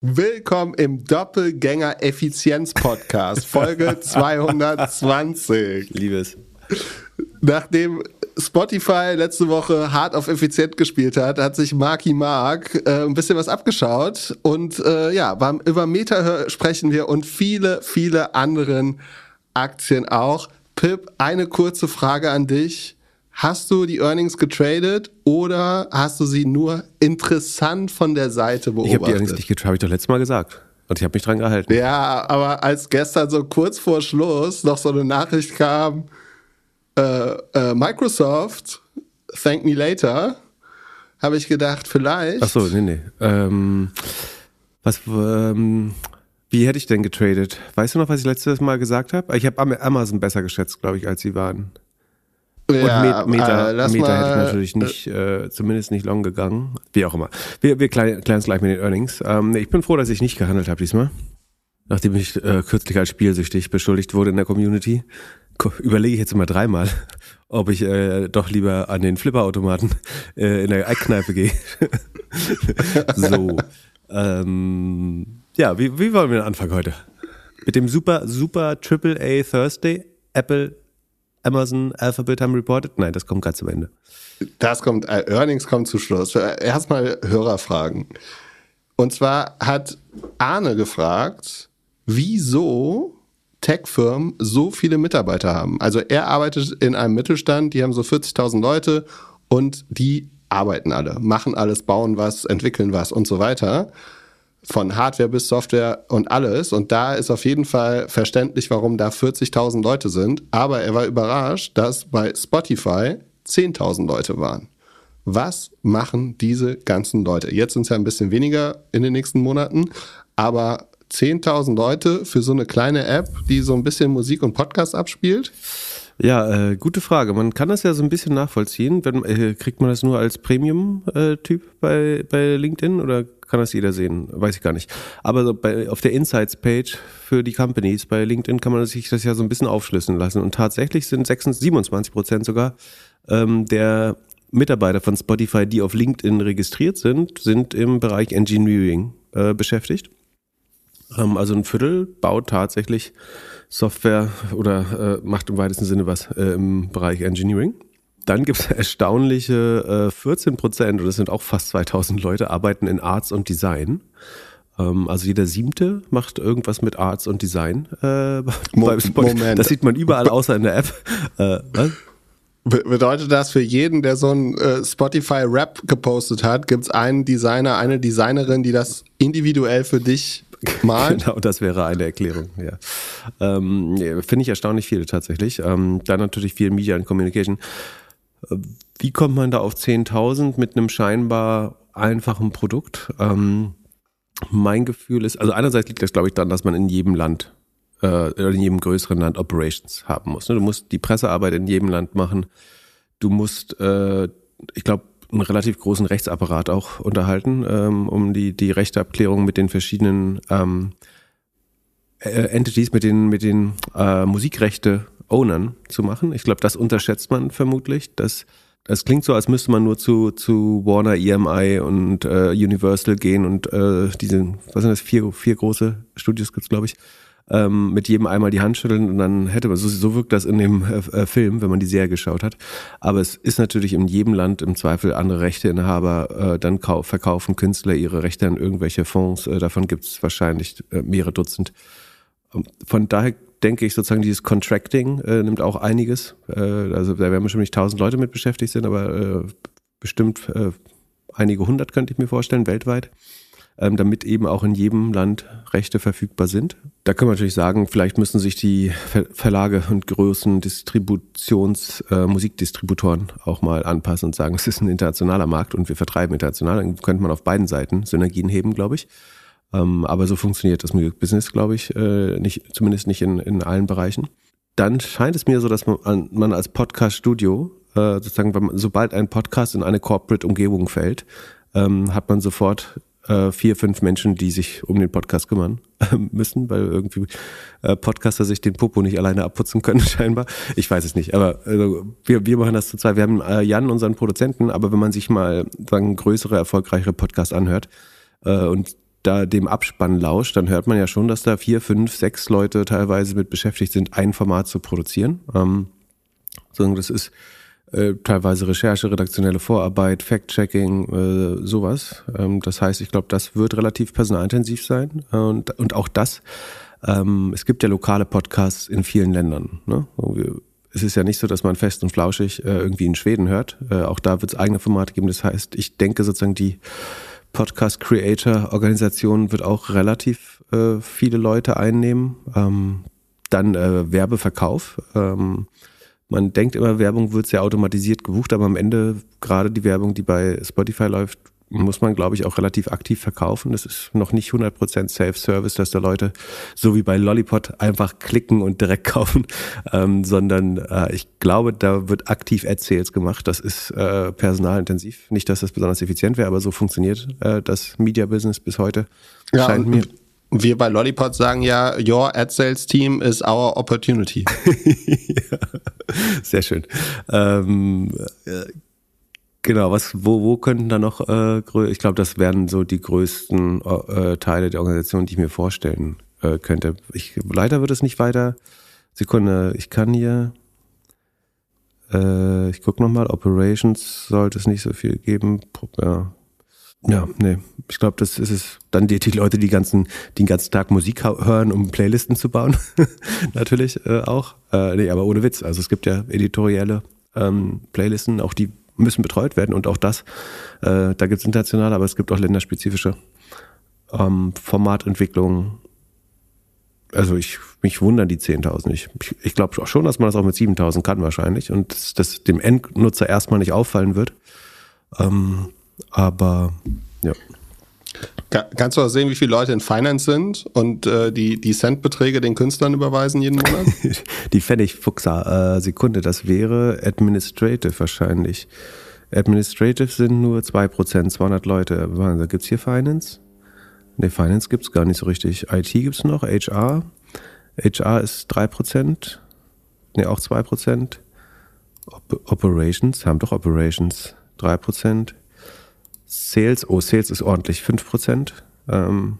Willkommen im Doppelgänger Effizienz Podcast, Folge 220. Liebes. Nachdem Spotify letzte Woche hart auf effizient gespielt hat, hat sich Marky Mark äh, ein bisschen was abgeschaut und äh, ja, beim, über Meta sprechen wir und viele, viele anderen Aktien auch. Pip, eine kurze Frage an dich. Hast du die Earnings getradet oder hast du sie nur interessant von der Seite beobachtet? Ich habe die Earnings nicht getradet, habe ich doch letztes Mal gesagt. Und ich habe mich dran gehalten. Ja, aber als gestern so kurz vor Schluss noch so eine Nachricht kam, äh, äh, Microsoft, thank me later, habe ich gedacht, vielleicht. Ach so, nee, nee. Ähm, was, ähm, wie hätte ich denn getradet? Weißt du noch, was ich letztes Mal gesagt habe? Ich habe Amazon besser geschätzt, glaube ich, als sie waren. Ja, und Meta, äh, Meta hätte ich natürlich nicht, äh, zumindest nicht long gegangen. Wie auch immer. Wir, wir klären es gleich mit den Earnings. Ähm, ich bin froh, dass ich nicht gehandelt habe diesmal. Nachdem ich äh, kürzlich als spielsüchtig beschuldigt wurde in der Community, überlege ich jetzt immer dreimal, ob ich äh, doch lieber an den Flipperautomaten äh, in der Eckkneipe gehe. so. Ähm, ja, wie, wie wollen wir anfangen heute? Mit dem super, super Triple A Thursday Apple Amazon Alphabet haben reported? Nein, das kommt gerade zum Ende. Das kommt, äh, Earnings kommt zu Schluss. Erstmal Hörerfragen. Und zwar hat Arne gefragt, wieso Tech-Firmen so viele Mitarbeiter haben. Also er arbeitet in einem Mittelstand, die haben so 40.000 Leute und die arbeiten alle, machen alles, bauen was, entwickeln was und so weiter von Hardware bis Software und alles. Und da ist auf jeden Fall verständlich, warum da 40.000 Leute sind. Aber er war überrascht, dass bei Spotify 10.000 Leute waren. Was machen diese ganzen Leute? Jetzt sind es ja ein bisschen weniger in den nächsten Monaten, aber 10.000 Leute für so eine kleine App, die so ein bisschen Musik und Podcast abspielt? Ja, äh, gute Frage. Man kann das ja so ein bisschen nachvollziehen. Wenn, äh, kriegt man das nur als Premium-Typ äh, bei, bei LinkedIn oder kann das jeder sehen? Weiß ich gar nicht. Aber bei, auf der Insights-Page für die Companies bei LinkedIn kann man sich das ja so ein bisschen aufschlüsseln lassen. Und tatsächlich sind 26, 27 Prozent sogar ähm, der Mitarbeiter von Spotify, die auf LinkedIn registriert sind, sind im Bereich Engineering äh, beschäftigt. Ähm, also ein Viertel baut tatsächlich Software oder äh, macht im weitesten Sinne was äh, im Bereich Engineering. Dann gibt es erstaunliche äh, 14 Prozent, und das sind auch fast 2000 Leute, arbeiten in Arts und Design. Ähm, also jeder siebte macht irgendwas mit Arts und Design. Äh, Moment. Das sieht man überall außer in der App. Äh, was? Bedeutet das für jeden, der so ein äh, Spotify-Rap gepostet hat, gibt es einen Designer, eine Designerin, die das individuell für dich malt? genau, das wäre eine Erklärung, ja. Ähm, Finde ich erstaunlich viele tatsächlich. Ähm, dann natürlich viel Media and Communication. Wie kommt man da auf 10.000 mit einem scheinbar einfachen Produkt? Ähm, mein Gefühl ist, also einerseits liegt das, glaube ich, daran, dass man in jedem Land äh, in jedem größeren Land Operations haben muss. Ne? Du musst die Pressearbeit in jedem Land machen. Du musst, äh, ich glaube, einen relativ großen Rechtsapparat auch unterhalten, ähm, um die, die Rechteabklärung mit den verschiedenen ähm, äh, Entities, mit den, mit den äh, Musikrechte Ownern zu machen. Ich glaube, das unterschätzt man vermutlich. Das, das klingt so, als müsste man nur zu, zu Warner, EMI und äh, Universal gehen und äh, diese, was sind das, vier, vier große Studios gibt's, glaube ich, ähm, mit jedem einmal die Hand schütteln und dann hätte man, so, so wirkt das in dem äh, äh, Film, wenn man die Serie geschaut hat. Aber es ist natürlich in jedem Land im Zweifel andere Rechteinhaber, äh, dann verkaufen Künstler ihre Rechte an irgendwelche Fonds, äh, davon gibt's wahrscheinlich äh, mehrere Dutzend. Von daher denke ich sozusagen, dieses Contracting äh, nimmt auch einiges. Äh, also da werden bestimmt nicht tausend Leute mit beschäftigt sind, aber äh, bestimmt äh, einige hundert könnte ich mir vorstellen, weltweit, ähm, damit eben auch in jedem Land Rechte verfügbar sind. Da können wir natürlich sagen, vielleicht müssen sich die Ver Verlage und großen Distributions-, äh, Musikdistributoren auch mal anpassen und sagen, es ist ein internationaler Markt und wir vertreiben international. Dann könnte man auf beiden Seiten Synergien heben, glaube ich. Ähm, aber so funktioniert das Musikbusiness, glaube ich, äh, nicht, zumindest nicht in, in allen Bereichen. Dann scheint es mir so, dass man, man als Podcast-Studio, äh, sozusagen, man, sobald ein Podcast in eine Corporate-Umgebung fällt, ähm, hat man sofort äh, vier, fünf Menschen, die sich um den Podcast kümmern müssen, weil irgendwie äh, Podcaster sich den Popo nicht alleine abputzen können, scheinbar. Ich weiß es nicht, aber also, wir, wir machen das zu zweit. Wir haben äh, Jan, unseren Produzenten, aber wenn man sich mal sagen, größere, erfolgreichere Podcasts anhört und da dem Abspann lauscht, dann hört man ja schon, dass da vier, fünf, sechs Leute teilweise mit beschäftigt sind, ein Format zu produzieren. Ähm, das ist äh, teilweise Recherche, redaktionelle Vorarbeit, Fact-Checking, äh, sowas. Ähm, das heißt, ich glaube, das wird relativ personalintensiv sein. Und, und auch das, ähm, es gibt ja lokale Podcasts in vielen Ländern. Ne? Es ist ja nicht so, dass man fest und flauschig äh, irgendwie in Schweden hört. Äh, auch da wird es eigene Formate geben. Das heißt, ich denke sozusagen, die Podcast-Creator-Organisation wird auch relativ äh, viele Leute einnehmen. Ähm, dann äh, Werbeverkauf. Ähm, man denkt immer, Werbung wird sehr automatisiert gebucht, aber am Ende, gerade die Werbung, die bei Spotify läuft, muss man, glaube ich, auch relativ aktiv verkaufen. Das ist noch nicht 100% Self-Service, dass da Leute, so wie bei Lollipop, einfach klicken und direkt kaufen, ähm, sondern äh, ich glaube, da wird aktiv Ad-Sales gemacht. Das ist äh, personalintensiv. Nicht, dass das besonders effizient wäre, aber so funktioniert äh, das Media-Business bis heute. Ja, Scheint mir wir bei Lollipop sagen ja, your ad sales team is our opportunity. ja, sehr schön. Ähm, äh, genau, was, wo, wo könnten da noch, äh, ich glaube, das wären so die größten äh, Teile der Organisation, die ich mir vorstellen äh, könnte. Ich, leider wird es nicht weiter. Sekunde, ich kann hier, äh, ich gucke nochmal, Operations sollte es nicht so viel geben. Ja, ja, nee. Ich glaube, das ist es. Dann die, die Leute, die ganzen, die den ganzen Tag Musik hören, um Playlisten zu bauen. Natürlich äh, auch. Äh, nee, aber ohne Witz. Also es gibt ja editorielle ähm, Playlisten, auch die müssen betreut werden und auch das. Äh, da gibt es internationale, aber es gibt auch länderspezifische ähm, Formatentwicklungen. Also ich mich wundern die 10.000 Ich, ich glaube schon, dass man das auch mit 7.000 kann wahrscheinlich und dass das dem Endnutzer erstmal nicht auffallen wird. Ähm, aber ja. Kannst du auch sehen, wie viele Leute in Finance sind und äh, die, die Centbeträge den Künstlern überweisen jeden Monat? die Pfennigfuchser, äh, Sekunde, das wäre Administrative wahrscheinlich. Administrative sind nur 2%, 200 Leute. Gibt es hier Finance? Ne, Finance gibt es gar nicht so richtig. IT gibt es noch, HR. HR ist 3%. Ne, auch 2%. Op Operations, haben doch Operations, 3%. Sales, oh, Sales ist ordentlich, 5%. Ähm,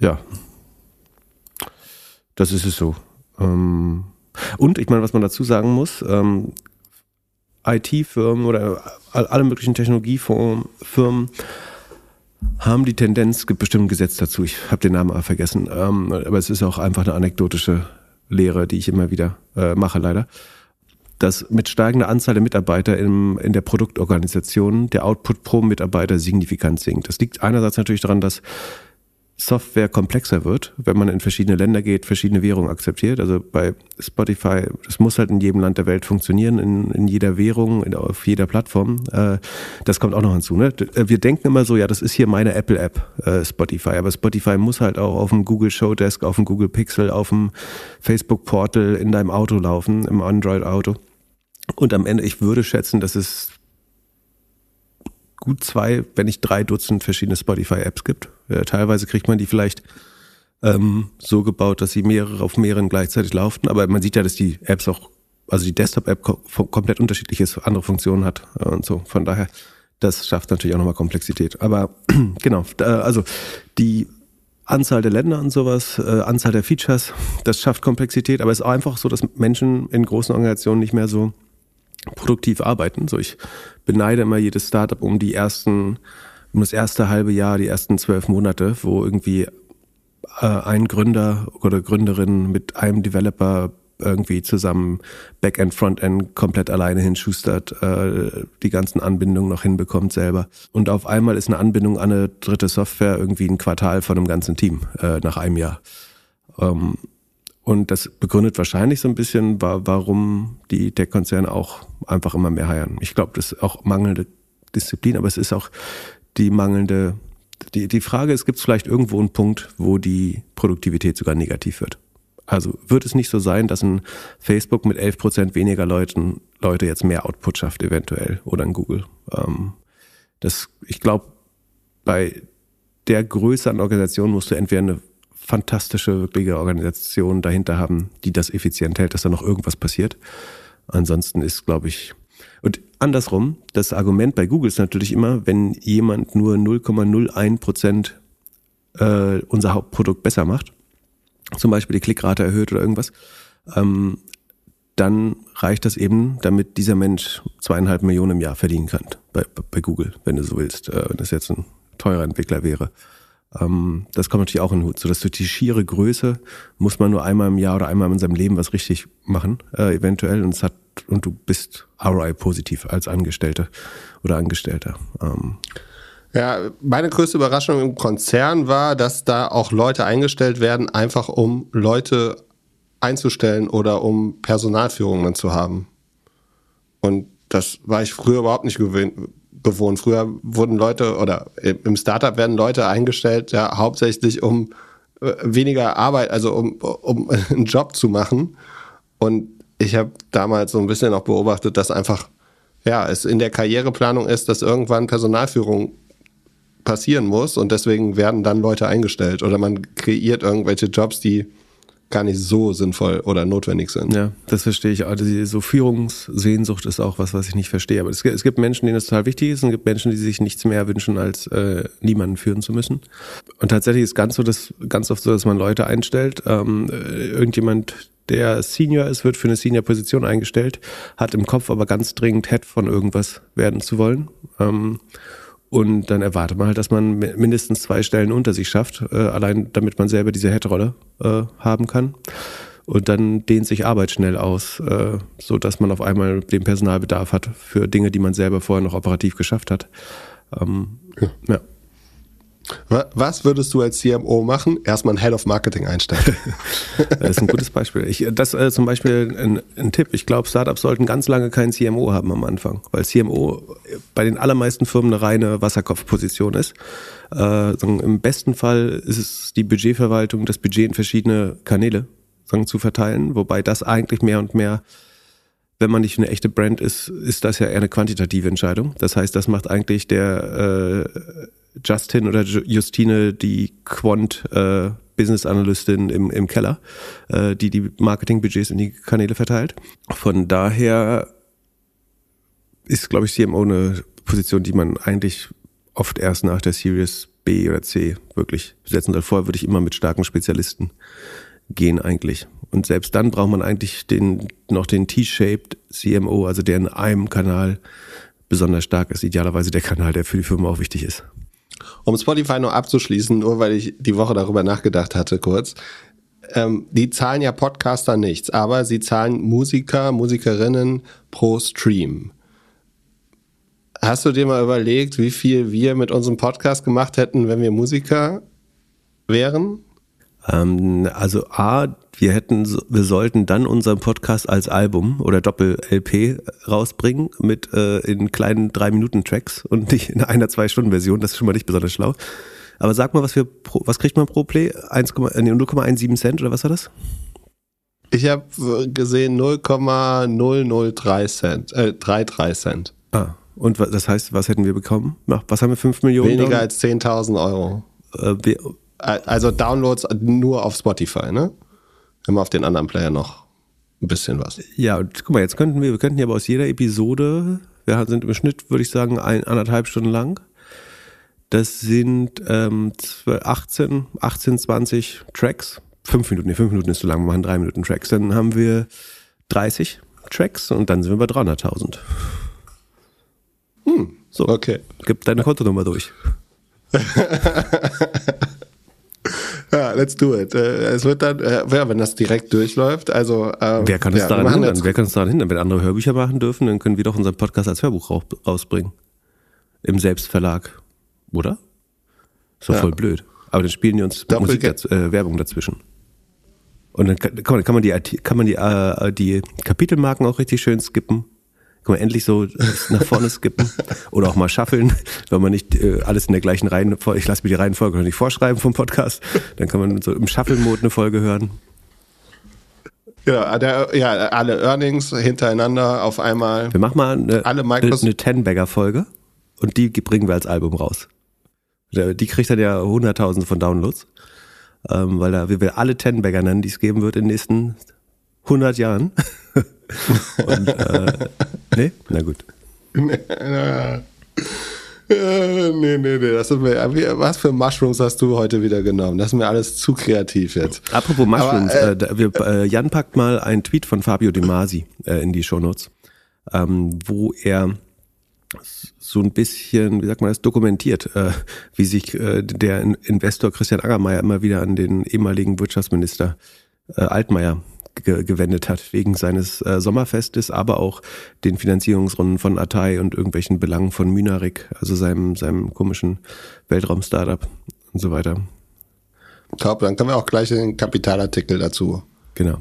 ja. Das ist es so. Ähm, und ich meine, was man dazu sagen muss, ähm, IT-Firmen oder alle möglichen Technologiefirmen haben die Tendenz, gibt bestimmt ein Gesetz dazu, ich habe den Namen vergessen, ähm, aber es ist auch einfach eine anekdotische Lehre, die ich immer wieder äh, mache, leider dass mit steigender Anzahl der Mitarbeiter im, in der Produktorganisation der Output pro Mitarbeiter signifikant sinkt. Das liegt einerseits natürlich daran, dass Software komplexer wird, wenn man in verschiedene Länder geht, verschiedene Währungen akzeptiert. Also bei Spotify, das muss halt in jedem Land der Welt funktionieren, in, in jeder Währung, in, auf jeder Plattform. Äh, das kommt auch noch hinzu. Ne? Wir denken immer so, ja, das ist hier meine Apple-App, äh, Spotify. Aber Spotify muss halt auch auf dem Google Showdesk, auf dem Google Pixel, auf dem Facebook-Portal in deinem Auto laufen, im Android-Auto. Und am Ende, ich würde schätzen, dass es gut zwei, wenn nicht drei Dutzend verschiedene Spotify-Apps gibt. Ja, teilweise kriegt man die vielleicht ähm, so gebaut, dass sie mehrere auf mehreren gleichzeitig laufen. Aber man sieht ja, dass die Apps auch, also die Desktop-App komplett unterschiedlich ist, andere Funktionen hat und so. Von daher, das schafft natürlich auch nochmal Komplexität. Aber genau, also die Anzahl der Länder und sowas, äh, Anzahl der Features, das schafft Komplexität, aber es ist einfach so, dass Menschen in großen Organisationen nicht mehr so produktiv arbeiten. So, ich beneide immer jedes Startup um die ersten, um das erste halbe Jahr, die ersten zwölf Monate, wo irgendwie äh, ein Gründer oder Gründerin mit einem Developer irgendwie zusammen Backend, Frontend komplett alleine hinschustert, äh, die ganzen Anbindungen noch hinbekommt selber. Und auf einmal ist eine Anbindung an eine dritte Software irgendwie ein Quartal von einem ganzen Team äh, nach einem Jahr. Ähm, und das begründet wahrscheinlich so ein bisschen, warum die Tech-Konzerne auch einfach immer mehr heiern. Ich glaube, das ist auch mangelnde Disziplin, aber es ist auch die mangelnde, die, die Frage ist, gibt es vielleicht irgendwo einen Punkt, wo die Produktivität sogar negativ wird? Also wird es nicht so sein, dass ein Facebook mit 11 Prozent weniger Leuten, Leute jetzt mehr Output schafft eventuell oder ein Google? Ähm, das, ich glaube, bei der Größe an Organisation musst du entweder eine fantastische, wirkliche Organisation dahinter haben, die das effizient hält, dass da noch irgendwas passiert. Ansonsten ist, glaube ich, Und andersrum, das Argument bei Google ist natürlich immer, wenn jemand nur 0,01 Prozent äh, unser Hauptprodukt besser macht, zum Beispiel die Klickrate erhöht oder irgendwas, ähm, dann reicht das eben, damit dieser Mensch zweieinhalb Millionen im Jahr verdienen kann bei, bei Google, wenn du so willst, äh, wenn das jetzt ein teurer Entwickler wäre. Ähm, das kommt natürlich auch in den Hut. So dass durch die schiere Größe muss man nur einmal im Jahr oder einmal in seinem Leben was richtig machen, äh, eventuell. Und es hat und du bist ROI positiv als Angestellte oder Angestellter. Ähm, ja, meine größte Überraschung im Konzern war, dass da auch Leute eingestellt werden, einfach um Leute einzustellen oder um Personalführungen zu haben. Und das war ich früher überhaupt nicht gewohnt. Früher wurden Leute oder im Startup werden Leute eingestellt, ja, hauptsächlich um äh, weniger Arbeit, also um, um einen Job zu machen. Und ich habe damals so ein bisschen auch beobachtet, dass einfach, ja, es in der Karriereplanung ist, dass irgendwann Personalführung passieren muss und deswegen werden dann Leute eingestellt oder man kreiert irgendwelche Jobs, die gar nicht so sinnvoll oder notwendig sind. Ja, das verstehe ich. Also so Führungssehnsucht ist auch was, was ich nicht verstehe. Aber es, es gibt Menschen, denen das total wichtig ist und es gibt Menschen, die sich nichts mehr wünschen, als äh, niemanden führen zu müssen. Und tatsächlich ist ganz so, dass ganz oft so, dass man Leute einstellt. Ähm, äh, irgendjemand, der Senior ist, wird für eine Senior-Position eingestellt, hat im Kopf aber ganz dringend Head von irgendwas werden zu wollen. Ähm, und dann erwartet man halt, dass man mindestens zwei Stellen unter sich schafft, äh, allein damit man selber diese Head-Rolle äh, haben kann. Und dann dehnt sich Arbeit schnell aus, äh, so dass man auf einmal den Personalbedarf hat für Dinge, die man selber vorher noch operativ geschafft hat. Ähm, ja. ja. Was würdest du als CMO machen? Erstmal ein Head of Marketing einstellen. das ist ein gutes Beispiel. Ich, das äh, zum Beispiel ein, ein Tipp. Ich glaube, Startups sollten ganz lange keinen CMO haben am Anfang, weil CMO bei den allermeisten Firmen eine reine Wasserkopfposition ist. Äh, Im besten Fall ist es die Budgetverwaltung, das Budget in verschiedene Kanäle sagen, zu verteilen, wobei das eigentlich mehr und mehr wenn man nicht eine echte Brand ist, ist das ja eher eine quantitative Entscheidung. Das heißt, das macht eigentlich der äh, Justin oder Justine, die Quant äh, Business Analystin im, im Keller, äh, die die Marketingbudgets in die Kanäle verteilt. Von daher ist, glaube ich, CMO eine Position, die man eigentlich oft erst nach der Series B oder C wirklich besetzen soll. Vorher würde ich immer mit starken Spezialisten gehen eigentlich. Und selbst dann braucht man eigentlich den, noch den T-shaped CMO, also der in einem Kanal besonders stark ist. Idealerweise der Kanal, der für die Firma auch wichtig ist. Um Spotify nur abzuschließen, nur weil ich die Woche darüber nachgedacht hatte, kurz. Ähm, die zahlen ja Podcaster nichts, aber sie zahlen Musiker, Musikerinnen pro Stream. Hast du dir mal überlegt, wie viel wir mit unserem Podcast gemacht hätten, wenn wir Musiker wären? Ähm, also A, wir hätten, wir sollten dann unseren Podcast als Album oder Doppel-LP rausbringen mit äh, in kleinen drei Minuten Tracks und nicht in einer zwei Stunden Version. Das ist schon mal nicht besonders schlau. Aber sag mal, was wir, pro, was kriegt man pro Play? 0,17 Cent oder was war das? Ich habe gesehen 0,003 Cent, äh, 33 Cent. Ah, und das heißt, was hätten wir bekommen? Was haben wir? 5 Millionen? Weniger als 10.000 Euro. Äh, wir, also Downloads nur auf Spotify, ne? Immer auf den anderen Player noch ein bisschen was. Ja, und guck mal, jetzt könnten wir, wir könnten ja aber aus jeder Episode, wir sind im Schnitt, würde ich sagen, ein, anderthalb Stunden lang. Das sind ähm, 18, 18, 20 Tracks. Fünf Minuten, nee, fünf Minuten ist zu lang, wir machen drei Minuten Tracks. Dann haben wir 30 Tracks und dann sind wir bei 300.000. Hm, so, okay. Gib deine Kontonummer durch. Ja, let's do it. Äh, es wird dann, äh, ja, wenn das direkt durchläuft, also. Äh, Wer kann es ja, daran hindern? Wer kann es daran hindern? Wenn andere Hörbücher machen dürfen, dann können wir doch unseren Podcast als Hörbuch rausbringen. Im Selbstverlag. Oder? Ist doch ja. voll blöd. Aber dann spielen die uns Musik daz äh, Werbung dazwischen. Und dann kann, kann man die, kann man die, äh, die Kapitelmarken auch richtig schön skippen. Kann man endlich so nach vorne skippen oder auch mal shuffeln, wenn man nicht äh, alles in der gleichen Reihenfolge, ich lasse mir die Reihenfolge noch nicht vorschreiben vom Podcast, dann kann man so im Shuffle-Mode eine Folge hören. Ja, der, ja, alle Earnings hintereinander auf einmal. Wir machen mal eine, alle Microsoft eine Ten-Bagger-Folge und die bringen wir als Album raus. Die kriegt dann ja hunderttausende von Downloads, ähm, weil da wir will alle Ten-Bagger nennen, die es geben wird in den nächsten 100 Jahren. und, äh, Nee? Na gut. Nee, nee, nee. Das mir, was für Mushrooms hast du heute wieder genommen? Das ist mir alles zu kreativ jetzt. Apropos Mushrooms, Aber, äh, äh, wir, äh, Jan packt mal einen Tweet von Fabio De Masi äh, in die Shownotes, ähm, wo er so ein bisschen, wie sagt man das, dokumentiert, äh, wie sich äh, der Investor Christian Angermeier immer wieder an den ehemaligen Wirtschaftsminister Altmaier ge gewendet hat, wegen seines äh, Sommerfestes, aber auch den Finanzierungsrunden von Atai und irgendwelchen Belangen von Mynarik, also seinem, seinem komischen Weltraum-Startup und so weiter. Top, dann können wir auch gleich den Kapitalartikel dazu. Genau.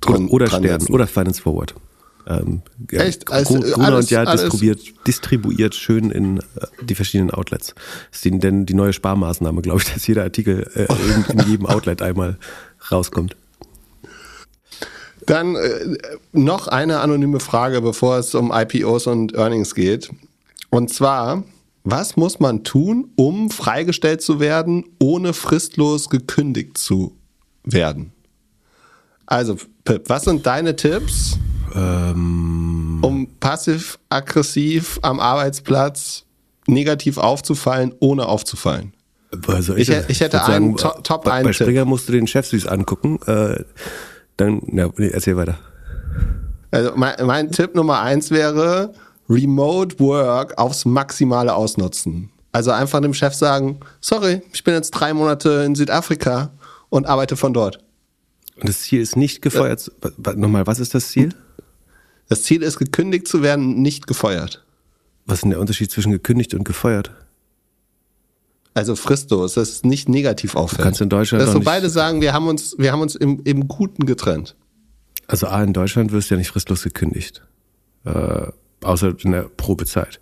Dran, oder Stern setzen. oder Finance Forward. Ähm, ja, Echt? Also, Gruner alles, und ja distribuiert, distribuiert schön in äh, die verschiedenen Outlets. Das ist die, denn die neue Sparmaßnahme, glaube ich, dass jeder Artikel äh, in, in jedem Outlet einmal rauskommt. Dann äh, noch eine anonyme Frage, bevor es um IPOs und Earnings geht. Und zwar, was muss man tun, um freigestellt zu werden, ohne fristlos gekündigt zu werden? Also, Pip, was sind deine Tipps, ähm. um passiv-aggressiv am Arbeitsplatz negativ aufzufallen, ohne aufzufallen? Also ich, ich, ich hätte einen Top, Top bei, bei Springer musst du den Chef süß angucken. Äh, dann, ja, erzähl weiter. Also mein, mein Tipp Nummer eins wäre, Remote Work aufs Maximale ausnutzen. Also einfach dem Chef sagen, sorry, ich bin jetzt drei Monate in Südafrika und arbeite von dort. Und das Ziel ist nicht gefeuert. Ja. Nochmal, was ist das Ziel? Das Ziel ist, gekündigt zu werden, nicht gefeuert. Was ist denn der Unterschied zwischen gekündigt und gefeuert? Also fristlos, das ist nicht negativ auffällt. Du kannst in Deutschland Dass so beide sagen, wir haben uns, wir haben uns im, im Guten getrennt. Also A, in Deutschland wirst du ja nicht fristlos gekündigt. Äh, außer in der Probezeit.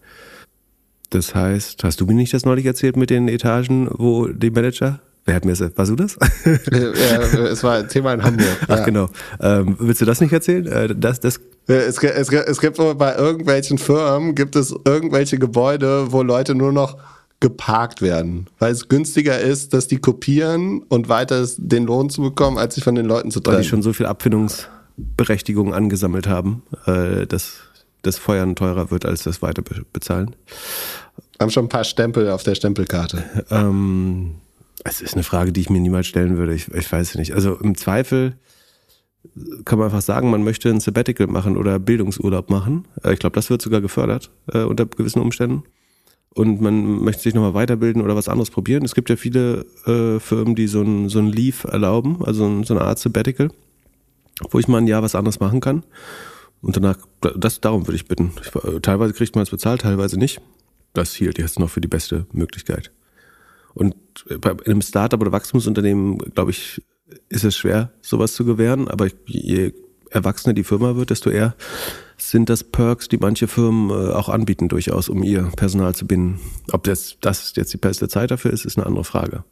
Das heißt, hast du mir nicht das neulich erzählt mit den Etagen, wo die Manager? Wer hat mir das? Warst du das? ja, es war ein Thema in Hamburg. Ach ja. genau. Ähm, willst du das nicht erzählen? Äh, das, das es, es, es gibt bei irgendwelchen Firmen gibt es irgendwelche Gebäude, wo Leute nur noch geparkt werden, weil es günstiger ist, dass die kopieren und weiter den Lohn zu bekommen, als sich von den Leuten zu trennen. Weil die schon so viel Abfindungsberechtigung angesammelt haben, äh, dass das Feuern teurer wird als das weiter bezahlen. Haben schon ein paar Stempel auf der Stempelkarte. Ähm, es ist eine Frage, die ich mir niemals stellen würde. Ich, ich weiß es nicht. Also im Zweifel kann man einfach sagen, man möchte ein Sabbatical machen oder Bildungsurlaub machen. Äh, ich glaube, das wird sogar gefördert äh, unter gewissen Umständen und man möchte sich nochmal weiterbilden oder was anderes probieren. Es gibt ja viele äh, Firmen, die so ein, so ein Leave erlauben, also ein, so eine Art Sabbatical, wo ich mal ein Jahr was anderes machen kann. Und danach, das, darum würde ich bitten. Ich, äh, teilweise kriegt man es bezahlt, teilweise nicht. Das hielt jetzt noch für die beste Möglichkeit. Und bei einem Startup oder Wachstumsunternehmen, glaube ich, ist es schwer, sowas zu gewähren. Aber je erwachsener die Firma wird, desto eher sind das Perks, die manche Firmen äh, auch anbieten, durchaus, um ihr Personal zu binden. Ob das, das jetzt die beste Zeit dafür ist, ist eine andere Frage.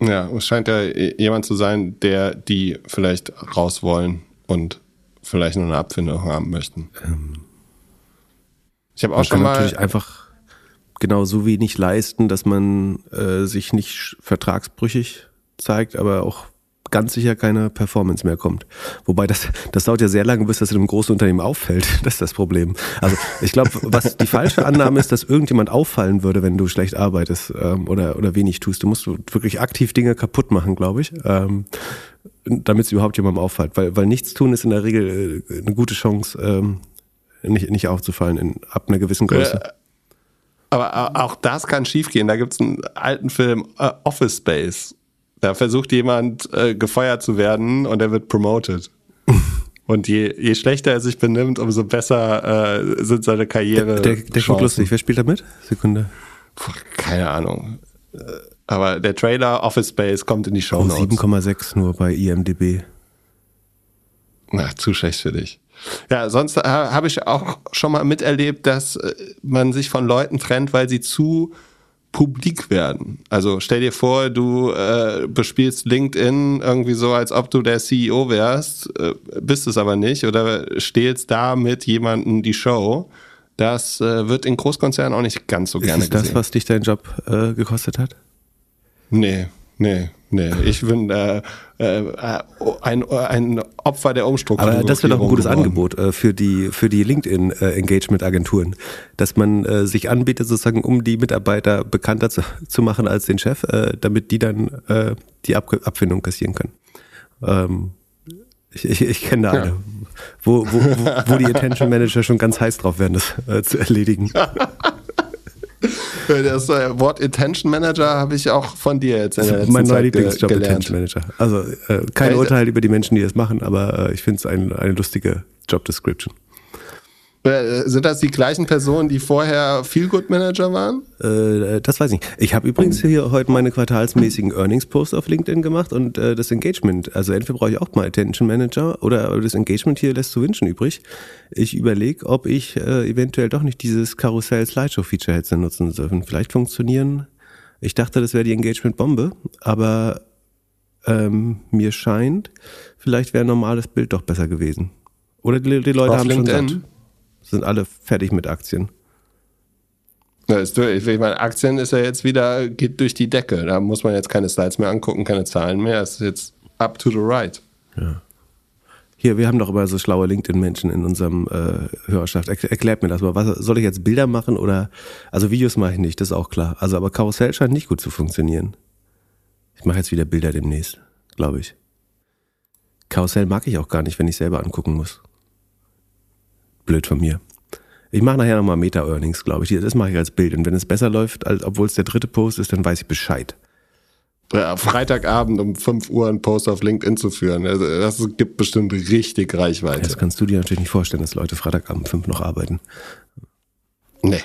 Ja, es scheint ja jemand zu sein, der die vielleicht raus wollen und vielleicht nur eine Abfindung haben möchten. Ähm, ich habe auch schon mal natürlich einfach genau so wenig leisten, dass man äh, sich nicht vertragsbrüchig zeigt, aber auch ganz sicher keine Performance mehr kommt. Wobei das, das dauert ja sehr lange, bis das in einem großen Unternehmen auffällt. Das ist das Problem. Also ich glaube, was die falsche Annahme ist, dass irgendjemand auffallen würde, wenn du schlecht arbeitest ähm, oder, oder wenig tust. Du musst wirklich aktiv Dinge kaputt machen, glaube ich, ähm, damit es überhaupt jemandem auffällt. Weil, weil nichts tun ist in der Regel äh, eine gute Chance, ähm, nicht, nicht aufzufallen in, ab einer gewissen Größe. Äh, aber auch das kann schiefgehen. Da gibt es einen alten Film, uh, Office Space da versucht jemand äh, gefeuert zu werden und er wird promoted. Und je, je schlechter er sich benimmt, umso besser äh, sind seine Karriere. Der, der, der klingt lustig. Wer spielt da mit? Sekunde. Puh, keine Ahnung. Äh, aber der Trailer Office Space kommt in die Show Notes. Oh, 7,6 nur bei IMDb. Na, zu schlecht für dich. Ja, sonst äh, habe ich auch schon mal miterlebt, dass äh, man sich von Leuten trennt, weil sie zu publik werden. Also stell dir vor, du äh, bespielst LinkedIn irgendwie so, als ob du der CEO wärst, äh, bist es aber nicht oder stehlst da mit jemandem die Show. Das äh, wird in Großkonzernen auch nicht ganz so gerne gesehen. Ist das, gesehen. was dich dein Job äh, gekostet hat? Nee, nee. Nee, ich bin äh, äh, ein, ein Opfer der Umstrukturierung. Aber das wäre doch ein gutes geworden. Angebot äh, für die, für die LinkedIn-Engagement-Agenturen, dass man äh, sich anbietet, sozusagen, um die Mitarbeiter bekannter zu, zu machen als den Chef, äh, damit die dann äh, die Ab Abfindung kassieren können. Ähm, ich, ich, ich kenne da eine, wo, wo, wo, wo die Attention Manager schon ganz heiß drauf werden, das äh, zu erledigen. Das äh, Wort Attention Manager habe ich auch von dir jetzt in der Mein neuer Lieblingsjob, Attention Manager. Also äh, kein Urteil über die Menschen, die das machen, aber äh, ich finde es ein, eine lustige Job Description. Äh, sind das die gleichen Personen, die vorher Feelgood Manager waren? Äh, das weiß ich nicht. Ich habe übrigens hier heute meine quartalsmäßigen Earnings-Posts auf LinkedIn gemacht und äh, das Engagement. Also entweder brauche ich auch mal Attention Manager oder das Engagement hier lässt zu wünschen übrig. Ich überlege, ob ich äh, eventuell doch nicht dieses Karussell-Slideshow-Feature hätte nutzen dürfen. Vielleicht funktionieren. Ich dachte, das wäre die Engagement-Bombe, aber ähm, mir scheint, vielleicht wäre ein normales Bild doch besser gewesen. Oder die, die Leute auf haben LinkedIn? schon satt sind alle fertig mit Aktien. Ja, ist durch. Ich meine, Aktien ist ja jetzt wieder, geht durch die Decke. Da muss man jetzt keine Slides mehr angucken, keine Zahlen mehr. Es ist jetzt up to the right. Ja. Hier, wir haben doch immer so schlaue LinkedIn-Menschen in unserem äh, Hörerschaft. Er, erklärt mir das mal. Was, soll ich jetzt Bilder machen oder, also Videos mache ich nicht, das ist auch klar. Also, aber Karussell scheint nicht gut zu funktionieren. Ich mache jetzt wieder Bilder demnächst, glaube ich. Karussell mag ich auch gar nicht, wenn ich selber angucken muss. Blöd von mir. Ich mache nachher nochmal Meta-Earnings, glaube ich. Das mache ich als Bild. Und wenn es besser läuft, als obwohl es der dritte Post ist, dann weiß ich Bescheid. Ja, Freitagabend um 5 Uhr einen Post auf LinkedIn zu führen, also das gibt bestimmt richtig Reichweite. Das kannst du dir natürlich nicht vorstellen, dass Leute Freitagabend 5 noch arbeiten. Nee.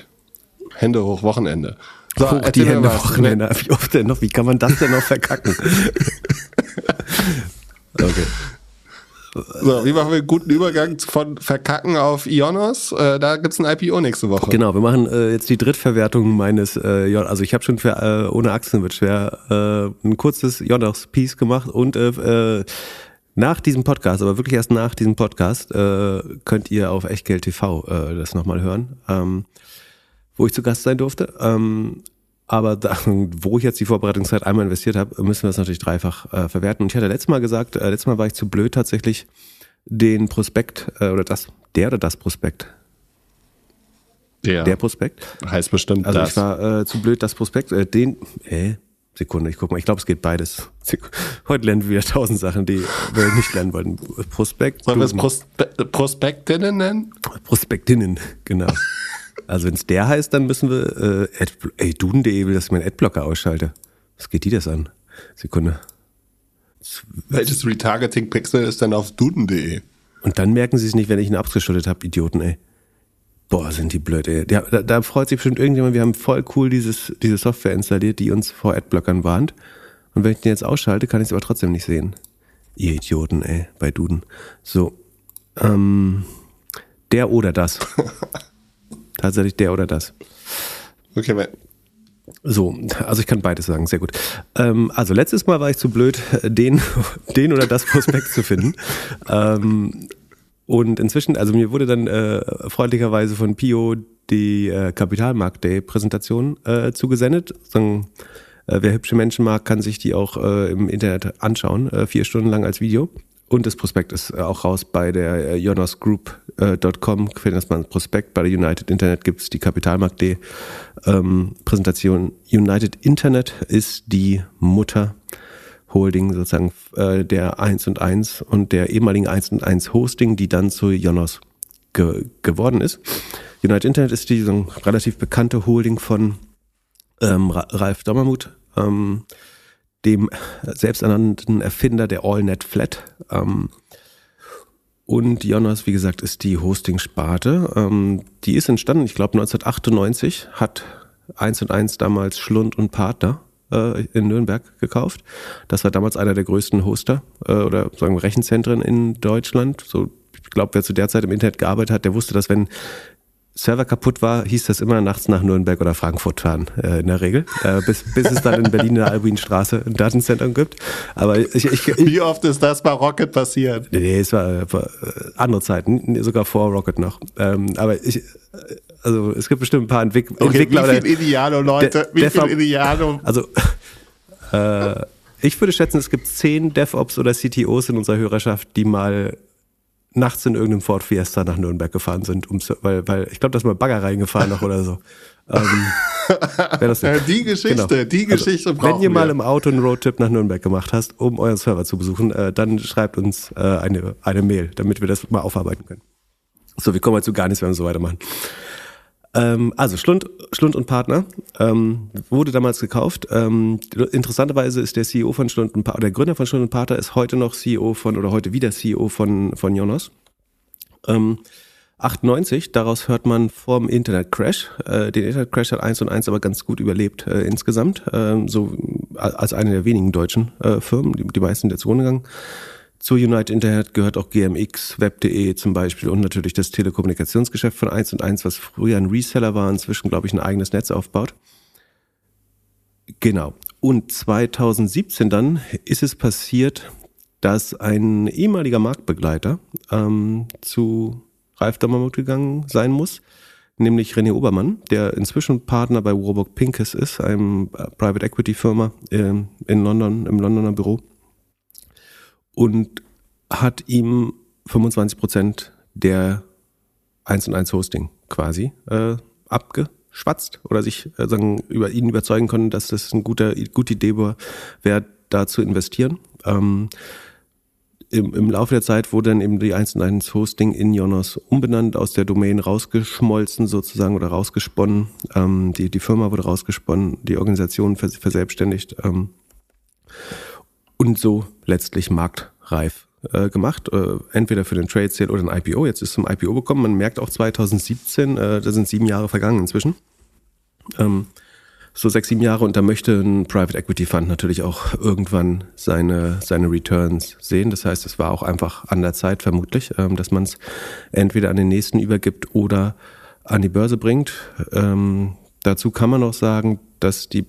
Hände hoch, Wochenende. So, hoch die Hände, Wochenende. Wie oft denn noch? Wie kann man das denn noch verkacken? okay. So, wie machen wir einen guten Übergang von Verkacken auf Ionos? Äh, da gibt's ein IPO nächste Woche. Genau, wir machen äh, jetzt die Drittverwertung meines äh, Ionos. Also ich habe schon für äh, ohne Aktien wird schwer äh, ein kurzes Ionos-Piece gemacht und äh, äh, nach diesem Podcast, aber wirklich erst nach diesem Podcast, äh, könnt ihr auf Echtgeld TV äh, das nochmal hören, ähm, wo ich zu Gast sein durfte. Ähm, aber da, wo ich jetzt die Vorbereitungszeit einmal investiert habe, müssen wir das natürlich dreifach äh, verwerten. Und ich hatte letztes Mal gesagt, äh, letztes Mal war ich zu blöd tatsächlich den Prospekt äh, oder das, der oder das Prospekt. Der. Der Prospekt. Heißt bestimmt also das. ich war äh, zu blöd, das Prospekt, äh, den, äh, Sekunde, ich guck mal, ich glaube, es geht beides. Heute lernen wir wieder tausend Sachen, die wir nicht lernen wollten. Prospekt. Sollen wir es Prospe Prospektinnen nennen? Prospektinnen, genau. Also wenn es der heißt, dann müssen wir, äh, Ad, ey, duden.de will, dass ich meinen Adblocker ausschalte. Was geht die das an? Sekunde. Welches Retargeting-Pixel ist denn auf duden.de? Und dann merken sie es nicht, wenn ich ihn abgeschottet habe, Idioten, ey. Boah, sind die blöd, ey. Da, da, da, freut sich bestimmt irgendjemand, wir haben voll cool dieses, diese Software installiert, die uns vor Adblockern warnt. Und wenn ich den jetzt ausschalte, kann ich es aber trotzdem nicht sehen. Ihr Idioten, ey, bei Duden. So. Ähm, der oder das. Tatsächlich der oder das. Okay, weil so, also ich kann beides sagen, sehr gut. Ähm, also letztes Mal war ich zu blöd, den, den oder das Prospekt zu finden. Ähm, und inzwischen, also mir wurde dann äh, freundlicherweise von Pio die äh, Kapitalmarkt Day Präsentation äh, zugesendet. So, äh, wer hübsche Menschen mag, kann sich die auch äh, im Internet anschauen, äh, vier Stunden lang als Video. Und das Prospekt ist auch raus bei der äh, jonosgroup.com. Äh, man das Prospekt. Bei der United Internet gibt es die Kapitalmarkt.de ähm, Präsentation. United Internet ist die Mutter Holding sozusagen äh, der 1 und 1 und der ehemaligen 1 und 1 Hosting, die dann zu Jonos ge geworden ist. United Internet ist die so relativ bekannte Holding von ähm, Ralf Dommermuth. Ähm, dem selbsternannten Erfinder der AllNet Flat. Ähm, und Jonas, wie gesagt, ist die Hosting-Sparte. Ähm, die ist entstanden, ich glaube 1998, hat eins und eins damals Schlund und Partner äh, in Nürnberg gekauft. Das war damals einer der größten Hoster äh, oder sagen wir Rechenzentren in Deutschland. So, ich glaube, wer zu der Zeit im Internet gearbeitet hat, der wusste, dass wenn Server kaputt war, hieß das immer nachts nach Nürnberg oder Frankfurt fahren, äh, in der Regel. Äh, bis, bis es dann in Berlin in der Albinstraße ein Datencenter gibt. Aber ich, ich, ich, Wie oft ist das bei Rocket passiert? Nee, es war, war äh, andere Zeiten, sogar vor Rocket noch. Ähm, aber ich, äh, also es gibt bestimmt ein paar Entwick okay, Entwickler. Wie viel Idealo, Leute? wie viel Idealo? Also, äh, Ich würde schätzen, es gibt zehn DevOps oder CTOs in unserer Hörerschaft, die mal nachts in irgendeinem Ford Fiesta nach Nürnberg gefahren sind, um, weil, weil ich glaube, da ist mal Bagger reingefahren noch oder so. Ähm, das die Geschichte, genau. die also, Geschichte also, Wenn ihr mal im Auto einen Roadtrip nach Nürnberg gemacht hast, um euren Server zu besuchen, äh, dann schreibt uns äh, eine, eine Mail, damit wir das mal aufarbeiten können. So, wir kommen jetzt zu gar nichts, wenn wir so weitermachen. Ähm, also Schlund, Schlund und Partner ähm, wurde damals gekauft. Ähm, interessanterweise ist der CEO von Schlund und Partner, der Gründer von Schlund und Partner ist heute noch CEO von oder heute wieder CEO von von Jonas. Ähm, 98, daraus hört man vom Internet-Crash. Äh, den Internet-Crash hat eins und eins aber ganz gut überlebt äh, insgesamt, äh, so als eine der wenigen deutschen äh, Firmen, die, die meisten der zugrunde gegangen. Zu United Internet gehört auch GMX, Web.de zum Beispiel und natürlich das Telekommunikationsgeschäft von 1 und 1, was früher ein Reseller war, inzwischen, glaube ich, ein eigenes Netz aufbaut. Genau. Und 2017 dann ist es passiert, dass ein ehemaliger Marktbegleiter ähm, zu Ralf Dommermuth gegangen sein muss, nämlich René Obermann, der inzwischen Partner bei Warburg Pincus ist, einem äh, Private Equity Firma äh, in London, im Londoner Büro und hat ihm 25 Prozent der 1 und 1 Hosting quasi äh, abgeschwatzt oder sich äh, sagen, über ihn überzeugen können, dass das eine gute, gute Idee wäre, da zu investieren. Ähm, im, im Laufe der Zeit wurde dann eben die 1 und 1 Hosting in Jonas umbenannt, aus der Domain rausgeschmolzen sozusagen oder rausgesponnen. Ähm, die, die Firma wurde rausgesponnen, die Organisation vers verselbstständigt. Ähm, und so letztlich marktreif äh, gemacht, äh, entweder für den Trade Sale oder ein IPO. Jetzt ist es zum IPO gekommen. Man merkt auch 2017, äh, da sind sieben Jahre vergangen inzwischen. Ähm, so sechs, sieben Jahre und da möchte ein Private Equity Fund natürlich auch irgendwann seine, seine Returns sehen. Das heißt, es war auch einfach an der Zeit vermutlich, ähm, dass man es entweder an den nächsten übergibt oder an die Börse bringt. Ähm, dazu kann man auch sagen, dass die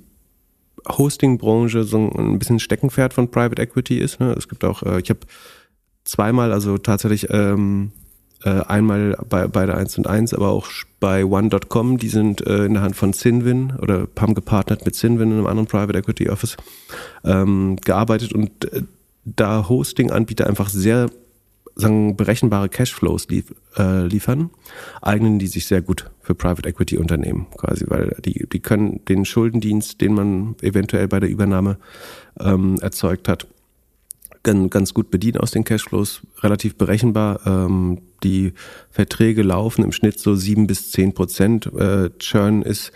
Hosting-Branche so ein bisschen Steckenpferd von Private Equity ist. Ne? Es gibt auch, äh, ich habe zweimal, also tatsächlich ähm, äh, einmal bei, bei der 1 und 1, aber auch bei One.com, die sind äh, in der Hand von Cinvin oder haben gepartnert mit Cinvin in einem anderen Private Equity Office ähm, gearbeitet und äh, da Hosting-Anbieter einfach sehr sagen, berechenbare Cashflows lief, äh, liefern, eignen die sich sehr gut für Private Equity Unternehmen quasi, weil die, die können den Schuldendienst, den man eventuell bei der Übernahme ähm, erzeugt hat, ganz, gut bedienen aus den Cashflows, relativ berechenbar. Ähm, die Verträge laufen im Schnitt so sieben bis zehn Prozent. Äh, Churn ist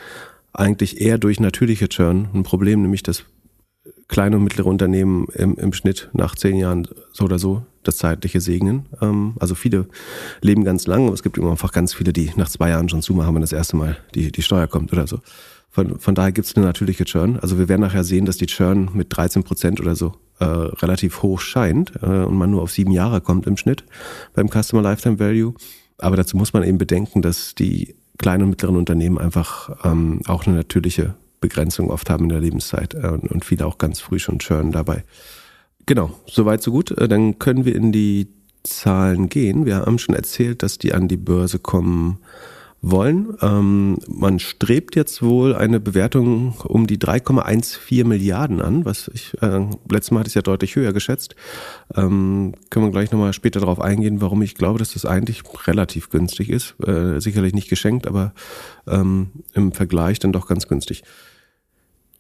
eigentlich eher durch natürliche Churn ein Problem, nämlich dass kleine und mittlere Unternehmen im, im Schnitt nach zehn Jahren so oder so das zeitliche segnen. Ähm, also viele leben ganz lang, aber es gibt immer einfach ganz viele, die nach zwei Jahren schon zumachen, wenn das erste Mal die, die Steuer kommt oder so. Von, von daher gibt es eine natürliche Churn. Also wir werden nachher sehen, dass die Churn mit 13 Prozent oder so äh, relativ hoch scheint äh, und man nur auf sieben Jahre kommt im Schnitt beim Customer Lifetime Value. Aber dazu muss man eben bedenken, dass die kleinen und mittleren Unternehmen einfach ähm, auch eine natürliche Begrenzung oft haben in der Lebenszeit äh, und viele auch ganz früh schon churn dabei. Genau, soweit so gut. Äh, dann können wir in die Zahlen gehen. Wir haben schon erzählt, dass die an die Börse kommen wollen. Ähm, man strebt jetzt wohl eine Bewertung um die 3,14 Milliarden an, was ich äh, letztes Mal hatte ich ja deutlich höher geschätzt. Ähm, können wir gleich nochmal später darauf eingehen, warum ich glaube, dass das eigentlich relativ günstig ist. Äh, sicherlich nicht geschenkt, aber ähm, im Vergleich dann doch ganz günstig.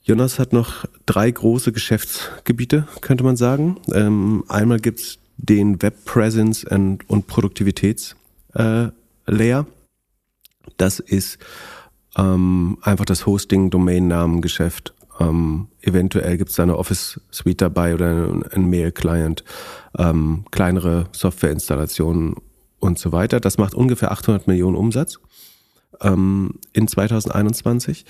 Jonas hat noch drei große Geschäftsgebiete, könnte man sagen. Ähm, einmal gibt's den Web Presence und, und Produktivitätslayer. Äh, das ist ähm, einfach das Hosting, Domain-Namen-Geschäft. Ähm, eventuell gibt's da eine Office-Suite dabei oder ein Mail-Client, ähm, kleinere Software-Installationen und so weiter. Das macht ungefähr 800 Millionen Umsatz ähm, in 2021.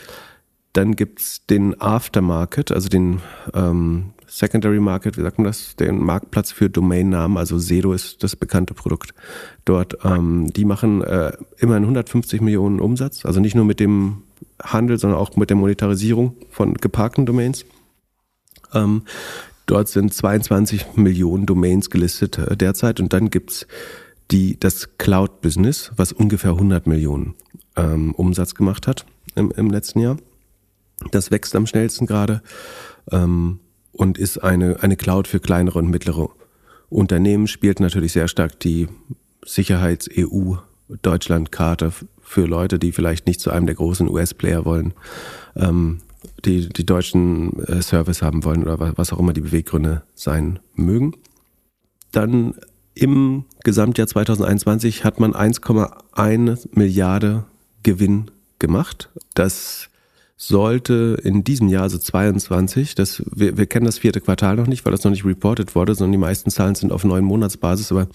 Dann gibt's den Aftermarket, also den ähm, Secondary Market, wie sagt man das, den Marktplatz für Domainnamen, also Sedo ist das bekannte Produkt dort. Ähm, die machen äh, immerhin 150 Millionen Umsatz, also nicht nur mit dem Handel, sondern auch mit der Monetarisierung von geparkten Domains. Ähm, dort sind 22 Millionen Domains gelistet äh, derzeit und dann gibt's die, das Cloud-Business, was ungefähr 100 Millionen ähm, Umsatz gemacht hat im, im letzten Jahr. Das wächst am schnellsten gerade. Ähm, und ist eine, eine Cloud für kleinere und mittlere Unternehmen, spielt natürlich sehr stark die Sicherheits-EU-Deutschland-Karte für Leute, die vielleicht nicht zu einem der großen US-Player wollen, ähm, die die deutschen äh, Service haben wollen oder was auch immer die Beweggründe sein mögen. Dann im Gesamtjahr 2021 hat man 1,1 Milliarde Gewinn gemacht. Das sollte in diesem Jahr, also 22, das, wir, wir kennen das vierte Quartal noch nicht, weil das noch nicht reported wurde, sondern die meisten Zahlen sind auf neun Monatsbasis, aber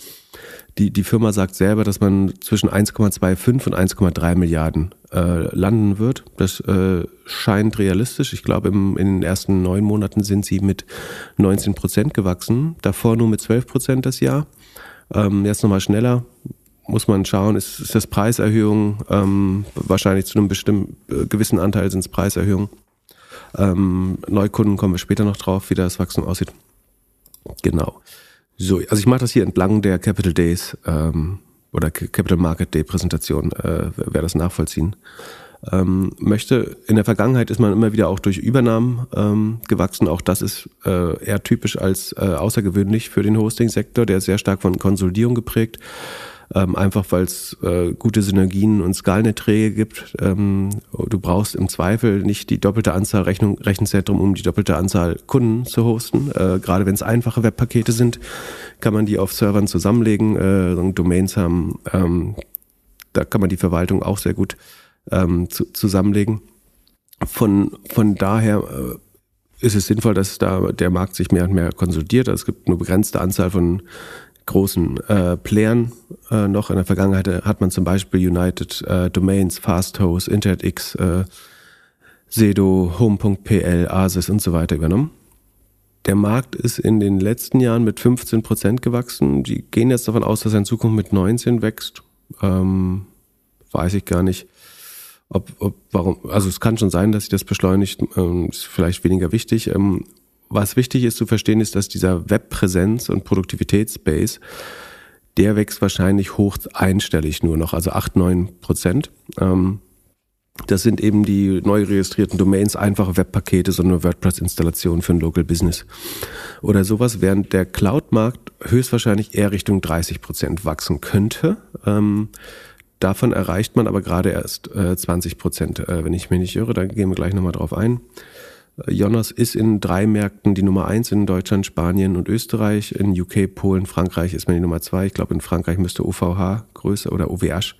die, die Firma sagt selber, dass man zwischen 1,25 und 1,3 Milliarden äh, landen wird. Das äh, scheint realistisch. Ich glaube, im, in den ersten neun Monaten sind sie mit 19 Prozent gewachsen, davor nur mit 12 Prozent das Jahr. Ähm, jetzt nochmal schneller muss man schauen, ist, ist das Preiserhöhung, ähm, wahrscheinlich zu einem bestimmten äh, gewissen Anteil sind es Preiserhöhungen. Ähm, Neukunden kommen wir später noch drauf, wie das Wachstum aussieht. Genau. So, also ich mache das hier entlang der Capital Days ähm, oder Capital Market Day Präsentation, äh, wer das nachvollziehen ähm, möchte. In der Vergangenheit ist man immer wieder auch durch Übernahmen ähm, gewachsen. Auch das ist äh, eher typisch als äh, außergewöhnlich für den Hosting-Sektor, der ist sehr stark von Konsolidierung geprägt ähm, einfach weil es äh, gute Synergien und Skalenerträge gibt. Ähm, du brauchst im Zweifel nicht die doppelte Anzahl Rechnung, Rechenzentrum, um die doppelte Anzahl Kunden zu hosten. Äh, gerade wenn es einfache Webpakete sind, kann man die auf Servern zusammenlegen, äh, Domains haben. Ähm, da kann man die Verwaltung auch sehr gut ähm, zu, zusammenlegen. Von, von daher äh, ist es sinnvoll, dass da der Markt sich mehr und mehr konsolidiert. Also es gibt eine begrenzte Anzahl von großen äh, Playern äh, noch. In der Vergangenheit hat man zum Beispiel United äh, Domains, FastHost, InternetX, äh, Sedo, Home.pl, Asis und so weiter übernommen. Der Markt ist in den letzten Jahren mit 15 Prozent gewachsen. Die gehen jetzt davon aus, dass er in Zukunft mit 19 wächst. Ähm, weiß ich gar nicht. Ob, ob, warum, also es kann schon sein, dass sich das beschleunigt, ähm, ist vielleicht weniger wichtig. Ähm, was wichtig ist zu verstehen, ist, dass dieser Webpräsenz- und Produktivitätsspace, der wächst wahrscheinlich hoch einstellig nur noch, also 8, 9 Prozent. Ähm, das sind eben die neu registrierten Domains, einfache Webpakete, so eine WordPress-Installation für ein Local Business oder sowas, während der Cloud-Markt höchstwahrscheinlich eher Richtung 30 Prozent wachsen könnte. Ähm, davon erreicht man aber gerade erst äh, 20 Prozent, äh, wenn ich mich nicht irre. Da gehen wir gleich nochmal drauf ein. Jonas ist in drei Märkten die Nummer eins in Deutschland, Spanien und Österreich. In UK, Polen, Frankreich ist man die Nummer zwei. Ich glaube, in Frankreich müsste OVH größer oder OVH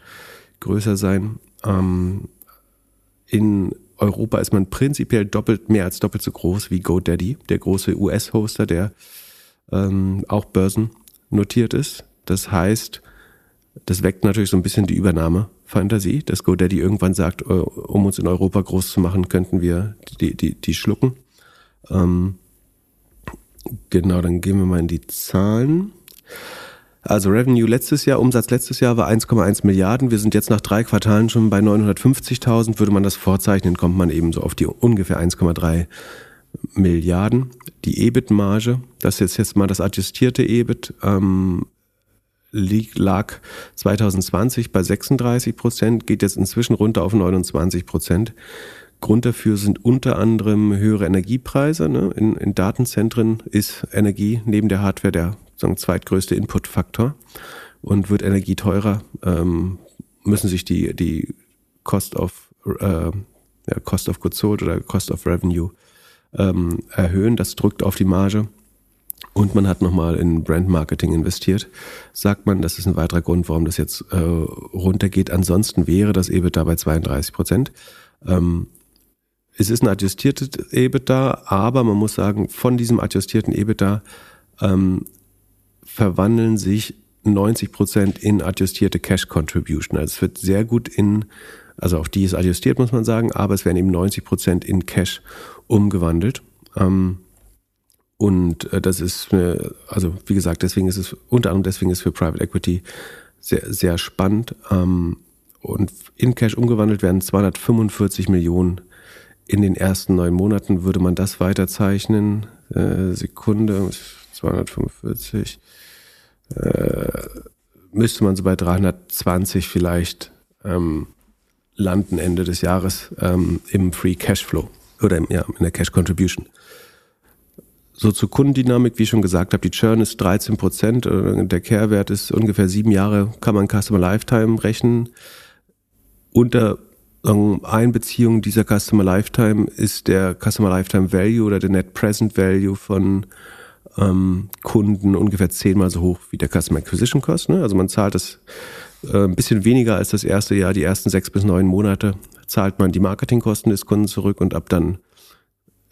größer sein. Ähm, in Europa ist man prinzipiell doppelt, mehr als doppelt so groß wie GoDaddy, der große US-Hoster, der ähm, auch börsennotiert ist. Das heißt, das weckt natürlich so ein bisschen die Übernahme Fantasie, dass GoDaddy irgendwann sagt, äh, um uns in Europa groß zu machen, könnten wir die, die, die schlucken. Ähm, genau, dann gehen wir mal in die Zahlen. Also Revenue letztes Jahr, Umsatz letztes Jahr war 1,1 Milliarden. Wir sind jetzt nach drei Quartalen schon bei 950.000. Würde man das vorzeichnen, kommt man eben so auf die ungefähr 1,3 Milliarden. Die EBIT-Marge, das ist jetzt, mal das adjustierte EBIT, ähm, lag 2020 bei 36 Prozent, geht jetzt inzwischen runter auf 29 Prozent. Grund dafür sind unter anderem höhere Energiepreise. Ne? In, in, Datenzentren ist Energie neben der Hardware der sagen, zweitgrößte Inputfaktor. Und wird Energie teurer, ähm, müssen sich die, die Cost of, äh, ja, Cost of Goods Sold oder Cost of Revenue ähm, erhöhen. Das drückt auf die Marge und man hat nochmal in Brand Marketing investiert, sagt man, das ist ein weiterer Grund, warum das jetzt äh, runtergeht. Ansonsten wäre das EBITDA bei 32 Prozent. Ähm, es ist ein adjustiertes EBITDA, aber man muss sagen, von diesem adjustierten EBITDA ähm, verwandeln sich 90 Prozent in adjustierte Cash Contribution. Also es wird sehr gut in, also auch die ist adjustiert, muss man sagen, aber es werden eben 90 Prozent in Cash umgewandelt. Ähm, und äh, das ist, also wie gesagt, deswegen ist es, unter anderem deswegen ist es für Private Equity sehr, sehr spannend. Ähm, und in Cash umgewandelt werden 245 Millionen in den ersten neun Monaten. Würde man das weiterzeichnen, äh, Sekunde, 245, äh, müsste man so bei 320 vielleicht ähm, landen Ende des Jahres ähm, im Free Cashflow oder im, ja, in der Cash Contribution. So zur Kundendynamik, wie ich schon gesagt habe, die Churn ist 13 Prozent, äh, der Care-Wert ist ungefähr sieben Jahre, kann man Customer Lifetime rechnen. Unter Einbeziehung dieser Customer Lifetime ist der Customer Lifetime Value oder der Net Present Value von ähm, Kunden ungefähr zehnmal so hoch wie der Customer Acquisition Cost. Ne? Also man zahlt das äh, ein bisschen weniger als das erste Jahr, die ersten sechs bis neun Monate zahlt man die Marketingkosten des Kunden zurück und ab dann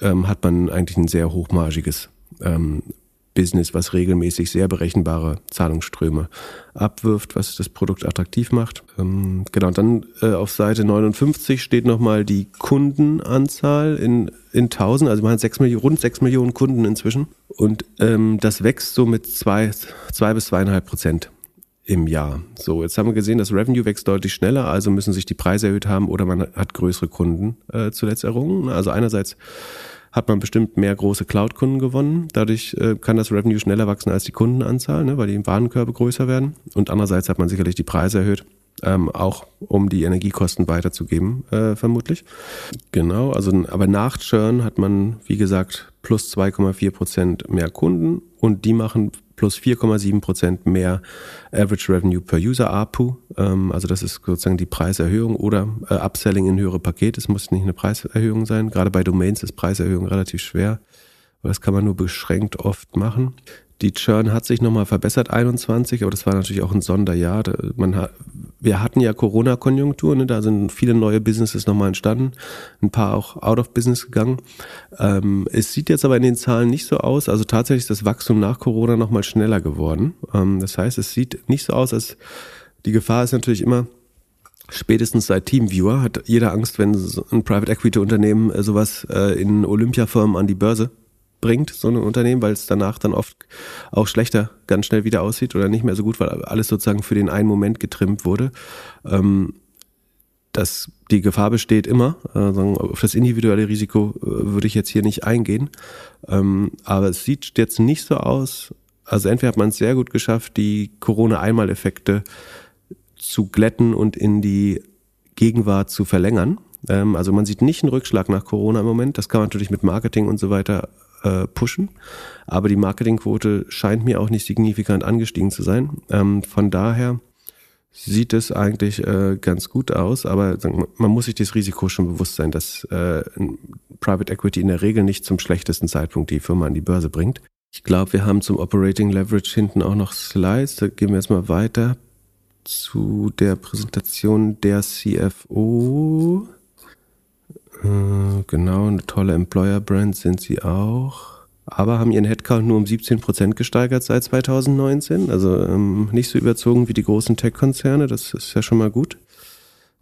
ähm, hat man eigentlich ein sehr hochmargiges ähm, Business, was regelmäßig sehr berechenbare Zahlungsströme abwirft, was das Produkt attraktiv macht. Ähm, genau, dann äh, auf Seite 59 steht nochmal die Kundenanzahl in, in 1000, also man hat 6 Millionen, rund 6 Millionen Kunden inzwischen und ähm, das wächst so mit 2 zwei, zwei bis zweieinhalb Prozent im Jahr. So, jetzt haben wir gesehen, das Revenue wächst deutlich schneller, also müssen sich die Preise erhöht haben oder man hat größere Kunden äh, zuletzt errungen. Also einerseits hat man bestimmt mehr große Cloud-Kunden gewonnen. Dadurch äh, kann das Revenue schneller wachsen als die Kundenanzahl, ne, weil die Warenkörbe größer werden. Und andererseits hat man sicherlich die Preise erhöht, ähm, auch um die Energiekosten weiterzugeben, äh, vermutlich. Genau, also aber nach Churn hat man, wie gesagt, plus 2,4 Prozent mehr Kunden und die machen plus 4,7 Prozent mehr Average Revenue per User ARPU. Ähm, also das ist sozusagen die Preiserhöhung oder äh, Upselling in höhere Pakete. Es muss nicht eine Preiserhöhung sein. Gerade bei Domains ist Preiserhöhung relativ schwer. Das kann man nur beschränkt oft machen. Die Churn hat sich nochmal verbessert, 21, aber das war natürlich auch ein Sonderjahr. Man hat, wir hatten ja Corona-Konjunktur, ne? da sind viele neue Businesses nochmal entstanden, ein paar auch out of business gegangen. Ähm, es sieht jetzt aber in den Zahlen nicht so aus, also tatsächlich ist das Wachstum nach Corona nochmal schneller geworden. Ähm, das heißt, es sieht nicht so aus, als die Gefahr ist natürlich immer, spätestens seit Teamviewer hat jeder Angst, wenn ein Private Equity Unternehmen äh, sowas äh, in Olympiafirmen an die Börse bringt, so ein Unternehmen, weil es danach dann oft auch schlechter ganz schnell wieder aussieht oder nicht mehr so gut, weil alles sozusagen für den einen Moment getrimmt wurde. Ähm, dass die Gefahr besteht immer. Also auf das individuelle Risiko äh, würde ich jetzt hier nicht eingehen. Ähm, aber es sieht jetzt nicht so aus. Also entweder hat man es sehr gut geschafft, die Corona-Einmaleffekte zu glätten und in die Gegenwart zu verlängern. Ähm, also man sieht nicht einen Rückschlag nach Corona im Moment. Das kann man natürlich mit Marketing und so weiter äh, pushen. Aber die Marketingquote scheint mir auch nicht signifikant angestiegen zu sein. Ähm, von daher sieht es eigentlich äh, ganz gut aus, aber man muss sich das Risiko schon bewusst sein, dass äh, Private Equity in der Regel nicht zum schlechtesten Zeitpunkt die Firma an die Börse bringt. Ich glaube, wir haben zum Operating Leverage hinten auch noch Slides. Da gehen wir jetzt mal weiter zu der Präsentation der CFO. Äh, genau, eine tolle Employer-Brand sind sie auch. Aber haben ihren Headcount nur um 17 Prozent gesteigert seit 2019. Also ähm, nicht so überzogen wie die großen Tech-Konzerne. Das ist ja schon mal gut.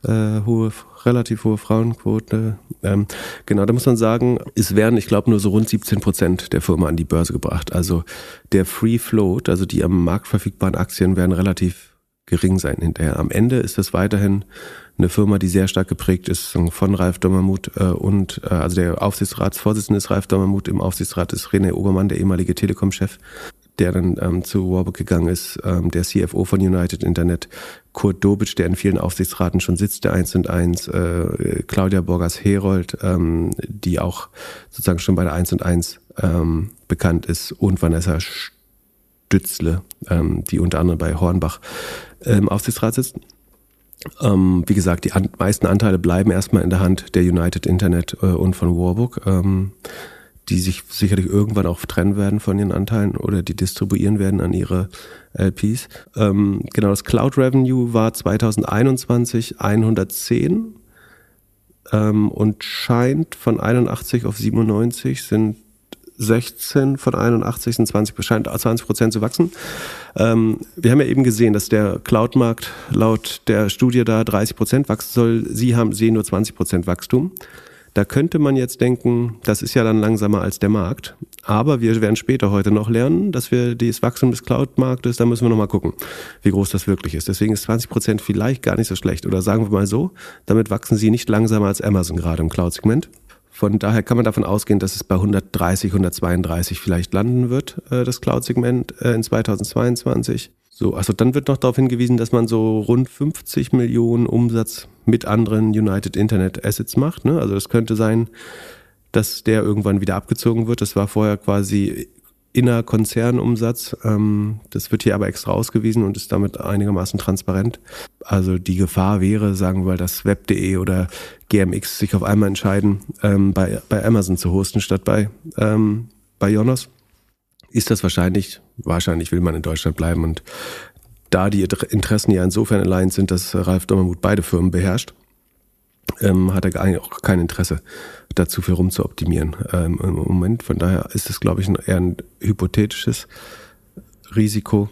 Äh, hohe, relativ hohe Frauenquote. Ähm, genau, da muss man sagen, es werden, ich glaube, nur so rund 17 Prozent der Firma an die Börse gebracht. Also der Free Float, also die am Markt verfügbaren Aktien, werden relativ gering sein hinterher. Am Ende ist das weiterhin eine Firma, die sehr stark geprägt ist von Ralf Dommermuth äh, und äh, also der Aufsichtsratsvorsitzende ist Ralf Dommermuth, im Aufsichtsrat ist René Obermann, der ehemalige Telekom-Chef, der dann ähm, zu Warburg gegangen ist, ähm, der CFO von United Internet, Kurt Dobitsch, der in vielen Aufsichtsraten schon sitzt, der 1 und 1, äh, Claudia Borgers-Herold, ähm, die auch sozusagen schon bei der 1 und 1 ähm, bekannt ist und Vanessa Stützle, ähm, die unter anderem bei Hornbach im Aufsichtsrat sitzt. Ähm, wie gesagt, die an, meisten Anteile bleiben erstmal in der Hand der United Internet äh, und von Warburg, ähm, die sich sicherlich irgendwann auch trennen werden von ihren Anteilen oder die distribuieren werden an ihre LPs. Ähm, genau, das Cloud Revenue war 2021 110 ähm, und scheint von 81 auf 97 sind 16 von 81 sind 20, scheint 20 Prozent zu wachsen. Ähm, wir haben ja eben gesehen, dass der Cloud-Markt laut der Studie da 30 Prozent wachsen soll. Sie haben, sehen nur 20 Prozent Wachstum. Da könnte man jetzt denken, das ist ja dann langsamer als der Markt. Aber wir werden später heute noch lernen, dass wir das Wachstum des Cloud-Marktes, da müssen wir nochmal gucken, wie groß das wirklich ist. Deswegen ist 20 Prozent vielleicht gar nicht so schlecht. Oder sagen wir mal so, damit wachsen sie nicht langsamer als Amazon gerade im Cloud-Segment. Von daher kann man davon ausgehen, dass es bei 130, 132 vielleicht landen wird, äh, das Cloud-Segment äh, in 2022. So, also dann wird noch darauf hingewiesen, dass man so rund 50 Millionen Umsatz mit anderen United Internet Assets macht. Ne? Also das könnte sein, dass der irgendwann wieder abgezogen wird. Das war vorher quasi Innerkonzernumsatz. Ähm, das wird hier aber extra ausgewiesen und ist damit einigermaßen transparent. Also die Gefahr wäre, sagen wir, dass Web.de oder GMX sich auf einmal entscheiden, ähm, bei, bei Amazon zu hosten statt bei, ähm, bei Jonas. Ist das wahrscheinlich? Wahrscheinlich will man in Deutschland bleiben und da die Interessen ja insofern allein sind, dass Ralf Dommermuth beide Firmen beherrscht, ähm, hat er eigentlich auch kein Interesse dazu viel rumzuoptimieren ähm, im Moment. Von daher ist es, glaube ich, ein, eher ein hypothetisches Risiko.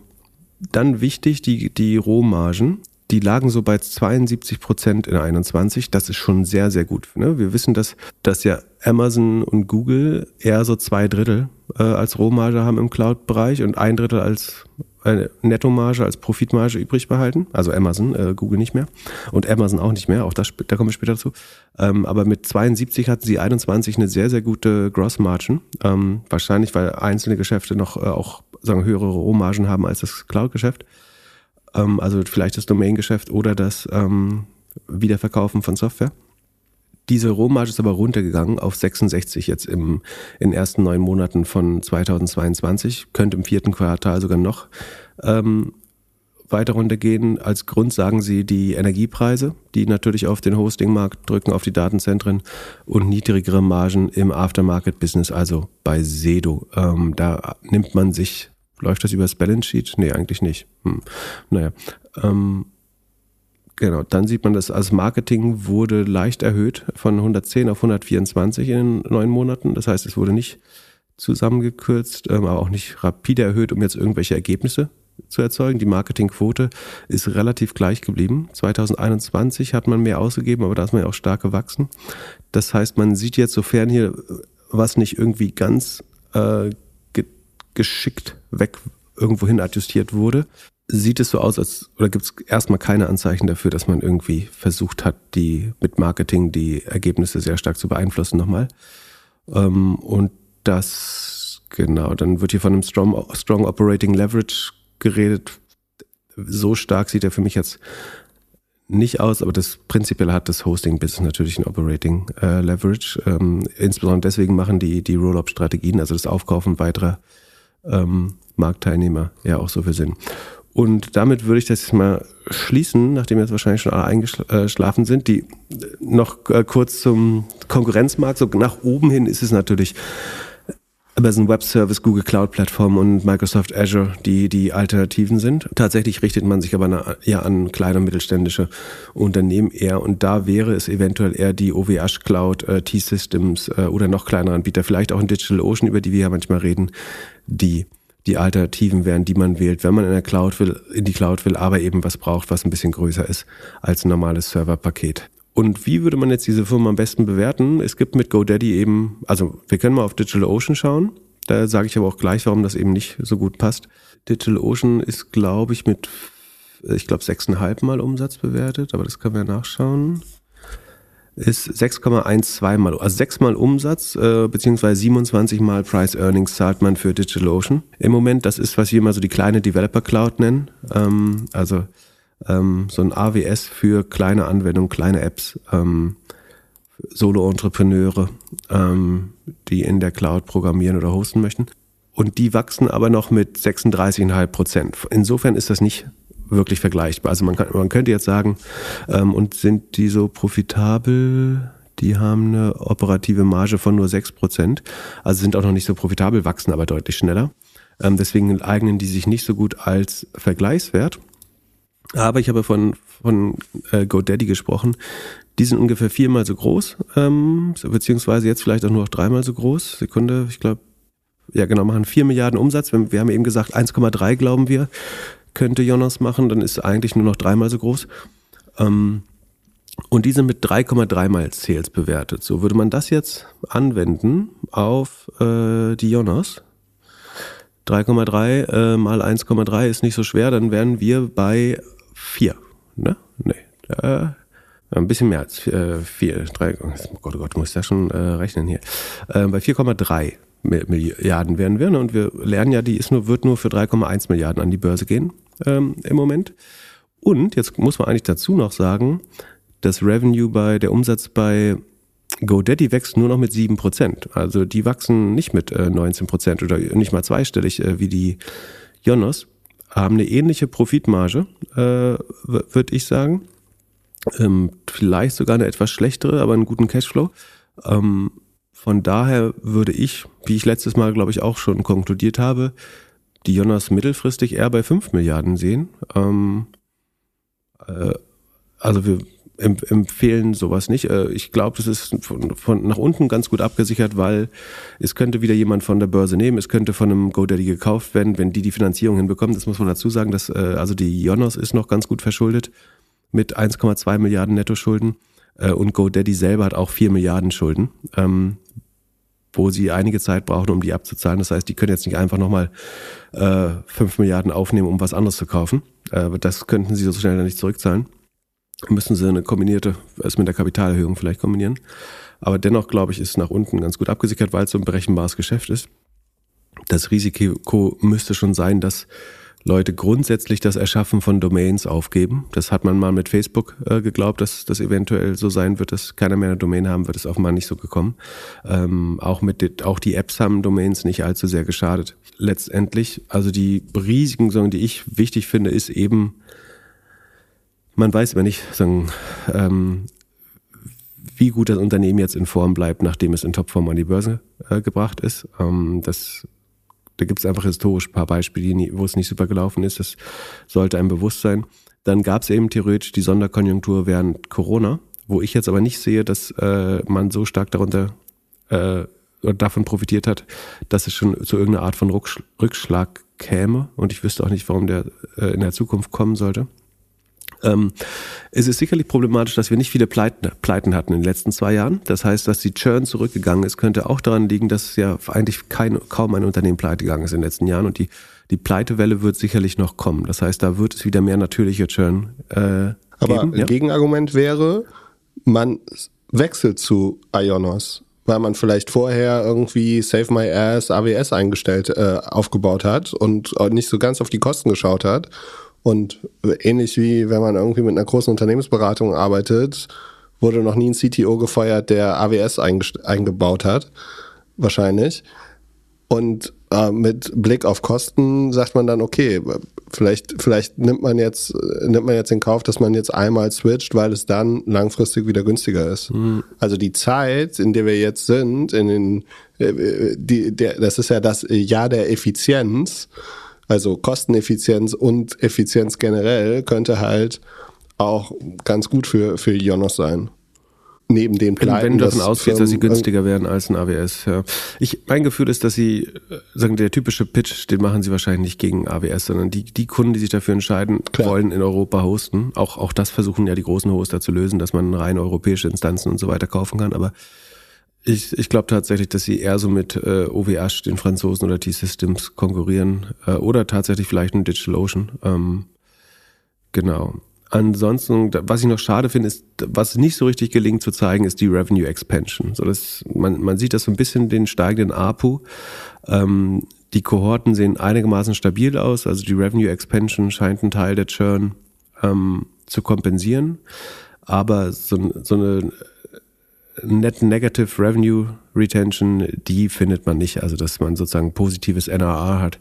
Dann wichtig, die, die Rohmargen. Die lagen so bei 72 Prozent in 21. Das ist schon sehr, sehr gut. Ne? Wir wissen, dass, dass ja Amazon und Google eher so zwei Drittel äh, als Rohmarge haben im Cloud-Bereich und ein Drittel als eine Nettomarge als Profitmarge übrig behalten. Also Amazon, äh, Google nicht mehr. Und Amazon auch nicht mehr, auch das, da kommen wir später dazu. Ähm, aber mit 72 hatten sie 21 eine sehr, sehr gute Gross Margin. Ähm, wahrscheinlich, weil einzelne Geschäfte noch äh, auch sagen, höhere Rohmargen haben als das Cloud-Geschäft. Ähm, also vielleicht das Domain-Geschäft oder das ähm, Wiederverkaufen von Software. Diese Rohmarge ist aber runtergegangen auf 66 jetzt im, in den ersten neun Monaten von 2022. Könnte im vierten Quartal sogar noch ähm, weiter runtergehen. Als Grund sagen sie die Energiepreise, die natürlich auf den Hostingmarkt drücken, auf die Datenzentren und niedrigere Margen im Aftermarket-Business, also bei Sedo. Ähm, da nimmt man sich, läuft das übers Balance Sheet? Nee, eigentlich nicht. Hm. Naja. Ähm, Genau, dann sieht man, das Marketing wurde leicht erhöht von 110 auf 124 in neun Monaten. Das heißt, es wurde nicht zusammengekürzt, ähm, aber auch nicht rapide erhöht, um jetzt irgendwelche Ergebnisse zu erzeugen. Die Marketingquote ist relativ gleich geblieben. 2021 hat man mehr ausgegeben, aber da ist man ja auch stark gewachsen. Das heißt, man sieht jetzt, sofern hier was nicht irgendwie ganz äh, ge geschickt weg irgendwohin adjustiert wurde, sieht es so aus, als oder gibt es erstmal keine Anzeichen dafür, dass man irgendwie versucht hat, die mit Marketing die Ergebnisse sehr stark zu beeinflussen nochmal. Ähm, und das, genau, dann wird hier von einem Strong, Strong Operating Leverage geredet. So stark sieht er für mich jetzt nicht aus, aber das prinzipiell hat das Hosting-Business natürlich ein Operating äh, Leverage. Ähm, insbesondere deswegen machen die, die Roll-Up-Strategien, also das Aufkaufen weiterer ähm, Marktteilnehmer, ja auch so viel Sinn. Und damit würde ich das jetzt mal schließen, nachdem jetzt wahrscheinlich schon alle eingeschlafen sind. Die noch äh, kurz zum Konkurrenzmarkt. So nach oben hin ist es natürlich Amazon Web Service, Google Cloud Plattform und Microsoft Azure, die die Alternativen sind. Tatsächlich richtet man sich aber eher an kleine und mittelständische Unternehmen eher und da wäre es eventuell eher die OVH Cloud, äh, T-Systems äh, oder noch kleinere Anbieter, vielleicht auch in DigitalOcean, über die wir ja manchmal reden, die die Alternativen wären, die man wählt, wenn man in der Cloud will, in die Cloud will, aber eben was braucht, was ein bisschen größer ist als ein normales Serverpaket. Und wie würde man jetzt diese Firma am besten bewerten? Es gibt mit GoDaddy eben, also wir können mal auf DigitalOcean schauen. Da sage ich aber auch gleich, warum das eben nicht so gut passt. DigitalOcean ist, glaube ich, mit, ich glaube, sechseinhalb Mal Umsatz bewertet, aber das können wir nachschauen ist 6,12 mal, also 6 mal Umsatz äh, beziehungsweise 27 mal Price Earnings zahlt man für DigitalOcean. Im Moment, das ist, was wir immer so die kleine Developer Cloud nennen. Ähm, also ähm, so ein AWS für kleine Anwendungen, kleine Apps, ähm, Solo-Entrepreneure, ähm, die in der Cloud programmieren oder hosten möchten. Und die wachsen aber noch mit 36,5 Prozent. Insofern ist das nicht wirklich vergleichbar. Also man, kann, man könnte jetzt sagen, ähm, und sind die so profitabel? Die haben eine operative Marge von nur 6%, also sind auch noch nicht so profitabel, wachsen aber deutlich schneller. Ähm, deswegen eignen die sich nicht so gut als Vergleichswert. Aber ich habe von, von äh, GoDaddy gesprochen. Die sind ungefähr viermal so groß, ähm, beziehungsweise jetzt vielleicht auch nur noch dreimal so groß. Sekunde, ich glaube, ja genau, machen vier Milliarden Umsatz. Wir haben eben gesagt, 1,3 glauben wir könnte Jonas machen, dann ist eigentlich nur noch dreimal so groß. Ähm, und die sind mit 3,3 mal Sales bewertet. So würde man das jetzt anwenden auf äh, die Jonas. 3,3 äh, mal 1,3 ist nicht so schwer, dann wären wir bei 4. Ne? Nee. Äh, ein bisschen mehr als 4. Äh, oh Gott, oh Gott, muss ich da schon äh, rechnen hier. Äh, bei 4,3 Milliarden wären wir. Ne? Und wir lernen ja, die ist nur, wird nur für 3,1 Milliarden an die Börse gehen ähm, im Moment. Und jetzt muss man eigentlich dazu noch sagen, das Revenue bei, der Umsatz bei GoDaddy wächst nur noch mit 7%. Also die wachsen nicht mit äh, 19% oder nicht mal zweistellig äh, wie die Jonos. Haben eine ähnliche Profitmarge, äh, würde ich sagen. Ähm, vielleicht sogar eine etwas schlechtere, aber einen guten Cashflow. Ähm, von daher würde ich, wie ich letztes Mal, glaube ich, auch schon konkludiert habe, die Jonas mittelfristig eher bei 5 Milliarden sehen. Ähm, äh, also wir empfehlen sowas nicht. Äh, ich glaube, das ist von, von nach unten ganz gut abgesichert, weil es könnte wieder jemand von der Börse nehmen, es könnte von einem GoDaddy gekauft werden, wenn die die Finanzierung hinbekommen. Das muss man dazu sagen, dass äh, also die Jonas ist noch ganz gut verschuldet mit 1,2 Milliarden Nettoschulden äh, und GoDaddy selber hat auch 4 Milliarden Schulden. Ähm, wo sie einige Zeit brauchen, um die abzuzahlen. Das heißt, die können jetzt nicht einfach nochmal äh, 5 Milliarden aufnehmen, um was anderes zu kaufen. Äh, das könnten sie so schnell nicht zurückzahlen müssen sie eine kombinierte, es mit der Kapitalerhöhung vielleicht kombinieren. Aber dennoch, glaube ich, ist nach unten ganz gut abgesichert, weil es so ein berechenbares Geschäft ist. Das Risiko müsste schon sein, dass Leute grundsätzlich das Erschaffen von Domains aufgeben. Das hat man mal mit Facebook äh, geglaubt, dass das eventuell so sein wird, dass keiner mehr eine Domain haben wird. Ist offenbar nicht so gekommen. Ähm, auch mit auch die Apps haben Domains nicht allzu sehr geschadet. Letztendlich, also die Risiken, die ich wichtig finde, ist eben man weiß aber nicht, sagen, ähm, wie gut das Unternehmen jetzt in Form bleibt, nachdem es in Topform an die Börse äh, gebracht ist. Ähm, das, da gibt es einfach historisch ein paar Beispiele, wo es nicht super gelaufen ist. Das sollte einem bewusst sein. Dann gab es eben theoretisch die Sonderkonjunktur während Corona, wo ich jetzt aber nicht sehe, dass äh, man so stark darunter äh, davon profitiert hat, dass es schon zu irgendeiner Art von Rückschlag käme. Und ich wüsste auch nicht, warum der äh, in der Zukunft kommen sollte. Ähm, es ist sicherlich problematisch, dass wir nicht viele Pleiten, Pleiten hatten in den letzten zwei Jahren. Das heißt, dass die Churn zurückgegangen ist, könnte auch daran liegen, dass ja eigentlich kein, kaum ein Unternehmen pleite gegangen ist in den letzten Jahren und die, die Pleitewelle wird sicherlich noch kommen. Das heißt, da wird es wieder mehr natürliche Churn äh, Aber geben. ein ja? Gegenargument wäre, man wechselt zu Ionos weil man vielleicht vorher irgendwie Save My Ass AWS eingestellt, äh, aufgebaut hat und nicht so ganz auf die Kosten geschaut hat und ähnlich wie wenn man irgendwie mit einer großen Unternehmensberatung arbeitet, wurde noch nie ein CTO gefeuert, der AWS eingebaut hat. Wahrscheinlich. Und äh, mit Blick auf Kosten sagt man dann, okay, vielleicht, vielleicht nimmt man jetzt, nimmt man jetzt in Kauf, dass man jetzt einmal switcht, weil es dann langfristig wieder günstiger ist. Mhm. Also die Zeit, in der wir jetzt sind, in den, äh, die, der, das ist ja das Jahr der Effizienz also Kosteneffizienz und Effizienz generell könnte halt auch ganz gut für, für Ionos sein. Neben den Pleiten. Wenn du davon ausgehst, dass sie günstiger werden als ein AWS. Ja. Ich, mein Gefühl ist, dass sie, äh, sagen, der typische Pitch, den machen sie wahrscheinlich nicht gegen AWS, sondern die, die Kunden, die sich dafür entscheiden, Klar. wollen in Europa hosten. Auch, auch das versuchen ja die großen Hoster zu lösen, dass man rein europäische Instanzen und so weiter kaufen kann. Aber ich, ich glaube tatsächlich, dass sie eher so mit äh, OVH, den Franzosen oder T-Systems konkurrieren äh, oder tatsächlich vielleicht ein DigitalOcean. Ähm, genau. Ansonsten, was ich noch schade finde, ist, was nicht so richtig gelingt zu zeigen, ist die Revenue Expansion. So dass man, man sieht das so ein bisschen den steigenden APU. Ähm, die Kohorten sehen einigermaßen stabil aus, also die Revenue Expansion scheint einen Teil der Churn ähm, zu kompensieren. Aber so, so eine Net Negative Revenue Retention, die findet man nicht. Also, dass man sozusagen positives NRR hat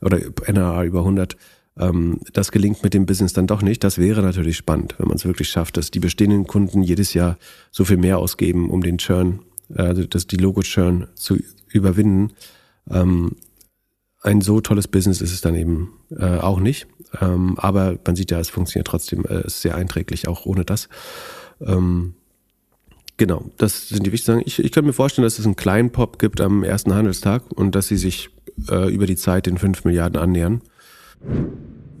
oder NRR über 100. Ähm, das gelingt mit dem Business dann doch nicht. Das wäre natürlich spannend, wenn man es wirklich schafft, dass die bestehenden Kunden jedes Jahr so viel mehr ausgeben, um den Churn, also dass die Logo-Churn zu überwinden. Ähm, ein so tolles Business ist es dann eben äh, auch nicht. Ähm, aber man sieht ja, es funktioniert trotzdem, äh, ist sehr einträglich, auch ohne das. Genau, das sind die wichtigsten Sachen. Ich, ich kann mir vorstellen, dass es einen kleinen Pop gibt am ersten Handelstag und dass sie sich äh, über die Zeit den 5 Milliarden annähern.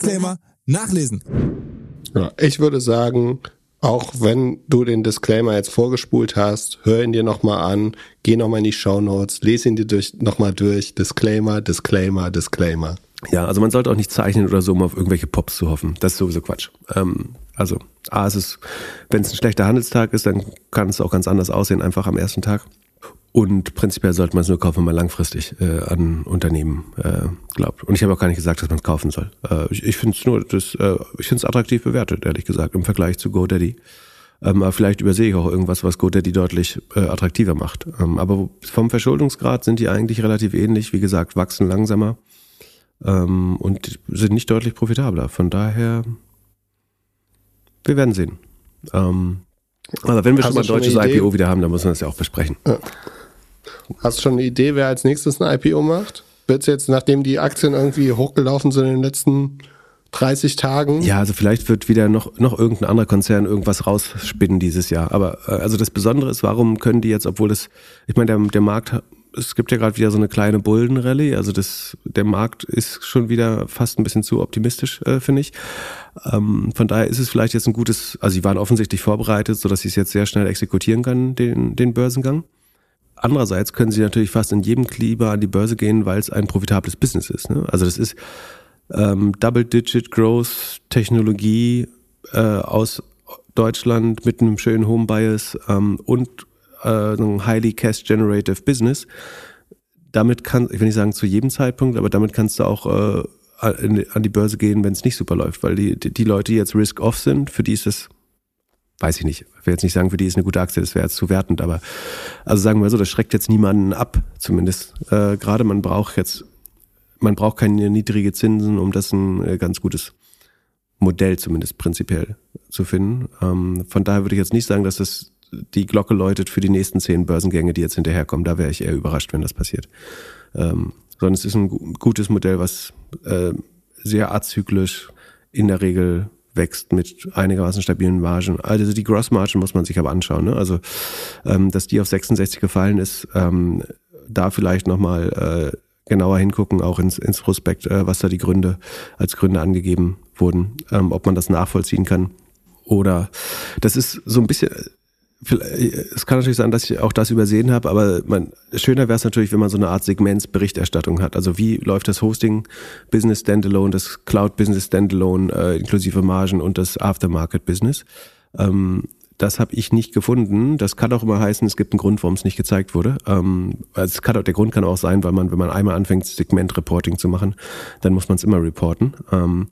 Disclaimer nachlesen. Ja, ich würde sagen, Auch wenn du den Disclaimer jetzt vorgespult hast, hör ihn dir nochmal an, geh nochmal in die Show Notes, lese ihn dir durch, nochmal durch. Disclaimer, Disclaimer, Disclaimer. Ja, also man sollte auch nicht zeichnen oder so, um auf irgendwelche Pops zu hoffen. Das ist sowieso Quatsch. Ähm, also, A, es ist, wenn es ein schlechter Handelstag ist, dann kann es auch ganz anders aussehen, einfach am ersten Tag. Und prinzipiell sollte man es nur kaufen, wenn man langfristig äh, an Unternehmen äh, glaubt. Und ich habe auch gar nicht gesagt, dass man es kaufen soll. Äh, ich ich finde es nur, das, äh, ich finde es attraktiv bewertet, ehrlich gesagt, im Vergleich zu GoDaddy. Ähm, aber vielleicht übersehe ich auch irgendwas, was GoDaddy deutlich äh, attraktiver macht. Ähm, aber vom Verschuldungsgrad sind die eigentlich relativ ähnlich. Wie gesagt, wachsen langsamer ähm, und sind nicht deutlich profitabler. Von daher, wir werden sehen. Ähm, aber wenn wir Hast schon mal ein deutsches? IPO wieder haben, dann muss man das ja auch besprechen. Hast du schon eine Idee, wer als nächstes ein IPO macht? Wird jetzt, nachdem die Aktien irgendwie hochgelaufen sind in den letzten 30 Tagen? Ja, also vielleicht wird wieder noch, noch irgendein anderer Konzern irgendwas rausspinnen dieses Jahr. Aber äh, also das Besondere ist, warum können die jetzt, obwohl das, ich meine, der, der Markt, es gibt ja gerade wieder so eine kleine Bullenrallye, also das, der Markt ist schon wieder fast ein bisschen zu optimistisch, äh, finde ich. Ähm, von daher ist es vielleicht jetzt ein gutes, also sie waren offensichtlich vorbereitet, sodass sie es jetzt sehr schnell exekutieren können, den, den Börsengang. Andererseits können sie natürlich fast in jedem Klima an die Börse gehen, weil es ein profitables Business ist. Ne? Also das ist ähm, Double-Digit Growth Technologie äh, aus Deutschland mit einem schönen Home Bias ähm, und äh, einem highly cash generative Business. Damit kann, ich will nicht sagen zu jedem Zeitpunkt, aber damit kannst du auch äh, an die Börse gehen, wenn es nicht super läuft, weil die, die Leute, jetzt risk-off sind, für die ist es weiß ich nicht. Ich will jetzt nicht sagen, für die ist eine gute Aktie, das wäre jetzt zu wertend, aber also sagen wir so, das schreckt jetzt niemanden ab, zumindest. Äh, Gerade man braucht jetzt, man braucht keine niedrige Zinsen, um das ein äh, ganz gutes Modell zumindest prinzipiell zu finden. Ähm, von daher würde ich jetzt nicht sagen, dass das die Glocke läutet für die nächsten zehn Börsengänge, die jetzt hinterherkommen. Da wäre ich eher überrascht, wenn das passiert. Ähm, sondern es ist ein gu- gutes Modell, was äh, sehr azyklisch in der Regel wächst mit einigermaßen stabilen Margen. Also die Gross Margin muss man sich aber anschauen. Ne? Also ähm, dass die auf 66 gefallen ist, ähm, da vielleicht nochmal äh, genauer hingucken, auch ins, ins Prospekt, äh, was da die Gründe als Gründe angegeben wurden, ähm, ob man das nachvollziehen kann. Oder das ist so ein bisschen, Es kann natürlich sein, dass ich auch das übersehen habe, aber man, schöner wäre es natürlich, wenn man so eine Art Segmentsberichterstattung hat. Also wie läuft das Hosting-Business Standalone, das Cloud-Business Standalone äh, inklusive Margen und das Aftermarket-Business. Ähm, das habe ich nicht gefunden. Das kann auch immer heißen, es gibt einen Grund, warum es nicht gezeigt wurde. Ähm, also kann auch, der Grund kann auch sein, weil man, wenn man einmal anfängt, Segment-Reporting zu machen, dann muss man es immer reporten. Ähm,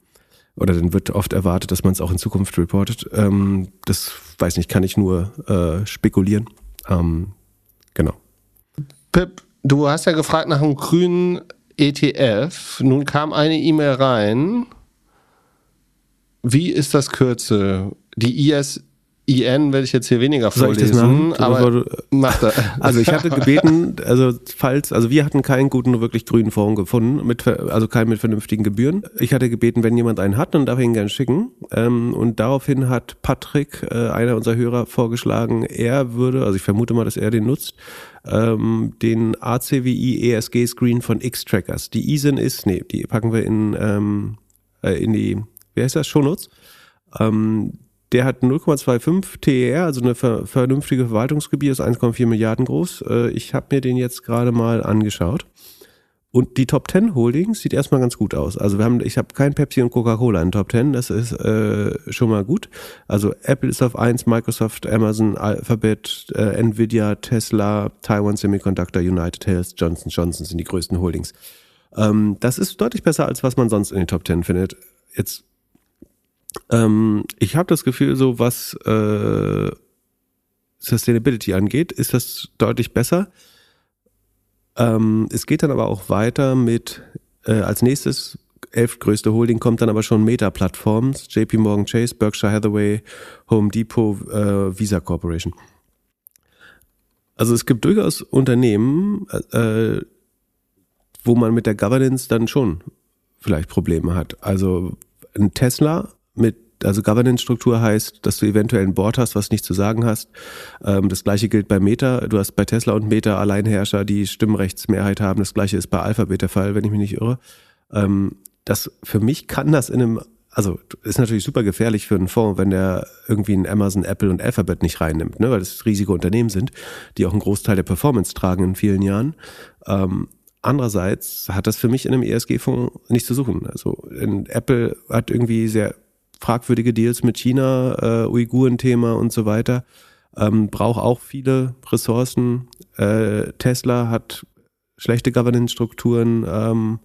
oder dann wird oft erwartet, dass man es auch in Zukunft reportet. Ähm, das weiß nicht, kann ich nur äh, spekulieren. Ähm, genau. Pip, du hast ja gefragt nach einem grünen ETF. Nun kam eine E-Mail rein. Wie ist das Kürzel? Die ISIN werde ich jetzt hier weniger Soll ich das vorlesen, machen? aber mach da. Also ich hatte gebeten, also falls, also wir hatten keinen guten, wirklich grünen Fonds gefunden, mit, also keinen mit vernünftigen Gebühren. Ich hatte gebeten, wenn jemand einen hat, dann darf ich ihn gerne schicken. Ähm, und daraufhin hat Patrick, äh, einer unserer Hörer, vorgeschlagen, er würde, also ich vermute mal, dass er den nutzt, ähm, den ACWI ESG Screen von X-Trackers. Die ISIN ist, nee, die packen wir in, ähm, äh, in die, wie heißt das, Shownotes. Ähm, der hat 0,25 TER, also eine ver vernünftige Verwaltungsgebühr, ist 1,4 Milliarden groß. Äh, ich habe mir den jetzt gerade mal angeschaut. Und die Top 10 Holdings sieht erstmal ganz gut aus. Also wir haben, ich habe kein Pepsi und Coca-Cola in Top 10, das ist äh, schon mal gut. Also Apple ist auf 1, Microsoft, Amazon, Alphabet, äh, Nvidia, Tesla, Taiwan Semiconductor, United Health, Johnson Johnson sind die größten Holdings. Ähm, das ist deutlich besser, als was man sonst in den Top 10 findet. Jetzt ähm, ich habe das Gefühl, so was äh, Sustainability angeht, ist das deutlich besser. Ähm, es geht dann aber auch weiter mit, äh, als nächstes, elftgrößte Holding kommt dann aber schon Meta-Plattforms, JP Morgan Chase, Berkshire Hathaway, Home Depot, äh, Visa Corporation. Also es gibt durchaus Unternehmen, äh, wo man mit der Governance dann schon vielleicht Probleme hat. Also ein Tesla mit, also Governance-Struktur heißt, dass du eventuell ein Board hast, was nichts zu sagen hast. Ähm, das gleiche gilt bei Meta. Du hast bei Tesla und Meta Alleinherrscher, die Stimmrechtsmehrheit haben. Das gleiche ist bei Alphabet der Fall, wenn ich mich nicht irre. Ähm, das, für mich kann das in einem also ist natürlich super gefährlich für einen Fonds, wenn der irgendwie einen Amazon, Apple und Alphabet nicht reinnimmt, ne, weil das riesige Unternehmen sind, die auch einen Großteil der Performance tragen in vielen Jahren. Ähm, andererseits hat das für mich in einem ESG-Fonds nichts zu suchen. Also Apple hat irgendwie sehr fragwürdige Deals mit China, äh, Uiguren-Thema und so weiter, ähm, braucht auch viele Ressourcen. Äh, Tesla hat schlechte Governance-Strukturen, ähm,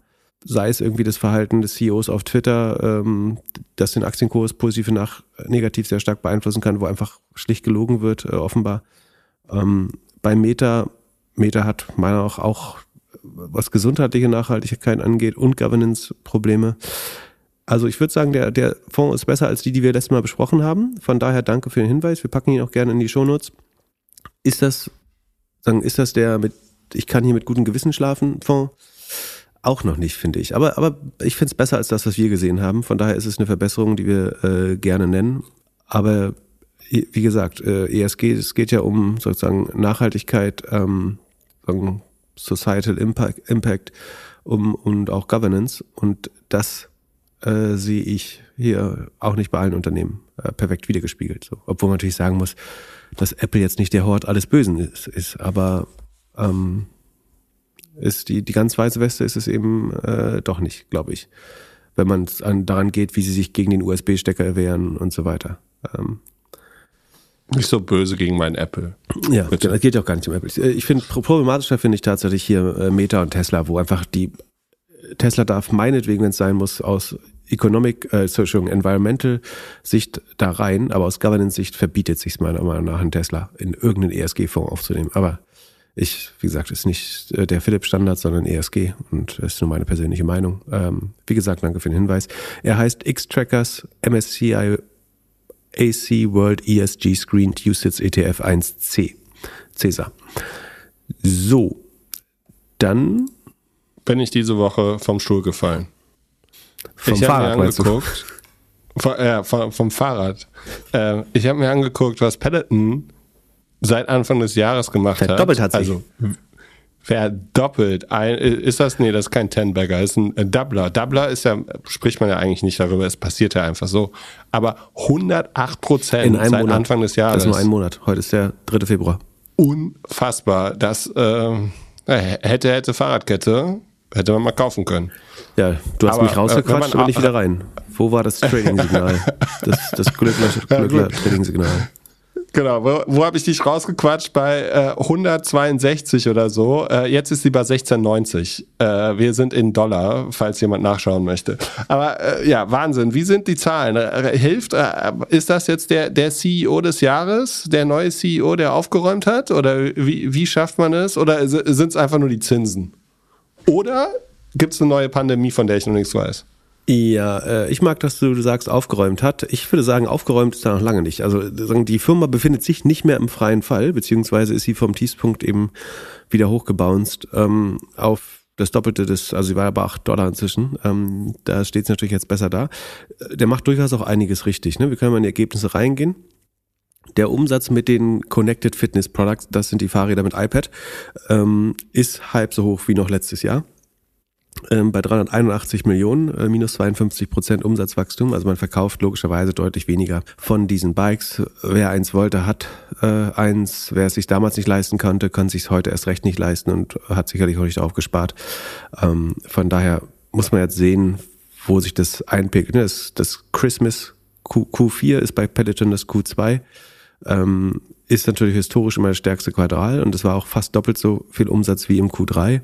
sei es irgendwie das Verhalten des CEOs auf Twitter, ähm, das den Aktienkurs positiv nach negativ sehr stark beeinflussen kann, wo einfach schlicht gelogen wird, äh, offenbar. Ähm, bei Meta, Meta hat meiner Meinung nach auch, was gesundheitliche Nachhaltigkeit angeht und Governance-Probleme. Also ich würde sagen, der, der Fonds ist besser als die, die wir letztes Mal besprochen haben. Von daher danke für den Hinweis. Wir packen ihn auch gerne in die Shownotes. Ist das, sagen, ist das der mit, ich kann hier mit gutem Gewissen schlafen, Fonds? Auch noch nicht, finde ich. Aber, aber ich finde es besser als das, was wir gesehen haben. Von daher ist es eine Verbesserung, die wir äh, gerne nennen. Aber wie gesagt, äh, ESG, es geht ja um sozusagen Nachhaltigkeit, ähm, sagen Societal Impact, Impact um, und auch Governance. Und das äh, sehe ich hier auch nicht bei allen Unternehmen äh, perfekt wiedergespiegelt. So. Obwohl man natürlich sagen muss, dass Apple jetzt nicht der Hort alles Bösen ist. ist aber ähm, ist die, die ganz weiße Weste ist es eben äh, doch nicht, glaube ich. Wenn man daran geht, wie sie sich gegen den USB-Stecker wehren und so weiter. Ähm, nicht so böse gegen meinen Apple. Ja, Bitte. das geht ja auch gar nicht um Apple. Ich finde, problematischer finde ich tatsächlich hier äh, Meta und Tesla, wo einfach die Tesla darf meinetwegen, wenn es sein muss, aus Economic, äh, Entschuldigung, Environmental Sicht da rein, aber aus Governance Sicht verbietet sich meiner Meinung nach ein Tesla in irgendeinen ESG-Fonds aufzunehmen. Aber ich, wie gesagt, ist nicht äh, der Philips-Standard, sondern ESG und ist nur meine persönliche Meinung. Ähm, wie gesagt, danke für den Hinweis. Er heißt X-Trackers MSCI AC World ESG Screened USITS ETF 1C. Cäsar. So, dann bin ich diese Woche vom Stuhl gefallen. Vom ich Fahrrad mir angeguckt, vom, äh, vom, vom Fahrrad. Äh, ich habe mir angeguckt, was Peloton seit Anfang des Jahres gemacht Verdoppelt hat. hat sich. Also verdoppelt. Ein, ist das, nee, das ist kein Ten-Bagger, ist ein Doubler. Doubler ist ja, spricht man ja eigentlich nicht darüber, es passiert ja einfach so. Aber 108 Prozent seit Monat. Anfang des Jahres. Das ist nur ein Monat. Heute ist der 3. Februar. Unfassbar. Das äh, hätte, hätte Fahrradkette, hätte man mal kaufen können. Ja, du hast aber, mich rausgequatscht, aber nicht wieder rein. Wo war das Trading-Signal? das das Glückler-Trading-Signal. Genau, wo, wo habe ich dich rausgequatscht? Bei äh, 162 oder so. Äh, jetzt ist sie bei 1690. Äh, wir sind in Dollar, falls jemand nachschauen möchte. Aber äh, ja, Wahnsinn. Wie sind die Zahlen? Äh, hilft, äh, ist das jetzt der, der CEO des Jahres, der neue CEO, der aufgeräumt hat? Oder wie, wie schafft man es? Oder sind es einfach nur die Zinsen? Oder gibt es eine neue Pandemie, von der ich noch nichts weiß? Ja, äh, ich mag, dass du sagst, aufgeräumt hat. Ich würde sagen, aufgeräumt ist da noch lange nicht. Also die Firma befindet sich nicht mehr im freien Fall, beziehungsweise ist sie vom Tiefspunkt eben wieder hochgebounced ähm, auf das Doppelte des, also sie war aber 8 Dollar inzwischen. Ähm, da steht es natürlich jetzt besser da. Der macht durchaus auch einiges richtig. Ne? Wir können mal in die Ergebnisse reingehen. Der Umsatz mit den Connected Fitness Products, das sind die Fahrräder mit iPad, ähm, ist halb so hoch wie noch letztes Jahr ähm, bei 381 Millionen, äh, minus 52 Prozent Umsatzwachstum. Also man verkauft logischerweise deutlich weniger von diesen Bikes. Wer eins wollte, hat äh, eins. Wer es sich damals nicht leisten konnte, kann sich heute erst recht nicht leisten und hat sicherlich auch nicht aufgespart. Ähm, von daher muss man jetzt sehen, wo sich das einpegelt. Das, das Christmas Q, Q4 ist bei Peloton das Q2. Ähm, ist natürlich historisch immer das stärkste Quartal und es war auch fast doppelt so viel Umsatz wie im Q3,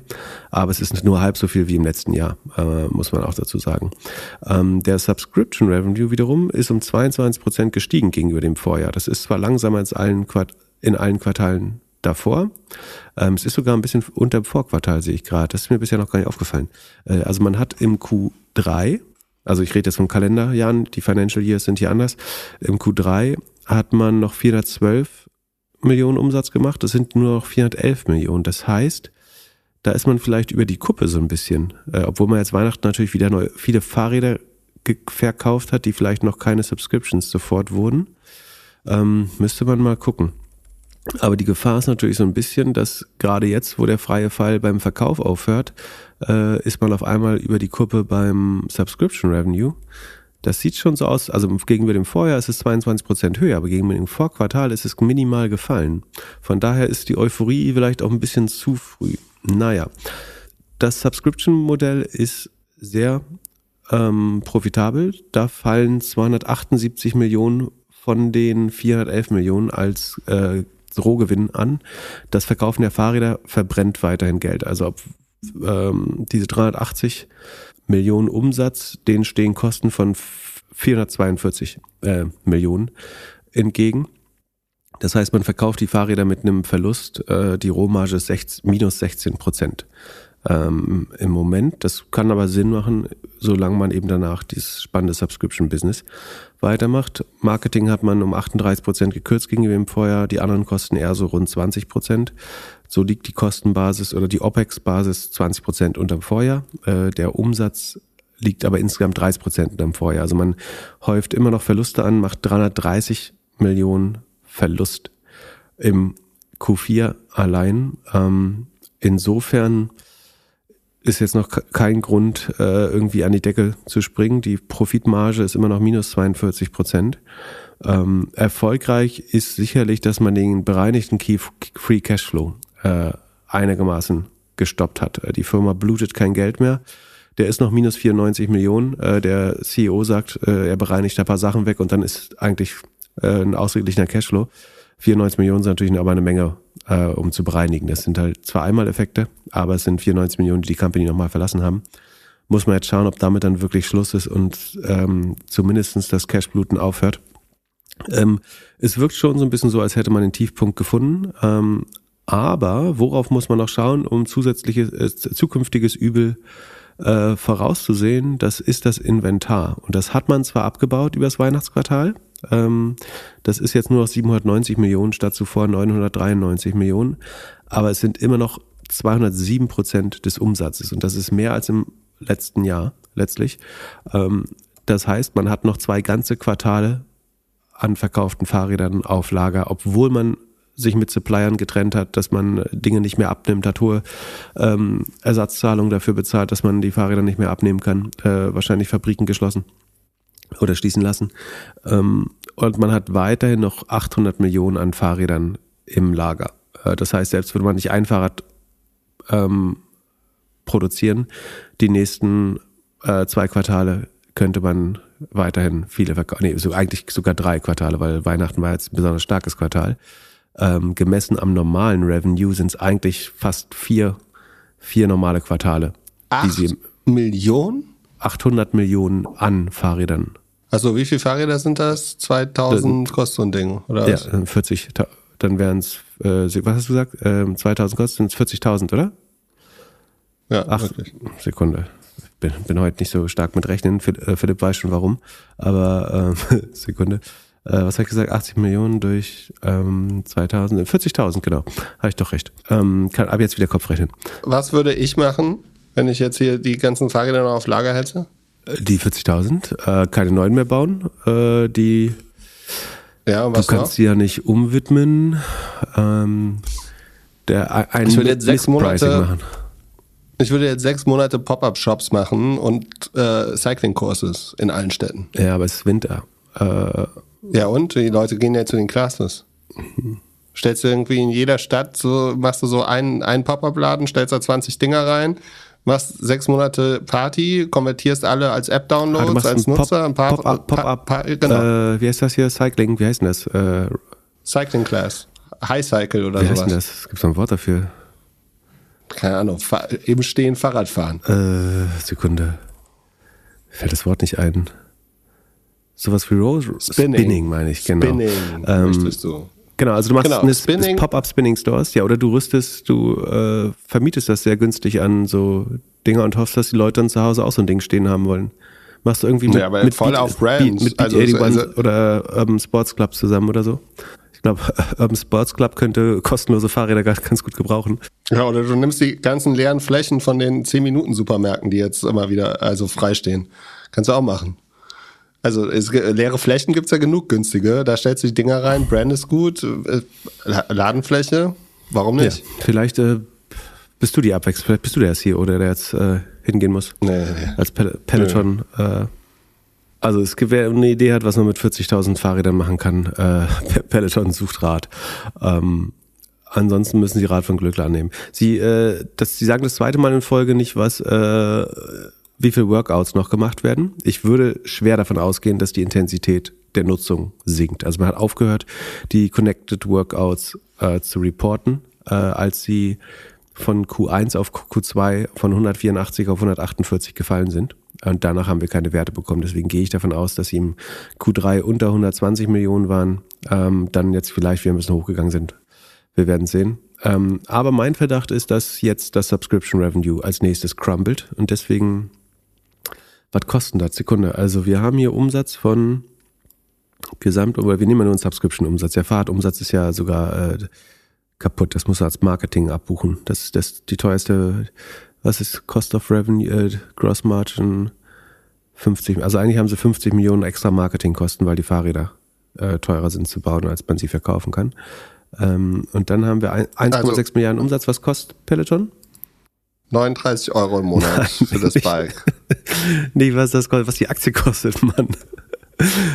aber es ist nur halb so viel wie im letzten Jahr, äh, muss man auch dazu sagen. Ähm, der Subscription Revenue wiederum ist um 22 Prozent gestiegen gegenüber dem Vorjahr. Das ist zwar langsamer als allen in allen Quartalen davor. Ähm, es ist sogar ein bisschen unter dem Vorquartal, sehe ich gerade. Das ist mir bisher noch gar nicht aufgefallen. Äh, also man hat im Q3 also ich rede jetzt vom Kalenderjahren, die Financial Years sind hier anders. Im Q3 hat man noch 412 Millionen Umsatz gemacht, das sind nur noch 411 Millionen. Das heißt, da ist man vielleicht über die Kuppe so ein bisschen, äh, obwohl man jetzt Weihnachten natürlich wieder neu, viele Fahrräder verkauft hat, die vielleicht noch keine Subscriptions sofort wurden. Ähm, müsste man mal gucken. Aber die Gefahr ist natürlich so ein bisschen, dass gerade jetzt, wo der freie Fall beim Verkauf aufhört, äh, ist man auf einmal über die Kuppe beim Subscription Revenue. Das sieht schon so aus, also gegenüber dem Vorjahr ist es 22 Prozent höher, aber gegenüber dem Vorquartal ist es minimal gefallen. Von daher ist die Euphorie vielleicht auch ein bisschen zu früh. Naja, das Subscription-Modell ist sehr ähm, profitabel. Da fallen 278 Millionen von den 411 Millionen als äh, Rohgewinn an. Das Verkaufen der Fahrräder verbrennt weiterhin Geld. Also ob ähm, diese 380 Millionen Umsatz, denen stehen Kosten von 442 äh, Millionen entgegen. Das heißt, man verkauft die Fahrräder mit einem Verlust, äh, die Rohmarge ist 16, minus 16 Prozent ähm, im Moment. Das kann aber Sinn machen, solange man eben danach dieses spannende Subscription-Business weitermacht. Marketing hat man um 38 Prozent gekürzt gegenüber dem Vorjahr, die anderen kosten eher so rund 20 Prozent. So liegt die Kostenbasis oder die OPEX-Basis 20 Prozent unterm Vorjahr. Äh, der Umsatz liegt aber insgesamt 30 Prozent unterm Vorjahr. Also man häuft immer noch Verluste an, macht 330 Millionen Verlust im Q4 allein. Ähm, insofern ist jetzt noch kein Grund, äh, irgendwie an die Decke zu springen. Die Profitmarge ist immer noch minus 42 Prozent. Ähm, erfolgreich ist sicherlich, dass man den bereinigten Key Free Cashflow äh, einigermaßen gestoppt hat. Äh, die Firma blutet kein Geld mehr. Der ist noch minus 94 Millionen. Äh, der CEO sagt, äh, er bereinigt ein paar Sachen weg und dann ist eigentlich äh, ein ausgeglichener Cashflow. 94 Millionen sind natürlich aber eine Menge, äh, um zu bereinigen. Das sind halt zwar Einmaleffekte, aber es sind 94 Millionen, die die Company nochmal verlassen haben. Muss man jetzt schauen, ob damit dann wirklich Schluss ist und ähm, zumindestens das Cashbluten aufhört. Ähm, es wirkt schon so ein bisschen so, als hätte man den Tiefpunkt gefunden. Ähm, aber worauf muss man noch schauen, um zusätzliches, äh, zukünftiges Übel äh, vorauszusehen? Das ist das Inventar. Und das hat man zwar abgebaut übers Weihnachtsquartal, das ist jetzt nur noch 790 Millionen statt zuvor 993 Millionen. Aber es sind immer noch 207 Prozent des Umsatzes. Und das ist mehr als im letzten Jahr letztlich. Ähm, das heißt, man hat noch zwei ganze Quartale an verkauften Fahrrädern auf Lager, obwohl man sich mit Suppliern getrennt hat, dass man Dinge nicht mehr abnimmt, hat hohe ähm, Ersatzzahlungen dafür bezahlt, dass man die Fahrräder nicht mehr abnehmen kann, äh, wahrscheinlich Fabriken geschlossen oder schließen lassen. Ähm, und man hat weiterhin noch 800 Millionen an Fahrrädern im Lager. Äh, das heißt, selbst würde man nicht ein Fahrrad ähm, produzieren, die nächsten äh, zwei Quartale könnte man weiterhin viele verkaufen. Nee, so eigentlich sogar drei Quartale, weil Weihnachten war jetzt ein besonders starkes Quartal. Ähm, gemessen am normalen Revenue sind es eigentlich fast vier, vier normale Quartale. Acht Millionen? 800 Millionen an Fahrrädern. Also wie viele Fahrräder sind das? 2000 kostet so ein Ding, oder Ja, 40, dann wären es, äh, was hast du gesagt? Ähm, 2000 kostet, sind es 40.000, oder? Ja, Ach, wirklich. Sekunde. Bin, bin heute nicht so stark mit Rechnen. Philipp, äh, Philipp weiß schon warum. Aber ähm, Sekunde. Äh, was habe ich gesagt? 80 Millionen durch ähm, 2000, 40.000, genau. Habe ich doch recht. Ähm, kann ab jetzt wieder Kopf rechnen. Was würde ich machen, wenn ich jetzt hier die ganzen Fahrräder noch auf Lager hätte? Die 40.000, äh, keine neuen mehr bauen. Äh, die ja, du kannst noch? sie ja nicht umwidmen. Ähm, der ein Ich will jetzt sechs Monate- machen. Ich würde jetzt sechs Monate Pop-Up-Shops machen und äh, Cycling-Courses in allen Städten. Ja, aber es ist Winter. Äh, Ja, und die Leute gehen ja zu den Classes. Stellst du irgendwie in jeder Stadt so, machst du so einen, einen Pop-Up-Laden, stellst da 20 Dinger rein, machst sechs Monate Party, konvertierst alle als ah, App-Downloads, machst als Nutzer, ein paar Pop-up, Pop-up, Pa- genau. äh, wie heißt das hier? Cycling, wie heißt denn das? Äh, Cycling Class. High Cycle oder wie heißt denn sowas. das? Es gibt so ein Wort dafür. Keine Ahnung. Fa Im Stehen Fahrrad fahren. Äh, Sekunde. Fällt das Wort nicht ein. Sowas wie Rose Spinning. Spinning meine ich, genau. Spinning, Ähm, möchtest du. Genau, also du machst Genau, eine Spinning. Pop-up Spinning Stores, ja, oder du rüstest, du äh, vermietest das sehr günstig an so Dinger und hoffst, dass die Leute dann zu Hause auch so ein Ding stehen haben wollen. Machst du irgendwie mit, Ja, aber mit voll Beat- auf Brands. Beat, Also, 81 also- oder Urban Sports Club zusammen oder so. Ich glaube, Urban Sports Club könnte kostenlose Fahrräder ganz, ganz gut gebrauchen. Ja, oder du nimmst die ganzen leeren Flächen von den 10-Minuten-Supermärkten, die jetzt immer wieder also freistehen. Kannst du auch machen. Also es, leere Flächen gibt's ja genug günstige. Da stellst du die Dinger rein, Brand ist gut, äh, La- Ladenfläche, warum nicht? Ja, vielleicht äh, bist du die Abwechslung, vielleicht bist du der CEO, der, der jetzt äh, hingehen muss. Nee, nee, nee. Als Pel Peloton äh, Also es gibt, wer eine Idee hat, was man mit 40.000 Fahrrädern machen kann, äh, Peloton sucht Rad. Ähm, ansonsten müssen Sie Rad von Glückler annehmen. Sie, äh, das, Sie sagen das zweite Mal in Folge nicht, was, äh, wie viel Workouts noch gemacht werden. Ich würde schwer davon ausgehen, dass die Intensität der Nutzung sinkt. Also man hat aufgehört, die Connected Workouts äh, zu reporten, äh, als sie von Q1 auf Q2 von 184 auf 148 gefallen sind. Und danach haben wir keine Werte bekommen. Deswegen gehe ich davon aus, dass sie im Q3 unter 120 Millionen waren, ähm, dann jetzt vielleicht wieder ein bisschen hochgegangen sind. Wir werden sehen. Ähm, aber mein Verdacht ist, dass jetzt das Subscription Revenue als nächstes crumbled und deswegen, was kosten das? Sekunde. Also wir haben hier Umsatz von Gesamt, oder wir nehmen nur einen Subscription-Umsatz. Der Fahrradumsatz ist ja sogar äh, kaputt. Das muss er als Marketing abbuchen. Das ist das, die teuerste, was ist Cost of Revenue, äh, Gross Margin 50, also eigentlich haben sie 50 Millionen extra Marketingkosten, weil die Fahrräder äh, teurer sind zu bauen, als man sie verkaufen kann. Ähm, und dann haben wir 1,6 also, Milliarden Umsatz. Was kostet Peloton? 39 Euro im Monat Nein, für das Bike. nee, was das kostet, was die Aktie kostet, Mann.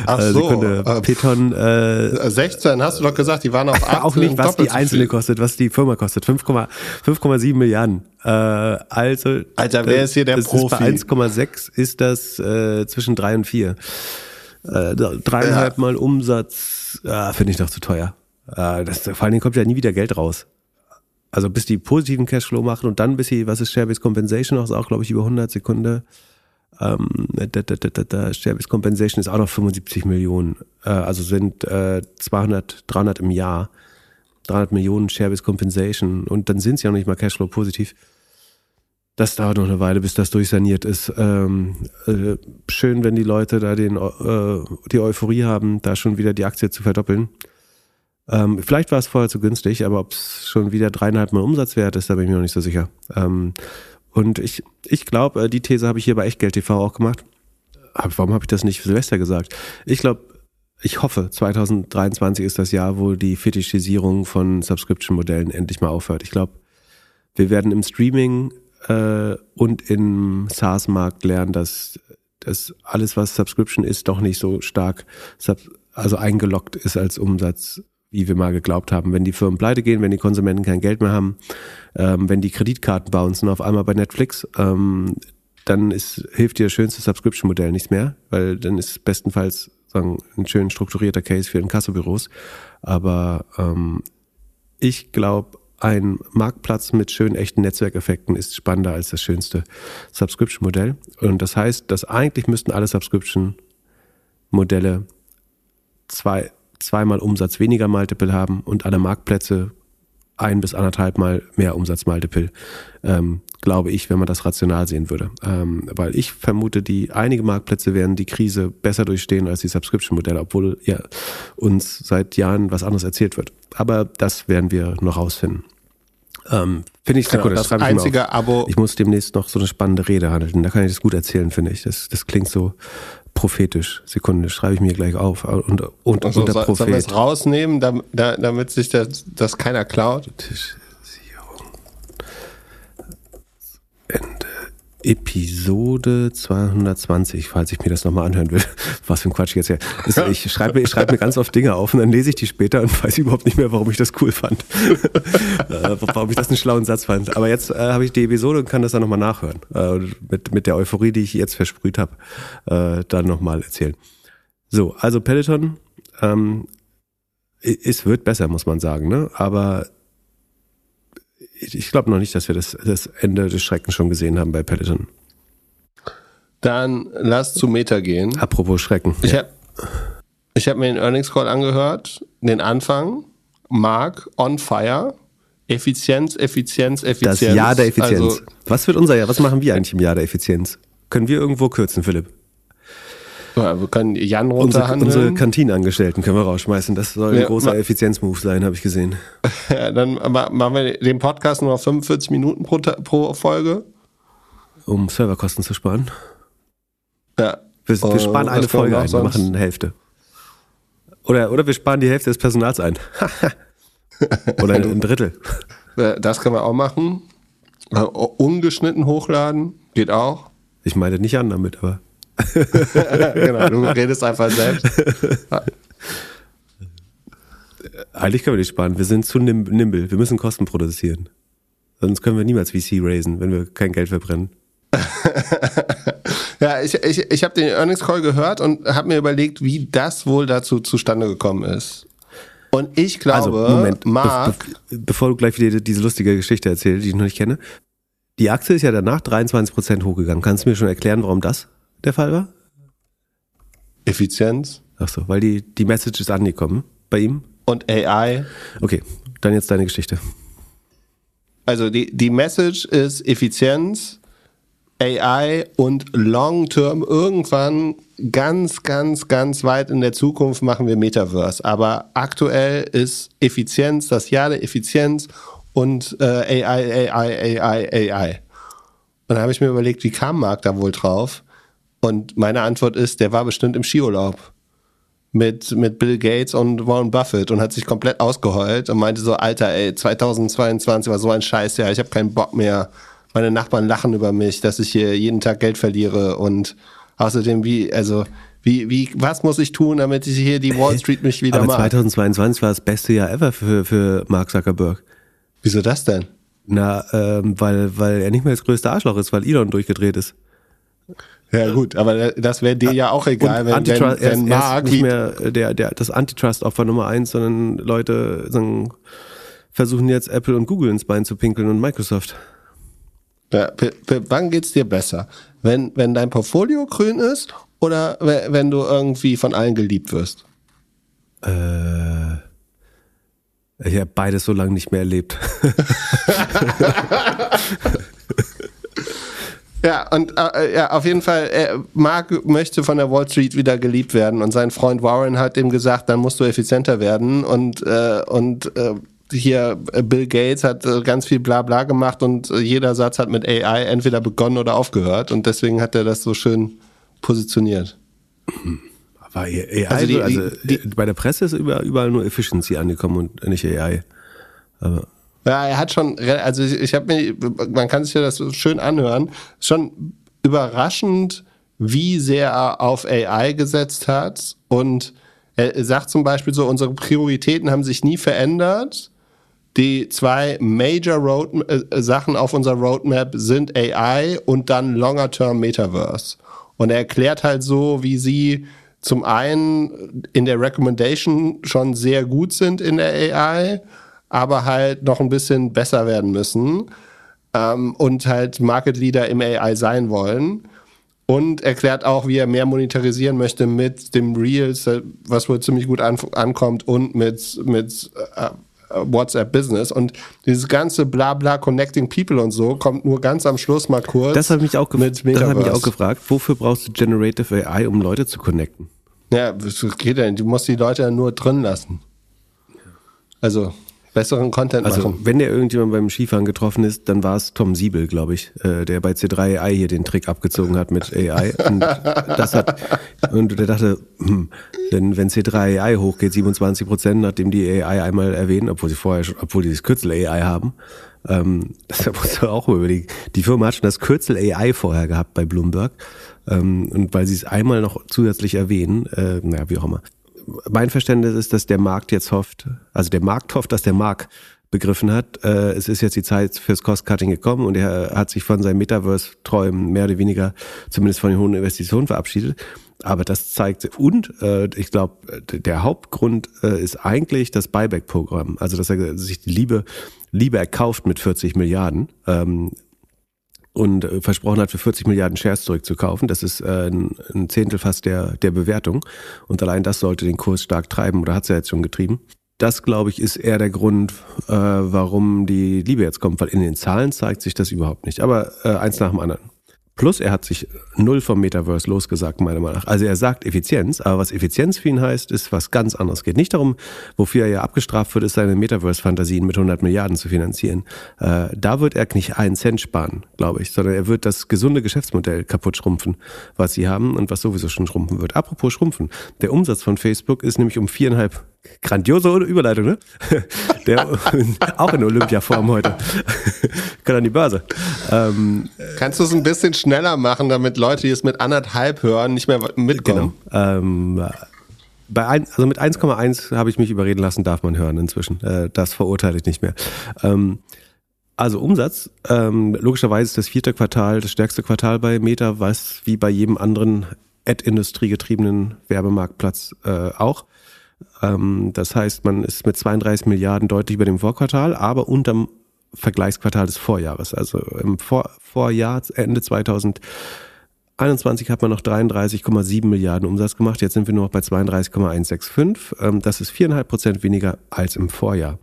Ach äh, so, Sekunde. Äh, Peton, äh, 16 hast du doch gesagt, die waren auf 18. Auch nicht, was die einzelne kostet, was die Firma kostet. 5,7 Milliarden. Äh, also, Alter, wer ist hier der Profi? Ist bei 1,6 ist das äh, zwischen 3 und 4. Äh, dreieinhalb ja. Mal Umsatz, äh, finde ich noch zu teuer. Äh, das, vor allen Dingen kommt ja nie wieder Geld raus. Also bis die positiven Cashflow machen und dann bis sie, was ist Share-Based Compensation noch, ist auch glaube ich über 100 Sekunden. Ähm, da, da, da, da, Share-Based Compensation ist auch noch 75 Millionen. Äh, also sind äh, 200, 300 im Jahr. 300 Millionen Share-Based Compensation und dann sind sie auch nicht mal Cashflow positiv. Das dauert noch eine Weile, bis das durchsaniert ist. Ähm, äh, schön, wenn die Leute da den, äh, die Euphorie haben, da schon wieder die Aktie zu verdoppeln. Ähm, vielleicht war es vorher zu günstig, aber ob es schon wieder dreieinhalb Mal Umsatz wert ist, da bin ich mir noch nicht so sicher. Ähm, und ich, ich glaube, äh, die These habe ich hier bei Echtgeld TV auch gemacht. Aber warum habe ich das nicht für Silvester gesagt? Ich glaube, ich hoffe, 2023 ist das Jahr, wo die Fetischisierung von Subscription-Modellen endlich mal aufhört. Ich glaube, wir werden im Streaming äh, und im SaaS-Markt lernen, dass, dass alles, was Subscription ist, doch nicht so stark also eingeloggt ist als Umsatz wie wir mal geglaubt haben. Wenn die Firmen pleite gehen, wenn die Konsumenten kein Geld mehr haben, ähm, wenn die Kreditkarten bouncen auf einmal bei Netflix, ähm, dann ist, hilft dir das schönste Subscription-Modell nichts mehr, weil dann ist bestenfalls sagen, ein schön strukturierter Case für Inkassobüros. Aber ähm, ich glaube, ein Marktplatz mit schönen echten Netzwerkeffekten ist spannender als das schönste Subscription-Modell. Und das heißt, dass eigentlich müssten alle Subscription-Modelle zwei zweimal Umsatz weniger Multiple haben und alle Marktplätze ein bis anderthalb Mal mehr Umsatz Multiple, ähm, glaube ich, wenn man das rational sehen würde. Ähm, weil ich vermute, die einige Marktplätze werden die Krise besser durchstehen als die Subscription-Modelle, obwohl ja uns seit Jahren was anderes erzählt wird. Aber das werden wir noch rausfinden. Ähm, finde ich sehr genau, gut. Das, das einzige Abo. Ich muss demnächst noch so eine spannende Rede handeln. Da kann ich das gut erzählen, finde ich. Das, das klingt so prophetisch. Sekunde, schreibe ich mir gleich auf. Und, und also, unter Prophet. Sollen wir es rausnehmen, damit, damit sich das, das keiner klaut? Ende. Episode 220, falls ich mir das nochmal anhören will. Was für ein Quatsch jetzt hier. Ich schreibe mir, ich schreibe mir ganz oft Dinge auf und dann lese ich die später und weiß überhaupt nicht mehr, warum ich das cool fand. Äh, warum ich das einen schlauen Satz fand. Aber jetzt äh, habe ich die Episode und kann das dann nochmal nachhören. Äh, mit, mit der Euphorie, die ich jetzt versprüht habe, äh, dann nochmal erzählen. So, also Peloton, ähm, es wird besser, muss man sagen, ne? Aber ich glaube noch nicht, dass wir das, das Ende des Schreckens schon gesehen haben bei Peloton. Dann lass zu Meta gehen. Apropos Schrecken. Ich ja. habe ich hab mir den Earnings Call angehört, den Anfang, Mark on fire, Effizienz, Effizienz, Effizienz. Das Jahr der Effizienz. Also, was wird unser Jahr? Was machen wir eigentlich im Jahr der Effizienz? Können wir irgendwo kürzen, Philipp? Ja, wir können Jan runterhandeln. Unsere, unsere Kantinenangestellten können wir rausschmeißen. Das soll ein ja, großer Effizienzmove sein, habe ich gesehen. Ja, dann machen wir den Podcast nur auf 45 Minuten pro, pro Folge. Um Serverkosten zu sparen. Ja. Wir, wir sparen eine Folge ein, wir machen eine Hälfte. Oder, oder wir sparen die Hälfte des Personals ein. oder ein Drittel. Das können wir auch machen. Ungeschnitten hochladen, geht auch. Ich meine nicht an damit, aber. genau, du redest einfach selbst. Eigentlich können wir nicht sparen. Wir sind zu nim- nimble. Wir müssen Kosten produzieren. Sonst können wir niemals VC raisen, wenn wir kein Geld verbrennen. Ja, ich, ich, ich habe den Earnings Call gehört und habe mir überlegt, wie das wohl dazu zustande gekommen ist. Und ich glaube, also, Moment, Mark, be be bevor du gleich wieder diese lustige Geschichte erzählst, die ich noch nicht kenne. Die Aktie ist ja danach 23% hochgegangen. Kannst du mir schon erklären, warum das der Fall war? Effizienz Ach so, weil die, die Message ist angekommen bei ihm. und AI. Okay, dann jetzt deine Geschichte. Also die, die Message ist Effizienz, AI und Long-Term irgendwann ganz, ganz, ganz weit in der Zukunft machen wir Metaverse. Aber aktuell ist Effizienz, das Jahr der Effizienz und äh, AI, AI, AI, AI. Und da habe ich mir überlegt, wie kam Marc da wohl drauf? Und meine Antwort ist, der war bestimmt im Skiurlaub mit, mit Bill Gates und Warren Buffett und hat sich komplett ausgeheult und meinte so, Alter, ey, 2022 war so ein Scheiß, ja, ich habe keinen Bock mehr. Meine Nachbarn lachen über mich, dass ich hier jeden Tag Geld verliere und außerdem wie, also, wie, wie, was muss ich tun, damit ich hier die Wall Street mich wieder Aber mag? 2022 war das beste Jahr ever für, für Mark Zuckerberg. Wieso das denn? Na, ähm, weil, weil er nicht mehr das größte Arschloch ist, weil Elon durchgedreht ist. Ja gut, aber das wäre dir ja auch egal, Und wenn, Antitrust, wenn, wenn Mark nicht mehr der, der, das Antitrust-Opfer Nummer eins, sondern Leute sagen, versuchen jetzt Apple und Google ins Bein zu pinkeln und Microsoft. Ja, wann geht's dir besser? Wenn, wenn dein Portfolio grün ist oder we- wenn du irgendwie von allen geliebt wirst? Äh, ich habe beides so lange nicht mehr erlebt. Ja, und äh, ja, auf jeden Fall, äh, Mark möchte von der Wall Street wieder geliebt werden und sein Freund Warren hat ihm gesagt, dann musst du effizienter werden und, äh, und äh, hier äh, Bill Gates hat äh, ganz viel Blabla gemacht und äh, jeder Satz hat mit AI entweder begonnen oder aufgehört und deswegen hat er das so schön positioniert. Aber AI, Also die- also die- bei der Presse ist überall, überall nur Efficiency angekommen und nicht AI. Aber Ja, er hat schon, also ich, ich habe mir, man kann sich ja das schön anhören, schon überraschend, wie sehr er auf AI gesetzt hat. Und er sagt zum Beispiel so, unsere Prioritäten haben sich nie verändert. Die zwei Major Road äh, Sachen auf unserer Roadmap sind AI und dann Longer Term Metaverse. Und er erklärt halt so, wie sie zum einen in der Recommendation schon sehr gut sind in der AI, aber halt noch ein bisschen besser werden müssen ähm, und halt Market Leader im AI sein wollen. Und erklärt auch, wie er mehr monetarisieren möchte mit dem Reels, äh, was wohl ziemlich gut an, ankommt, und mit, mit äh, WhatsApp Business. Und dieses ganze Blabla Connecting People und so kommt nur ganz am Schluss mal kurz. das habe ich mich auch, mit das hab ich mich Metaverse. auch gefragt. Wofür brauchst du Generative AI, um Leute zu connecten? Ja, das geht ja nicht. Du musst die Leute ja nur drin lassen. Also besseren Content Also, machen. wenn der irgendjemand beim Skifahren getroffen ist, dann war es Tom Siebel, glaube ich, äh, der bei C3 AI hier den Trick abgezogen hat mit AI. Und das hat, und der dachte, hm, wenn, wenn C3 AI hochgeht, 27 Prozent, nachdem die AI einmal erwähnen, obwohl sie vorher schon, obwohl die das Kürzel AI haben, ähm, das musst du auch mal überlegen. Die Firma hat schon das Kürzel AI vorher gehabt bei Bloomberg. Ähm, und weil sie es einmal noch zusätzlich erwähnen, äh, naja, wie auch immer mein Verständnis ist, dass der Markt jetzt hofft, also der Markt hofft, dass der Markt begriffen hat, äh, es ist jetzt die Zeit fürs Cost-Cutting gekommen und er hat sich von seinen Metaverse-Träumen mehr oder weniger zumindest von den hohen Investitionen verabschiedet. Aber das zeigt, und äh, ich glaube, der Hauptgrund äh, ist eigentlich das Buyback-Programm, also dass er sich die Liebe, Liebe erkauft mit 40 Milliarden. Ähm, und äh, versprochen hat, für 40 Milliarden Shares zurückzukaufen. Das ist äh, ein, Zehntel fast der, der Bewertung. Und allein das sollte den Kurs stark treiben oder hat es ja jetzt schon getrieben. Das, glaube ich, ist eher der Grund, äh, warum die Liebe jetzt kommt, weil in den Zahlen zeigt sich das überhaupt nicht. Aber äh, eins nach dem anderen. Plus, er hat sich null vom Metaverse losgesagt, meiner Meinung nach. Also er sagt Effizienz, aber was Effizienz für ihn heißt, ist was ganz anderes. Geht nicht darum, wofür er ja abgestraft wird, ist seine Metaverse-Fantasien mit 100 Milliarden zu finanzieren. Äh, da wird er nicht einen Cent sparen, glaube ich, sondern er wird das gesunde Geschäftsmodell kaputt schrumpfen, was sie haben und was sowieso schon schrumpfen wird. Apropos schrumpfen. Der Umsatz von Facebook ist nämlich um viereinhalb Grandiose Überleitung, ne? Der, auch in Olympiaform heute. Kann an die Börse. Ähm, Kannst du es ein bisschen schneller machen, damit Leute, die es mit anderthalb hören, nicht mehr mitkommen? Genau. Ähm, bei ein, also mit 1,1 habe ich mich überreden lassen, darf man hören inzwischen. Äh, das verurteile ich nicht mehr. Ähm, also Umsatz, ähm, logischerweise ist das vierte Quartal das stärkste Quartal bei Meta, was wie bei jedem anderen Ad-Industrie getriebenen Werbemarktplatz äh, auch. Ähm, das heißt, man ist mit 32 Milliarden deutlich über dem Vorquartal, aber unterm Vergleichsquartal des Vorjahres. Also im Vor Vorjahr, Ende 2021 hat man noch 33,7 Milliarden Umsatz gemacht. Jetzt sind wir nur noch bei 32,165. Ähm, das ist viereinhalb Prozent weniger als im Vorjahr.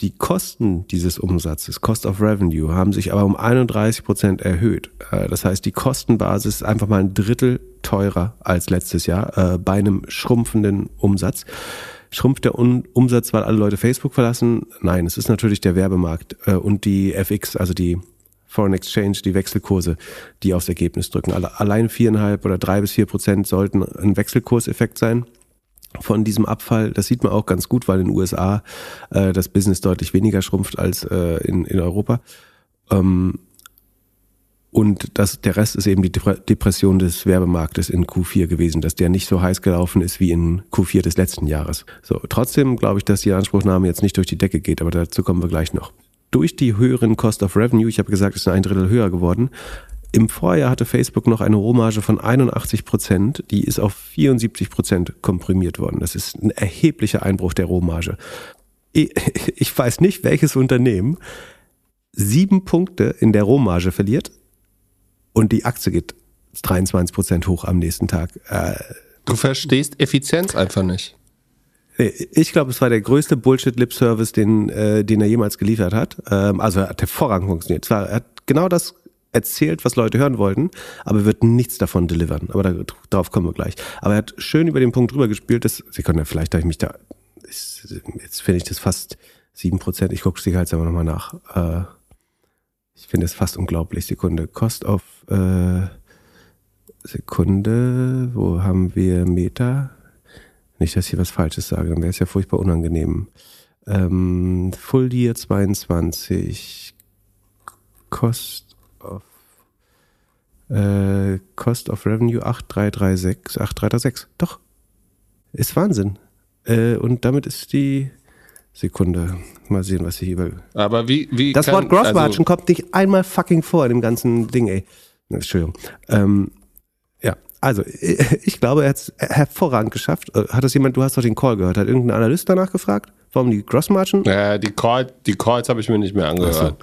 Die Kosten dieses Umsatzes, Cost of Revenue, haben sich aber um 31 Prozent erhöht. Äh, das heißt, die Kostenbasis ist einfach mal ein Drittel teurer als letztes Jahr äh, bei einem schrumpfenden Umsatz. Schrumpft der Umsatz, weil alle Leute Facebook verlassen? Nein, es ist natürlich der Werbemarkt äh, und die FX, also die Foreign Exchange, die Wechselkurse, die aufs Ergebnis drücken. Allein viereinhalb oder drei bis vier Prozent sollten ein Wechselkurseffekt sein von diesem Abfall. Das sieht man auch ganz gut, weil in den USA äh, das Business deutlich weniger schrumpft als äh, in, in Europa. Ähm, und das, der Rest ist eben die Depression des Werbemarktes in Q4 gewesen, dass der nicht so heiß gelaufen ist wie in Q4 des letzten Jahres. So, trotzdem glaube ich, dass die Anspruchnahme jetzt nicht durch die Decke geht, aber dazu kommen wir gleich noch. Durch die höheren Cost of Revenue, ich habe gesagt, es ist ein Drittel höher geworden, im Vorjahr hatte Facebook noch eine Rohmarge von 81 Prozent, die ist auf 74 Prozent komprimiert worden. Das ist ein erheblicher Einbruch der Rohmarge. Ich weiß nicht, welches Unternehmen sieben Punkte in der Rohmarge verliert und die Aktie geht 23 Prozent hoch am nächsten Tag. Äh, du verstehst Effizienz einfach nicht. Ich glaube, es war der größte Bullshit-Lip-Service, den, äh, den er jemals geliefert hat. Ähm, also er hat hervorragend funktioniert. Er hat genau das erzählt, was Leute hören wollten, aber wird nichts davon delivern. Aber da, darauf kommen wir gleich. Aber er hat schön über den Punkt drüber gespielt, dass, Sie können ja vielleicht, da ich mich da, ich, jetzt finde ich das fast sieben Prozent. Ich gucke sicherheitshalber nochmal nach. Äh, ich finde es fast unglaublich. Sekunde. Cost of, äh, Sekunde, wo haben wir Meta? Nicht, dass ich hier was Falsches sage, dann wäre es ja furchtbar unangenehm. Ähm, Full Year 22, Cost of äh, Cost of Revenue 8336, 8336. Doch. Ist Wahnsinn. Äh, und damit ist die Sekunde. Mal sehen, was ich hier. Aber wie, wie. Das kann, Wort Gross Margin also kommt nicht einmal fucking vor in dem ganzen Ding, ey. Entschuldigung. Ähm, ja, also, ich glaube, er hat es hervorragend geschafft. Äh, hat das jemand, du hast doch den Call gehört, hat irgendein Analyst danach gefragt, warum die Gross Margin? Ja, die, Call, die Calls habe ich mir nicht mehr angehört.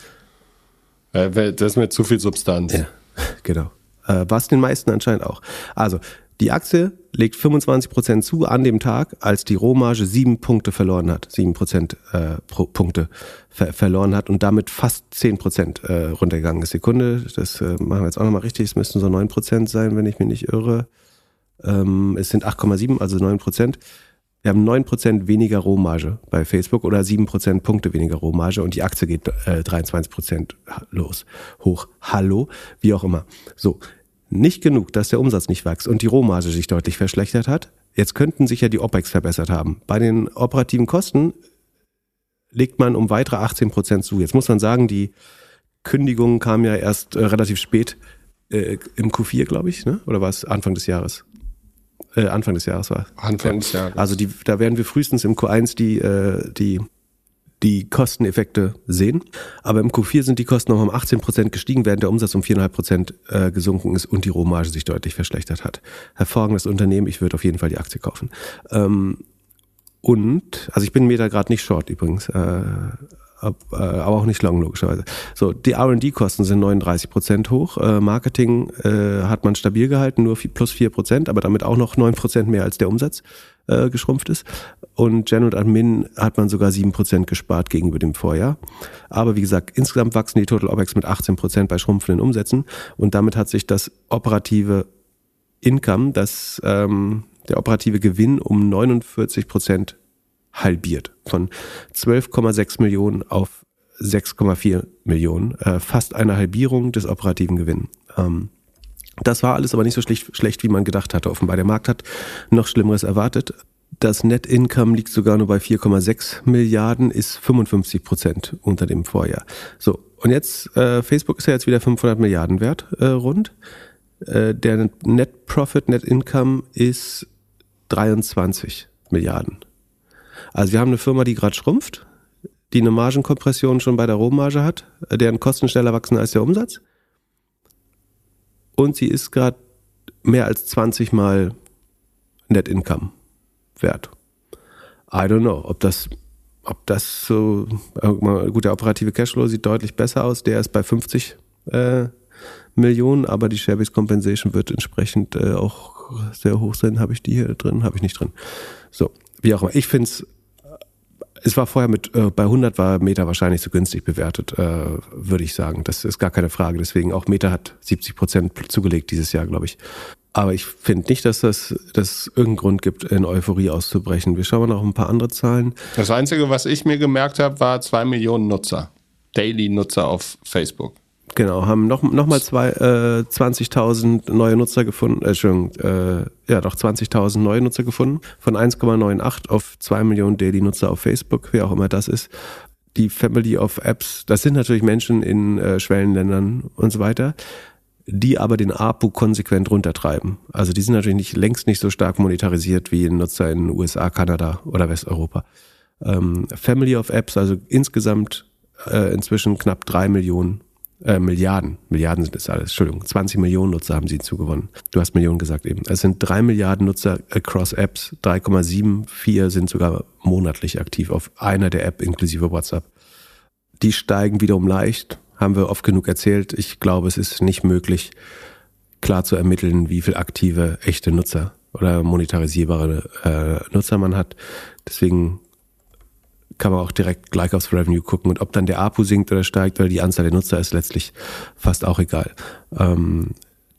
Äh, das ist mir zu viel Substanz. Ja, genau. Äh, was den meisten anscheinend auch. Also, die Aktie legt 25% zu an dem Tag, als die Rohmarge sieben Punkte verloren hat, sieben Prozent äh, Punkte ver verloren hat und damit fast 10% äh, runtergegangen ist. Sekunde, das äh, machen wir jetzt auch nochmal richtig, es müssten so 9% sein, wenn ich mich nicht irre. Ähm, es sind 8,7, also 9%. Wir haben 9% weniger Rohmarge bei Facebook oder 7% Punkte weniger Rohmarge und die Aktie geht äh, 23% los, hoch. Hallo, wie auch immer. So, nicht genug, dass der Umsatz nicht wächst und die Rohmarge sich deutlich verschlechtert hat. Jetzt könnten sich ja die OPEX verbessert haben. Bei den operativen Kosten legt man um weitere 18% zu. Jetzt muss man sagen, die Kündigungen kamen ja erst äh, relativ spät äh, im Q4, glaube ich, ne? oder war es Anfang des Jahres? Äh, Anfang des Jahres war. Anfang des Jahres. Also die, da werden wir frühestens im Q1 die, äh, die, die Kosteneffekte sehen. Aber im Q4 sind die Kosten noch um 18 Prozent gestiegen, während der Umsatz um 4,5 Prozent äh, gesunken ist und die Rohmarge sich deutlich verschlechtert hat. Hervorragendes Unternehmen, ich würde auf jeden Fall die Aktie kaufen. Ähm, und, also ich bin mir da gerade nicht short übrigens, äh, aber auch nicht lang, logischerweise. So, die R&D-Kosten sind 39 Prozent hoch. Äh, Marketing äh, hat man stabil gehalten, nur plus 4 Prozent, aber damit auch noch 9 Prozent mehr als der Umsatz äh, geschrumpft ist. Und Gen und Admin hat man sogar 7 Prozent gespart gegenüber dem Vorjahr. Aber wie gesagt, insgesamt wachsen die Total OPEX mit 18 Prozent bei schrumpfenden Umsätzen. Und damit hat sich das operative Income, das, ähm, der operative Gewinn um 49 Prozent halbiert. Von 12,6 Millionen auf 6,4 Millionen. Äh, fast eine Halbierung des operativen Gewinns. Ähm, das war alles aber nicht so schlecht, schlecht, wie man gedacht hatte. Offenbar der Markt hat noch Schlimmeres erwartet. Das Net Income liegt sogar nur bei 4,6 Milliarden, ist 55 Prozent unter dem Vorjahr. So, und jetzt, äh, Facebook ist ja jetzt wieder 500 Milliarden wert, äh, rund. Äh, der Net Profit, Net Income ist 23 Milliarden. Also wir haben eine Firma, die gerade schrumpft, die eine Margenkompression schon bei der Rohmarge hat, äh, deren Kosten schneller wachsen als der Umsatz. Und sie ist gerade mehr als 20 Mal Net Income wert. I don't know, ob das, ob das so, gut, der operative Cashflow sieht deutlich besser aus, der ist bei 50 äh, Millionen, aber die Share-Based Compensation wird entsprechend äh, auch sehr hoch sein. Habe ich die hier drin? Habe ich nicht drin. So, wie auch immer. Ich finde es, es war vorher mit, äh, bei 100 war Meta wahrscheinlich zu günstig bewertet, äh, würde ich sagen. Das ist gar keine Frage. Deswegen auch Meta hat 70 Prozent zugelegt dieses Jahr, glaube ich. Aber ich finde nicht, dass das dass irgendeinen Grund gibt, in Euphorie auszubrechen. Wir schauen mal noch ein paar andere Zahlen. Das Einzige, was ich mir gemerkt habe, war zwei Millionen Nutzer. Daily-Nutzer auf Facebook. Genau, haben noch, noch mal zwei, äh, 20.000 neue Nutzer gefunden, äh, Entschuldigung, äh, ja doch 20.000 neue Nutzer gefunden, von 1,98 auf 2 Millionen Daily-Nutzer auf Facebook, wer auch immer das ist. Die Family of Apps, das sind natürlich Menschen in äh, Schwellenländern und so weiter die aber den APU konsequent runtertreiben. Also die sind natürlich nicht, längst nicht so stark monetarisiert wie Nutzer in USA, Kanada oder Westeuropa. Ähm, Family of Apps, also insgesamt äh, inzwischen knapp drei Millionen, äh, Milliarden, Milliarden sind es alles, Entschuldigung, 20 Millionen Nutzer haben sie hinzugewonnen. Du hast Millionen gesagt eben. Es sind drei Milliarden Nutzer across Apps, 3,74 sind sogar monatlich aktiv auf einer der App inklusive WhatsApp. Die steigen wiederum leicht, haben wir oft genug erzählt. Ich glaube, es ist nicht möglich, klar zu ermitteln, wie viel aktive, echte Nutzer oder monetarisierbare äh, Nutzer man hat. Deswegen kann man auch direkt gleich aufs Revenue gucken und ob dann der APU sinkt oder steigt oder die Anzahl der Nutzer ist letztlich fast auch egal. Ähm,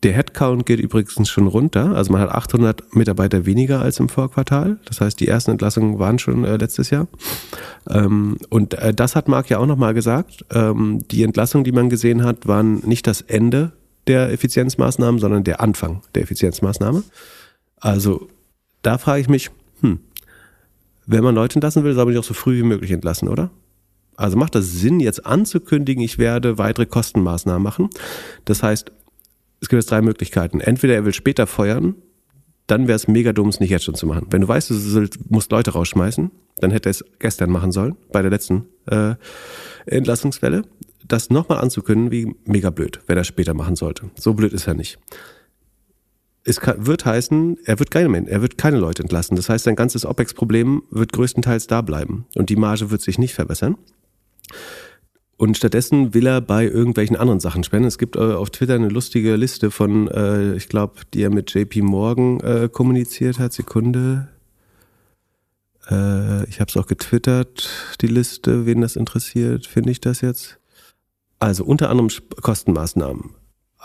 der Headcount geht übrigens schon runter. Also man hat 800 Mitarbeiter weniger als im Vorquartal. Das heißt, die ersten Entlassungen waren schon äh, letztes Jahr. Ähm, und äh, das hat Marc ja auch nochmal gesagt. Ähm, die Entlassungen, die man gesehen hat, waren nicht das Ende der Effizienzmaßnahmen, sondern der Anfang der Effizienzmaßnahme. Also da frage ich mich, hm, wenn man Leute entlassen will, soll man die auch so früh wie möglich entlassen, oder? Also macht das Sinn, jetzt anzukündigen, ich werde weitere Kostenmaßnahmen machen? Das heißt, es gibt jetzt drei Möglichkeiten. Entweder er will später feuern, dann wäre es mega dumm, es nicht jetzt schon zu machen. Wenn du weißt, du musst Leute rausschmeißen, dann hätte er es gestern machen sollen, bei der letzten äh, Entlassungswelle. Das nochmal anzukündigen, wie mega blöd, wenn er später machen sollte. So blöd ist er nicht. Es kann, wird heißen, er wird keine, er wird keine Leute entlassen. Das heißt, sein ganzes OPEX-Problem wird größtenteils da bleiben und die Marge wird sich nicht verbessern. Und stattdessen will er bei irgendwelchen anderen Sachen spenden. Es gibt äh, auf Twitter eine lustige Liste von, äh, ich glaube, die er mit JP Morgan äh, kommuniziert hat. Sekunde. Äh, ich habe es auch getwittert, die Liste, wen das interessiert. Finde ich das jetzt? Also unter anderem Kostenmaßnahmen.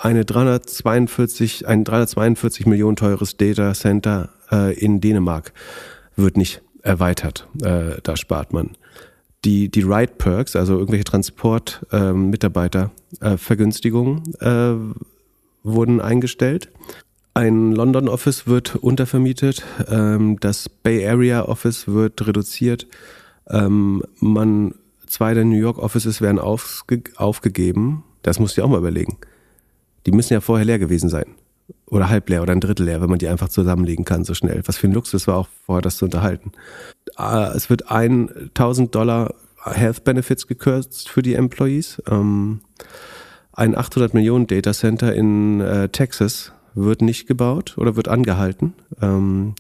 Eine 342, ein 342 Millionen teures Data Center äh, in Dänemark wird nicht erweitert. Äh, da spart man die, die Ride Perks, also irgendwelche Transport-Mitarbeiter-Vergünstigungen, äh, äh, wurden eingestellt. Ein London Office wird untervermietet, ähm, das Bay Area Office wird reduziert, ähm, man, zwei der New York Offices werden aufge aufgegeben. Das musst du dir auch mal überlegen. Die müssen ja vorher leer gewesen sein. Oder halb leer oder ein Drittel leer, wenn man die einfach zusammenlegen kann so schnell. Was für ein Luxus war auch vorher, das zu unterhalten. Äh, es wird 1000 Dollar Health Benefits gekürzt für die Employees. Ähm, ein 800 Millionen Data Center in äh, Texas wird nicht gebaut oder wird angehalten. Ähm,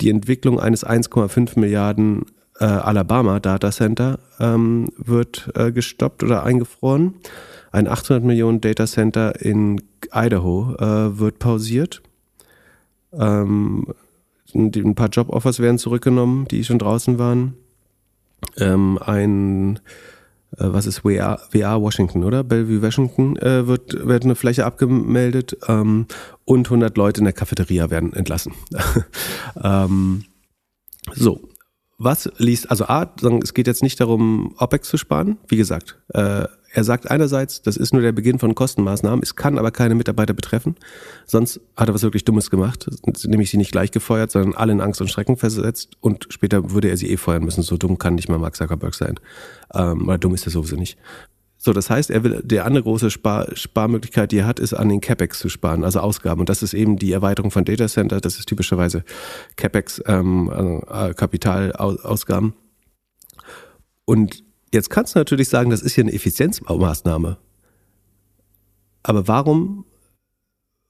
die Entwicklung eines 1,5 Milliarden äh, Alabama Data Center ähm, wird äh, gestoppt oder eingefroren. Ein 800 Millionen Data Center in Idaho äh, wird pausiert. Ähm, ein paar Job-Offers werden zurückgenommen, die schon draußen waren. Ähm, ein, äh, was ist WA, WA Washington, oder? Bellevue Washington äh, wird, wird eine Fläche abgemeldet ähm, und 100 Leute in der Cafeteria werden entlassen. ähm, so, was liest, also A, es geht jetzt nicht darum, OPEX zu sparen. Wie gesagt, äh, Er sagt einerseits, das ist nur der Beginn von Kostenmaßnahmen, es kann aber keine Mitarbeiter betreffen. Sonst hat er was wirklich Dummes gemacht, nämlich sie nicht gleich gefeuert, sondern alle in Angst und Schrecken versetzt und später würde er sie eh feuern müssen. So dumm kann nicht mal Mark Zuckerberg sein. Ähm, oder dumm ist er sowieso nicht. So, das heißt, er will, der andere große Spar, Sparmöglichkeit, die er hat, ist an den CapEx zu sparen, also Ausgaben. Und das ist eben die Erweiterung von Data Center. Das ist typischerweise CapEx, ähm, äh, Kapitalausgaben. Und jetzt kannst du natürlich sagen, das ist hier eine Effizienzmaßnahme. Aber warum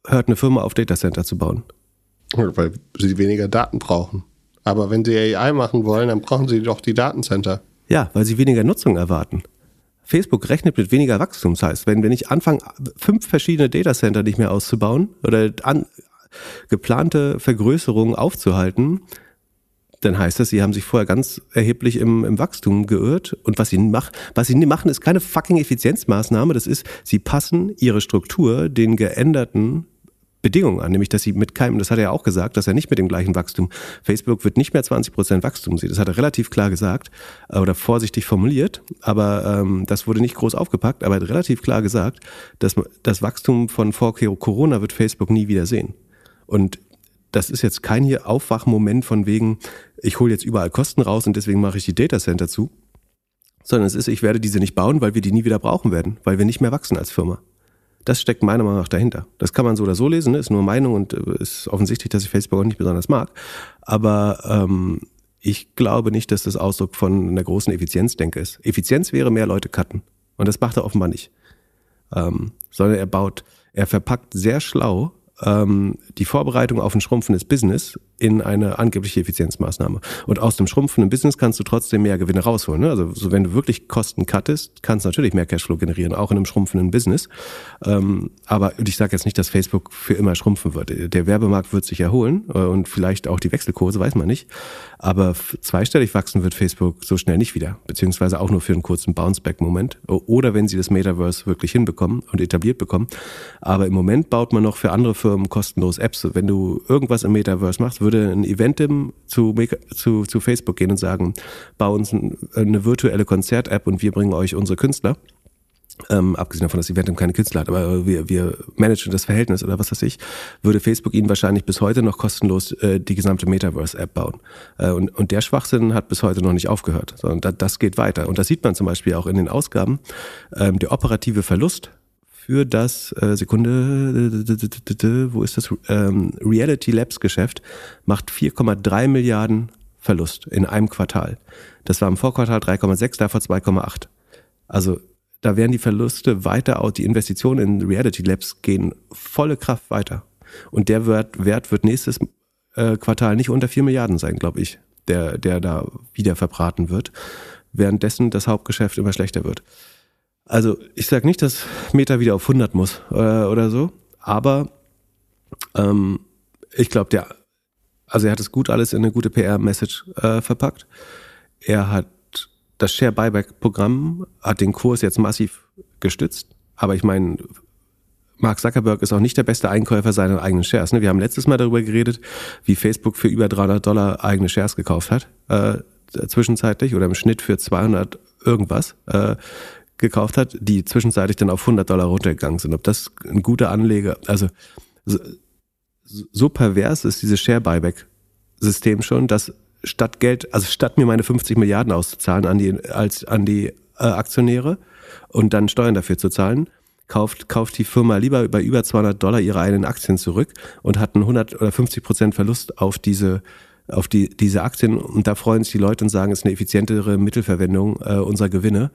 hört eine Firma auf Data Center zu bauen? Weil sie weniger Daten brauchen. Aber wenn sie AI machen wollen, dann brauchen sie doch die Datencenter. Ja, weil sie weniger Nutzung erwarten. Facebook rechnet mit weniger Wachstum. Das heißt, wenn wir nicht anfangen, fünf verschiedene Datacenter nicht mehr auszubauen oder an, geplante Vergrößerungen aufzuhalten, dann heißt das, sie haben sich vorher ganz erheblich im, im Wachstum geirrt. Und was sie, mach, was sie machen, ist keine fucking Effizienzmaßnahme. Das ist, sie passen ihre Struktur den geänderten Bedingungen an, nämlich dass sie mit keinem, das hat er ja auch gesagt, dass er nicht mit dem gleichen Wachstum, Facebook wird nicht mehr 20 Prozent Wachstum sehen. Das hat er relativ klar gesagt äh, oder vorsichtig formuliert, aber ähm, das wurde nicht groß aufgepackt, aber er hat relativ klar gesagt, dass das Wachstum von vor Corona wird Facebook nie wieder sehen. Und das ist jetzt kein hier Aufwachmoment von wegen, ich hole jetzt überall Kosten raus und deswegen mache ich die Datacenter zu, sondern es ist, ich werde diese nicht bauen, weil wir die nie wieder brauchen werden, weil wir nicht mehr wachsen als Firma. Das steckt meiner Meinung nach dahinter. Das kann man so oder so lesen, ne? ist nur Meinung und äh, ist offensichtlich, dass ich Facebook auch nicht besonders mag. Aber ähm, ich glaube nicht, dass das Ausdruck von einer großen Effizienzdenke ist. Effizienz wäre mehr Leute cutten. Und das macht er offenbar nicht. Ähm, sondern er baut, er verpackt sehr schlau ähm, die Vorbereitung auf ein schrumpfendes Business in eine angebliche Effizienzmaßnahme. Und aus dem schrumpfenden Business kannst du trotzdem mehr Gewinne rausholen. Ne? Also so wenn du wirklich Kosten cuttest, kannst du natürlich mehr Cashflow generieren, auch in einem schrumpfenden Business. Ähm, aber ich sage jetzt nicht, dass Facebook für immer schrumpfen wird. Der Werbemarkt wird sich erholen äh, und vielleicht auch die Wechselkurse, weiß man nicht. Aber zweistellig wachsen wird Facebook so schnell nicht wieder, beziehungsweise auch nur für einen kurzen Bounceback-Moment. Oder wenn sie das Metaverse wirklich hinbekommen und etabliert bekommen. Aber im Moment baut man noch für andere Firmen kostenlos Apps. Wenn du irgendwas im Metaverse machst, würde ein Eventim zu, zu, zu Facebook gehen und sagen, bau uns eine virtuelle Konzert-App und wir bringen euch unsere Künstler. Ähm, abgesehen davon, dass Eventim keine Künstler hat, aber wir, wir managen das Verhältnis oder was weiß ich, würde Facebook ihnen wahrscheinlich bis heute noch kostenlos äh, die gesamte Metaverse-App bauen. Äh, und, und der Schwachsinn hat bis heute noch nicht aufgehört, sondern da, das geht weiter. Und das sieht man zum Beispiel auch in den Ausgaben. Ähm, der operative Verlust für das äh, Sekunde, wo ist das? Ähm, Reality Labs Geschäft macht 4,3 Milliarden Verlust in einem Quartal. Das war im Vorquartal 3,6, davor 2,8. Also da werden die Verluste weiter aus, die Investitionen in Reality Labs gehen volle Kraft weiter. Und der Wert, Wert wird nächstes äh, Quartal nicht unter 4 Milliarden sein, glaube ich, der, der da wieder verbraten wird, währenddessen das Hauptgeschäft immer schlechter wird. Also ich sage nicht, dass Meta wieder auf 100 muss äh, oder so, aber ähm, ich glaube, der, also er hat es gut alles in eine gute PR-Message äh, verpackt. Er hat das Share Buyback Programm hat den Kurs jetzt massiv gestützt, aber ich meine, Mark Zuckerberg ist auch nicht der beste Einkäufer seiner eigenen Shares. Ne? Wir haben letztes Mal darüber geredet, wie Facebook für über 300 Dollar eigene Shares gekauft hat, äh, zwischenzeitlich oder im Schnitt für 200 irgendwas. Äh, gekauft hat, die zwischenzeitlich dann auf 100 Dollar runtergegangen sind. Ob das ein guter Anleger, also so, so pervers ist dieses Share Buyback System schon, dass statt Geld, also statt mir meine 50 Milliarden auszuzahlen an die als an die äh, Aktionäre und dann Steuern dafür zu zahlen, kauft kauft die Firma lieber bei über 200 Dollar ihre eigenen Aktien zurück und hat einen 100 oder 50 Prozent Verlust auf diese auf die, diese Aktien und da freuen sich die Leute und sagen, es ist eine effizientere Mittelverwendung äh, unserer Gewinne,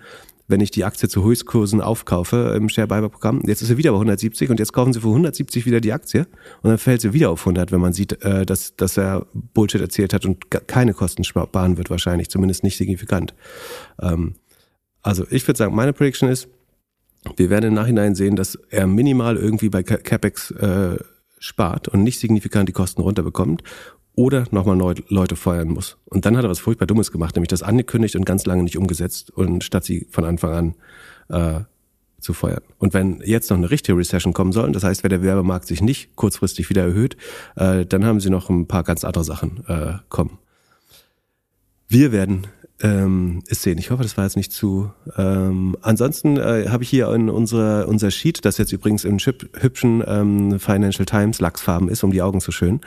wenn ich die Aktie zu Höchstkursen aufkaufe im Share Buyback Programm. Jetzt ist sie wieder bei 170 und jetzt kaufen sie für 170 wieder die Aktie und dann fällt sie wieder auf 100, wenn man sieht, äh, dass, dass er Bullshit erzählt hat und keine Kosten sparen wird wahrscheinlich, zumindest nicht signifikant. Ähm, also ich würde sagen, meine Prediction ist, wir werden im Nachhinein sehen, dass er minimal irgendwie bei CapEx äh, spart und nicht signifikant die Kosten runterbekommt oder nochmal neu Leute feuern muss. Und dann hat er was furchtbar Dummes gemacht, nämlich das angekündigt und ganz lange nicht umgesetzt und statt sie von Anfang an äh, zu feuern. Und wenn jetzt noch eine richtige Recession kommen soll, das heißt, wenn der Werbemarkt sich nicht kurzfristig wieder erhöht, äh, dann haben sie noch ein paar ganz andere Sachen äh, kommen. Wir werden ähm, es sehen. Ich hoffe, das war jetzt nicht zu. Ähm, ansonsten äh, habe ich hier in unserer, unser Sheet, das jetzt übrigens in hübschen ähm, Financial Times Lachsfarben ist, um die Augen zu schön,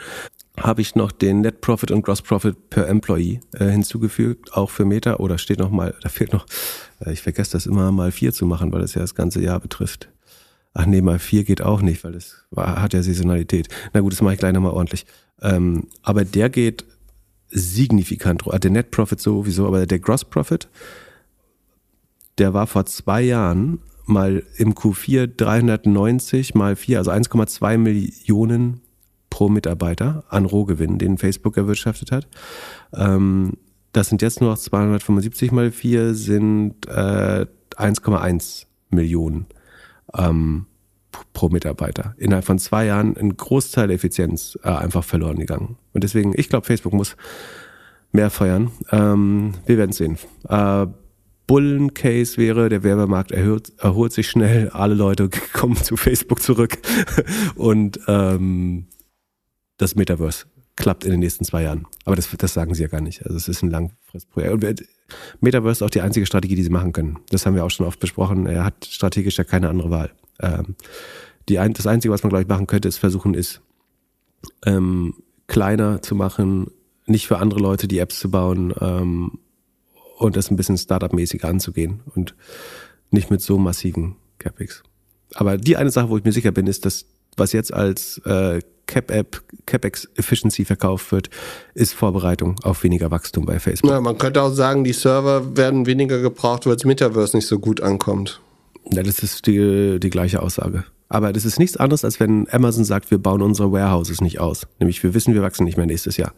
habe ich noch den Net Profit und Gross Profit per Employee äh, hinzugefügt, auch für Meta. Oder steht noch mal, da fehlt noch, äh, ich vergesse das immer mal vier zu machen, weil das ja das ganze Jahr betrifft. Ach nee, mal vier geht auch nicht, weil das war, hat ja Saisonalität. Na gut, das mache ich gleich nochmal ordentlich. Ähm, aber der geht signifikant, der Net Profit sowieso, aber der Gross Profit, der war vor zwei Jahren mal im Q4 390 mal 4, also 1,2 Millionen pro Mitarbeiter an Rohgewinn, den Facebook erwirtschaftet hat. Ähm, das sind jetzt nur noch 275 mal 4, sind äh, 1,1 Millionen ähm, pro Mitarbeiter. Innerhalb von zwei Jahren ein Großteil der Effizienz äh, einfach verloren gegangen. Und deswegen, ich glaube, Facebook muss mehr feuern. Ähm, wir werden sehen. Äh, Bullen-Case wäre, der Werbemarkt erhöht, erholt sich schnell, alle Leute kommen zu Facebook zurück und ähm, das Metaverse klappt in den nächsten zwei Jahren. Aber das, das sagen sie ja gar nicht. Also es ist ein Langfristprojekt. Und Metaverse ist auch die einzige Strategie, die sie machen können. Das haben wir auch schon oft besprochen. Er hat strategisch ja keine andere Wahl. Ähm, die ein, das Einzige, was man, glaube ich, machen könnte, ist versuchen, ist ähm, kleiner zu machen, nicht für andere Leute die Apps zu bauen ähm, und das ein bisschen Startup-mäßig anzugehen und nicht mit so massiven CapEx. Aber die eine Sache, wo ich mir sicher bin, ist, dass was jetzt als äh, Cap-App, CapEx Efficiency verkauft wird, ist Vorbereitung auf weniger Wachstum bei Facebook. Ja, man könnte auch sagen, die Server werden weniger gebraucht, weil das Metaverse nicht so gut ankommt. Ja, das ist die, die gleiche Aussage. Aber das ist nichts anderes, als wenn Amazon sagt, wir bauen unsere Warehouses nicht aus. Nämlich wir wissen, wir wachsen nicht mehr nächstes Jahr.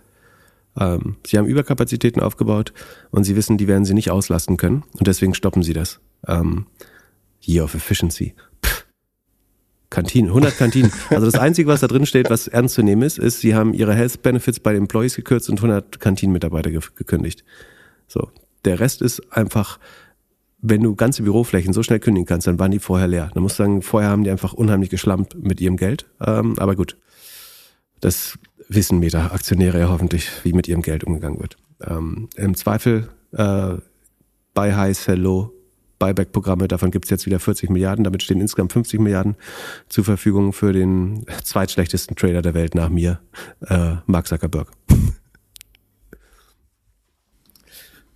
Ähm, sie haben Überkapazitäten aufgebaut und sie wissen, die werden sie nicht auslasten können und deswegen stoppen sie das. Ähm, Year of Efficiency. Pff. Kantinen, 100 Kantinen. Also das Einzige, was da drin steht, was ernst zu nehmen ist, ist, sie haben ihre Health Benefits bei den Employees gekürzt und 100 Kantinenmitarbeiter gekündigt. So. Der Rest ist einfach wenn du ganze Büroflächen so schnell kündigen kannst, dann waren die vorher leer. Dann musst du sagen, vorher haben die einfach unheimlich geschlampt mit ihrem Geld. Ähm, aber gut, das wissen Meta-Aktionäre ja hoffentlich, wie mit ihrem Geld umgegangen wird. Ähm, Im Zweifel äh, Buy High, Sell Buyback-Programme, davon gibt es jetzt wieder 40 Milliarden, damit stehen insgesamt 50 Milliarden zur Verfügung für den zweitschlechtesten Trader der Welt nach mir, äh, Mark Zuckerberg.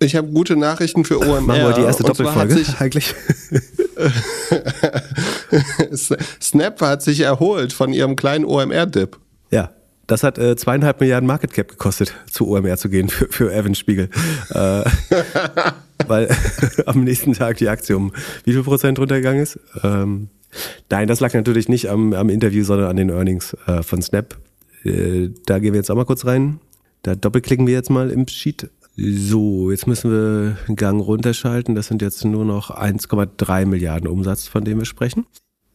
Ich habe gute Nachrichten für OMR. Machen wir die erste Doppelfolge sich, eigentlich. Snap hat sich erholt von ihrem kleinen OMR-Dip. Ja, das hat äh, zweieinhalb Milliarden Market Cap gekostet, zu OMR zu gehen für, für Evan Spiegel. Äh, weil am nächsten Tag die Aktie um wie viel Prozent runtergegangen ist. Ähm, nein, das lag natürlich nicht am, am Interview, sondern an den Earnings äh, von Snap. Äh, da gehen wir jetzt auch mal kurz rein. Da doppelklicken wir jetzt mal im Sheet. So, jetzt müssen wir einen Gang runterschalten. Das sind jetzt nur noch 1,3 Milliarden Umsatz, von dem wir sprechen.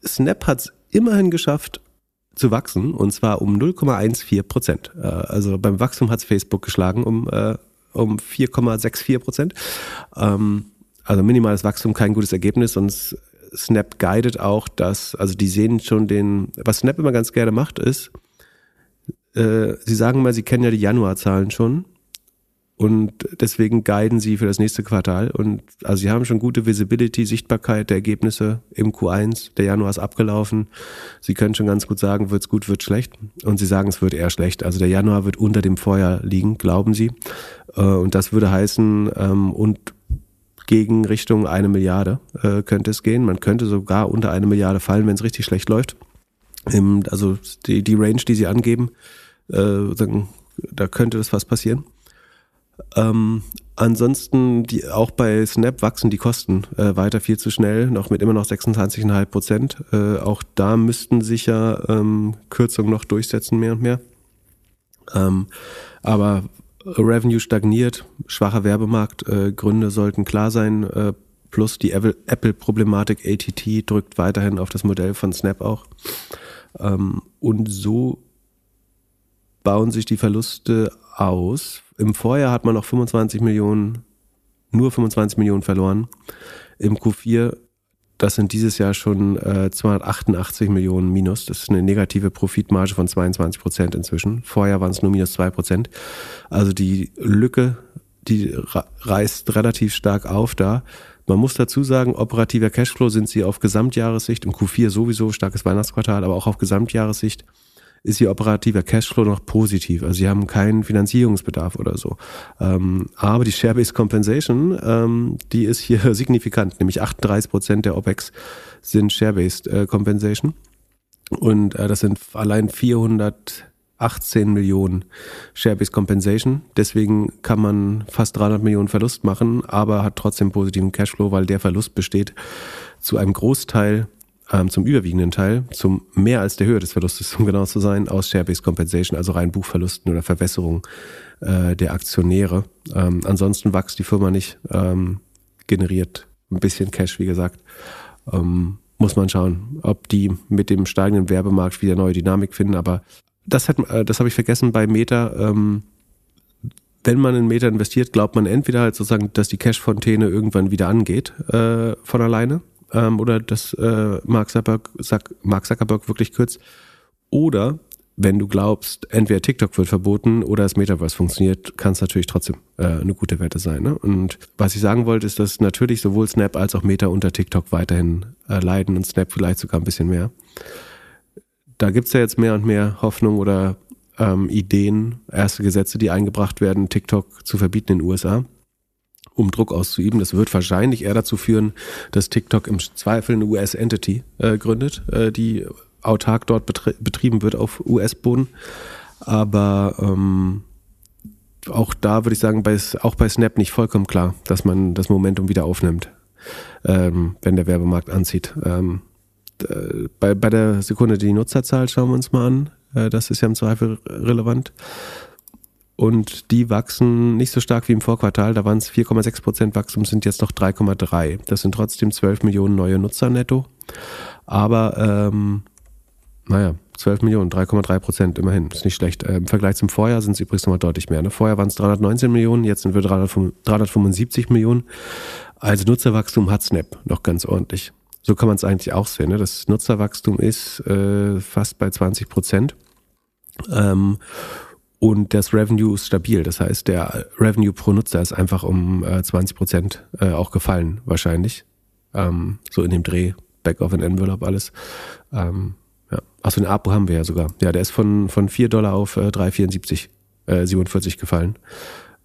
Snap hat es immerhin geschafft zu wachsen und zwar um 0,14 Prozent. Äh, also beim Wachstum hat es Facebook geschlagen um, äh, um 4,64 Prozent. Ähm, also minimales Wachstum, kein gutes Ergebnis und Snap guidet auch, dass, also die sehen schon den, was Snap immer ganz gerne macht, ist, äh, sie sagen mal, sie kennen ja die Januarzahlen schon und deswegen guiden sie für das nächste Quartal. Und also sie haben schon gute Visibility, Sichtbarkeit der Ergebnisse im Q1. Der Januar ist abgelaufen. Sie können schon ganz gut sagen, wird's gut, wird schlecht. Und sie sagen, es wird eher schlecht. Also der Januar wird unter dem Vorjahr liegen, glauben sie. Äh, und das würde heißen, ähm, und gegen Richtung eine Milliarde äh, könnte es gehen. Man könnte sogar unter eine Milliarde fallen, wenn es richtig schlecht läuft. Also die, die Range, die sie angeben, äh, da könnte das was passieren. Ähm, ansonsten, die, auch bei Snap wachsen die Kosten äh, weiter viel zu schnell, noch mit immer noch 26,5 Prozent. Äh, auch da müssten sich ja ähm, Kürzungen noch durchsetzen, mehr und mehr. Ähm, aber Revenue stagniert, schwacher Werbemarkt, äh, Gründe sollten klar sein, äh, plus die Apple-Problematik ATT drückt weiterhin auf das Modell von Snap auch. Ähm, und so bauen sich die Verluste aus im Vorjahr hat man noch 25 Millionen, nur 25 Millionen verloren. Im Q4, das sind dieses Jahr schon äh, 288 Millionen minus. Das ist eine negative Profitmarge von 22 Prozent inzwischen. Vorher waren es nur minus 2 Prozent. Also die Lücke, die reißt relativ stark auf da. Man muss dazu sagen, operativer Cashflow sind sie auf Gesamtjahressicht, im Q4 sowieso starkes Weihnachtsquartal, aber auch auf Gesamtjahressicht ist ihr operativer Cashflow noch positiv. Also sie haben keinen Finanzierungsbedarf oder so. Ähm, aber die Share-Based Compensation, ähm, die ist hier signifikant, nämlich 38 Prozent der OPEX sind Share-Based äh, Compensation. Und äh, das sind allein 418 Millionen Share-Based Compensation. Deswegen kann man fast 300 Millionen Verlust machen, aber hat trotzdem positiven Cashflow, weil der Verlust besteht zu einem Großteil ähm, zum überwiegenden Teil, zum mehr als der Höhe des Verlustes, um genau zu sein, aus Share-Based Compensation, also rein Buchverlusten oder Verwässerung äh, der Aktionäre. Ähm, ansonsten wächst die Firma nicht, ähm, generiert ein bisschen Cash, wie gesagt. Ähm, muss man schauen, ob die mit dem steigenden Werbemarkt wieder neue Dynamik finden. Aber das hat, äh, das habe ich vergessen bei Meta. Ähm, wenn man in Meta investiert, glaubt man entweder halt sozusagen, dass die Cash-Fontäne irgendwann wieder angeht äh, von alleine ähm, oder dass äh, Mark, Zuckerberg, Mark Zuckerberg wirklich kürzt. Oder wenn du glaubst, entweder TikTok wird verboten oder das Metaverse funktioniert, kann es natürlich trotzdem äh, eine gute Wette sein. Ne? Und was ich sagen wollte, ist, dass natürlich sowohl Snap als auch Meta unter TikTok weiterhin äh, leiden und Snap vielleicht sogar ein bisschen mehr. Da gibt's ja jetzt mehr und mehr Hoffnung oder ähm, Ideen, erste Gesetze, die eingebracht werden, TikTok zu verbieten in den USA um Druck auszuüben. Das wird wahrscheinlich eher dazu führen, dass TikTok im Zweifel eine US-Entity äh, gründet, äh, die autark dort betrieben wird auf US-Boden. Aber ähm, auch da würde ich sagen, bei, auch bei Snap nicht vollkommen klar, dass man das Momentum wieder aufnimmt, ähm, wenn der Werbemarkt anzieht. Ähm, bei, bei der Sekunde die Nutzerzahl schauen wir uns mal an. Äh, das ist ja im Zweifel relevant und die wachsen nicht so stark wie im Vorquartal. Da waren es 4,6 Prozent Wachstum, sind jetzt noch 3,3. Das sind trotzdem 12 Millionen neue Nutzer netto. Aber ähm, naja, 12 Millionen, 3,3 Prozent immerhin, ist nicht schlecht. Äh, Im Vergleich zum Vorjahr sind es übrigens nochmal deutlich mehr. Ne? Vorher waren es 319 Millionen, jetzt sind wir 375 Millionen. Also Nutzerwachstum hat Snap noch ganz ordentlich. So kann man es eigentlich auch sehen. Ne? Das Nutzerwachstum ist äh, fast bei 20 Prozent. Ähm, und das Revenue ist stabil. Das heißt, der Revenue pro Nutzer ist einfach um äh, 20 Prozent äh, auch gefallen, wahrscheinlich. Ähm, so in dem Dreh, Back of an Envelope, alles. Ähm, ja. Achso, den APO haben wir ja sogar. Ja, der ist von, von 4 Dollar auf äh, 3,74, äh, 47 gefallen.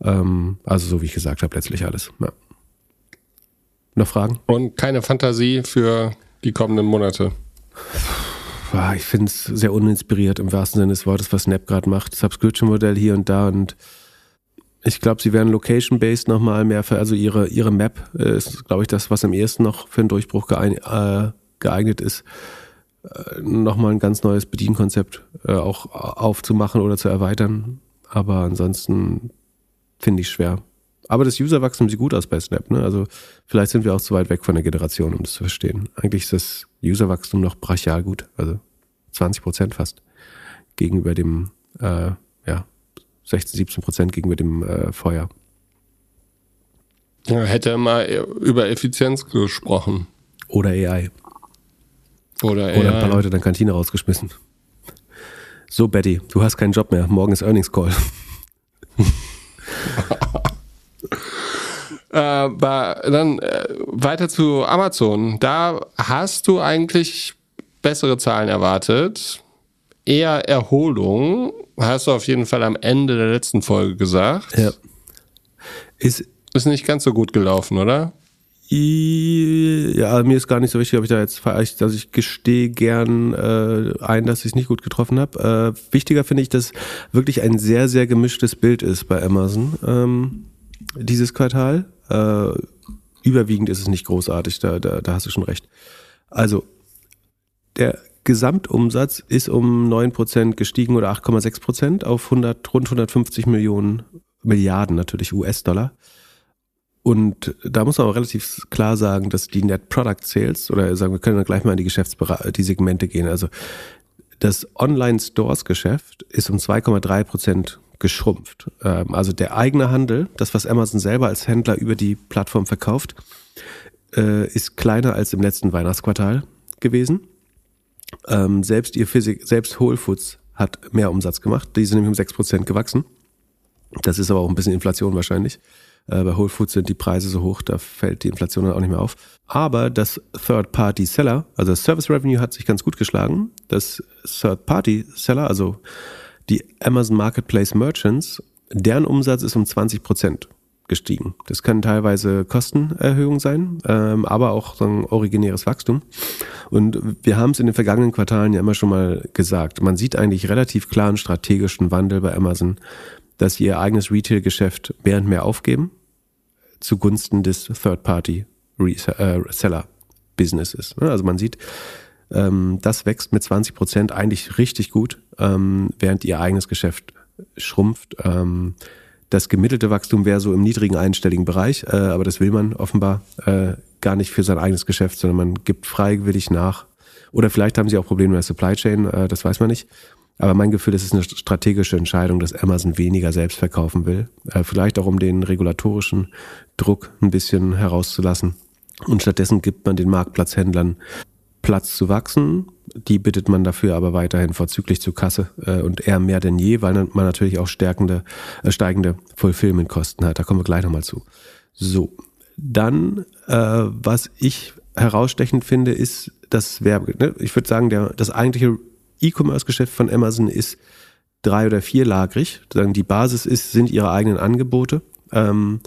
Ähm, also so wie ich gesagt habe, letztlich alles. Ja. Noch Fragen? Und keine Fantasie für die kommenden Monate ich finde es sehr uninspiriert im wahrsten Sinne des Wortes, was Snap gerade macht. Subscription-Modell hier und da und ich glaube, sie werden location-based nochmal mehr für, also ihre, ihre Map ist, glaube ich, das, was am ehesten noch für einen Durchbruch geeignet, äh, geeignet ist, äh, nochmal ein ganz neues Bedienkonzept äh, auch aufzumachen oder zu erweitern. Aber ansonsten finde ich schwer. Aber das Userwachstum sieht gut aus bei Snap, ne? Also vielleicht sind wir auch zu weit weg von der Generation, um das zu verstehen. Eigentlich ist das Userwachstum noch brachial gut, also 20 Prozent fast gegenüber dem, äh, ja, 16, 17 Prozent gegenüber dem äh, Vorjahr. Ja, hätte er mal über Effizienz gesprochen. Oder AI. Oder AI. Oder ein paar Leute dann Kantine rausgeschmissen. So, Betty, du hast keinen Job mehr. Morgen ist Earnings Call. Äh, dann äh, weiter zu Amazon. Da hast du eigentlich bessere Zahlen erwartet. Eher Erholung, hast du auf jeden Fall am Ende der letzten Folge gesagt. Ja. Ist, ist nicht ganz so gut gelaufen, oder? Ja, mir ist gar nicht so wichtig, ob ich da jetzt vielleicht, also ich gestehe gern äh, ein, dass ich es nicht gut getroffen habe. Äh, wichtiger finde ich, dass wirklich ein sehr, sehr gemischtes Bild ist bei Amazon ähm, dieses Quartal. Äh, überwiegend ist es nicht großartig, da, da, da hast du schon recht. Also, der Gesamtumsatz ist um 9% gestiegen oder 8,6% auf 100, rund 150 Millionen Milliarden natürlich US-Dollar. Und da muss man auch relativ klar sagen, dass die Net Product Sales, oder sagen wir können dann gleich mal in die Geschäftsbereiche, die Segmente gehen. Also das Online-Stores-Geschäft ist um 2,3 Prozent geschrumpft. Ähm, also der eigene Handel, das, was Amazon selber als Händler über die Plattform verkauft, äh, ist kleiner als im letzten Weihnachtsquartal gewesen. Ähm, selbst ihr Physik, selbst Whole Foods hat mehr Umsatz gemacht. Die sind nämlich um 6% gewachsen. Das ist aber auch ein bisschen Inflation wahrscheinlich. Äh, bei Whole Foods sind die Preise so hoch, da fällt die Inflation dann auch nicht mehr auf. Aber das Third-Party-Seller, also das Service Revenue hat sich ganz gut geschlagen. Das Third-Party-Seller, also die Amazon Marketplace Merchants, deren Umsatz ist um 20 Prozent gestiegen. Das können teilweise Kostenerhöhungen sein, ähm, aber auch so ein originäres Wachstum. Und wir haben es in den vergangenen Quartalen ja immer schon mal gesagt. Man sieht eigentlich relativ klaren strategischen Wandel bei Amazon, dass sie ihr eigenes Retail-Geschäft mehr und mehr aufgeben zugunsten des Third-Party-Seller-Businesses. Äh, also man sieht, ähm, das wächst mit 20 Prozent eigentlich richtig gut, ähm, während ihr eigenes Geschäft schrumpft. Ähm, das gemittelte Wachstum wäre so im niedrigen einstelligen Bereich, äh, aber das will man offenbar äh, gar nicht für sein eigenes Geschäft, sondern man gibt freiwillig nach. Oder vielleicht haben sie auch Probleme mit der Supply Chain, äh, das weiß man nicht. Aber mein Gefühl, es ist eine strategische Entscheidung, dass Amazon weniger selbst verkaufen will. Äh, vielleicht auch um den regulatorischen Druck ein bisschen herauszulassen. Und stattdessen gibt man den Marktplatzhändlern Platz zu wachsen. Die bittet man dafür aber weiterhin vorzüglich zur Kasse äh, und eher mehr denn je, weil man natürlich auch stärkende, äh, steigende Fulfillment-Kosten hat. Da kommen wir gleich nochmal zu. So, dann, äh, was ich herausstechend finde, ist das Werbe. Ne? Ich würde sagen, der, das eigentliche E-Commerce-Geschäft von Amazon ist drei- oder vierlagrig. Die Basis ist, sind ihre eigenen Angebote. Ähm,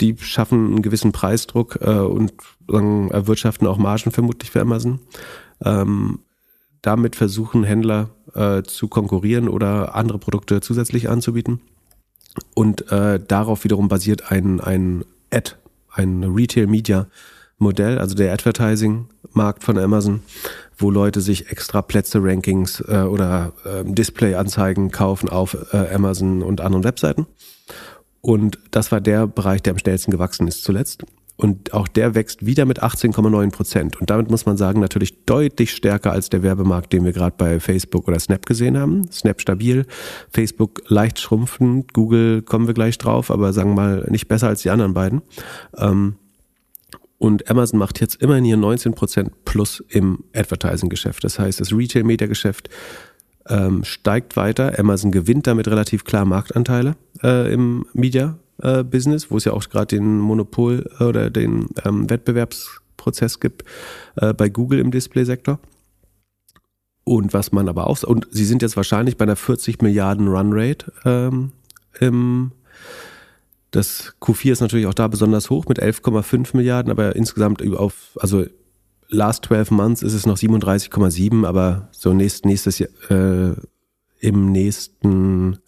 die schaffen einen gewissen Preisdruck äh, und sagen, erwirtschaften auch Margen vermutlich für Amazon. Ähm, damit versuchen Händler äh, zu konkurrieren oder andere Produkte zusätzlich anzubieten. Und äh, darauf wiederum basiert ein, ein Ad, ein Retail-Media-Modell, also der Advertising-Markt von Amazon, wo Leute sich extra Plätze-Rankings äh, oder äh, Display-Anzeigen kaufen auf äh, Amazon und anderen Webseiten. Und das war der Bereich, der am schnellsten gewachsen ist zuletzt. Und auch der wächst wieder mit 18,9 Prozent. Und damit muss man sagen, natürlich deutlich stärker als der Werbemarkt, den wir gerade bei Facebook oder Snap gesehen haben. Snap stabil, Facebook leicht schrumpfend, Google kommen wir gleich drauf, aber sagen wir mal nicht besser als die anderen beiden. Ähm, und Amazon macht jetzt immerhin hier 19 Prozent plus im Advertising-Geschäft. Das heißt, das Retail-Media-Geschäft ähm, steigt weiter. Amazon gewinnt damit relativ klar Marktanteile äh, im Media-Business, äh, wo es ja auch gerade den Monopol äh, oder den ähm, Wettbewerbsprozess gibt äh, bei Google im Display-Sektor. Und was man aber auch, und sie sind jetzt wahrscheinlich bei einer 40 Milliarden Run-Rate ähm, im das Q4 ist natürlich auch da besonders hoch mit 11,5 Milliarden, aber insgesamt auf, also last 12 months ist es noch 37,7, aber so nächst, nächstes Jahr, äh, im nächsten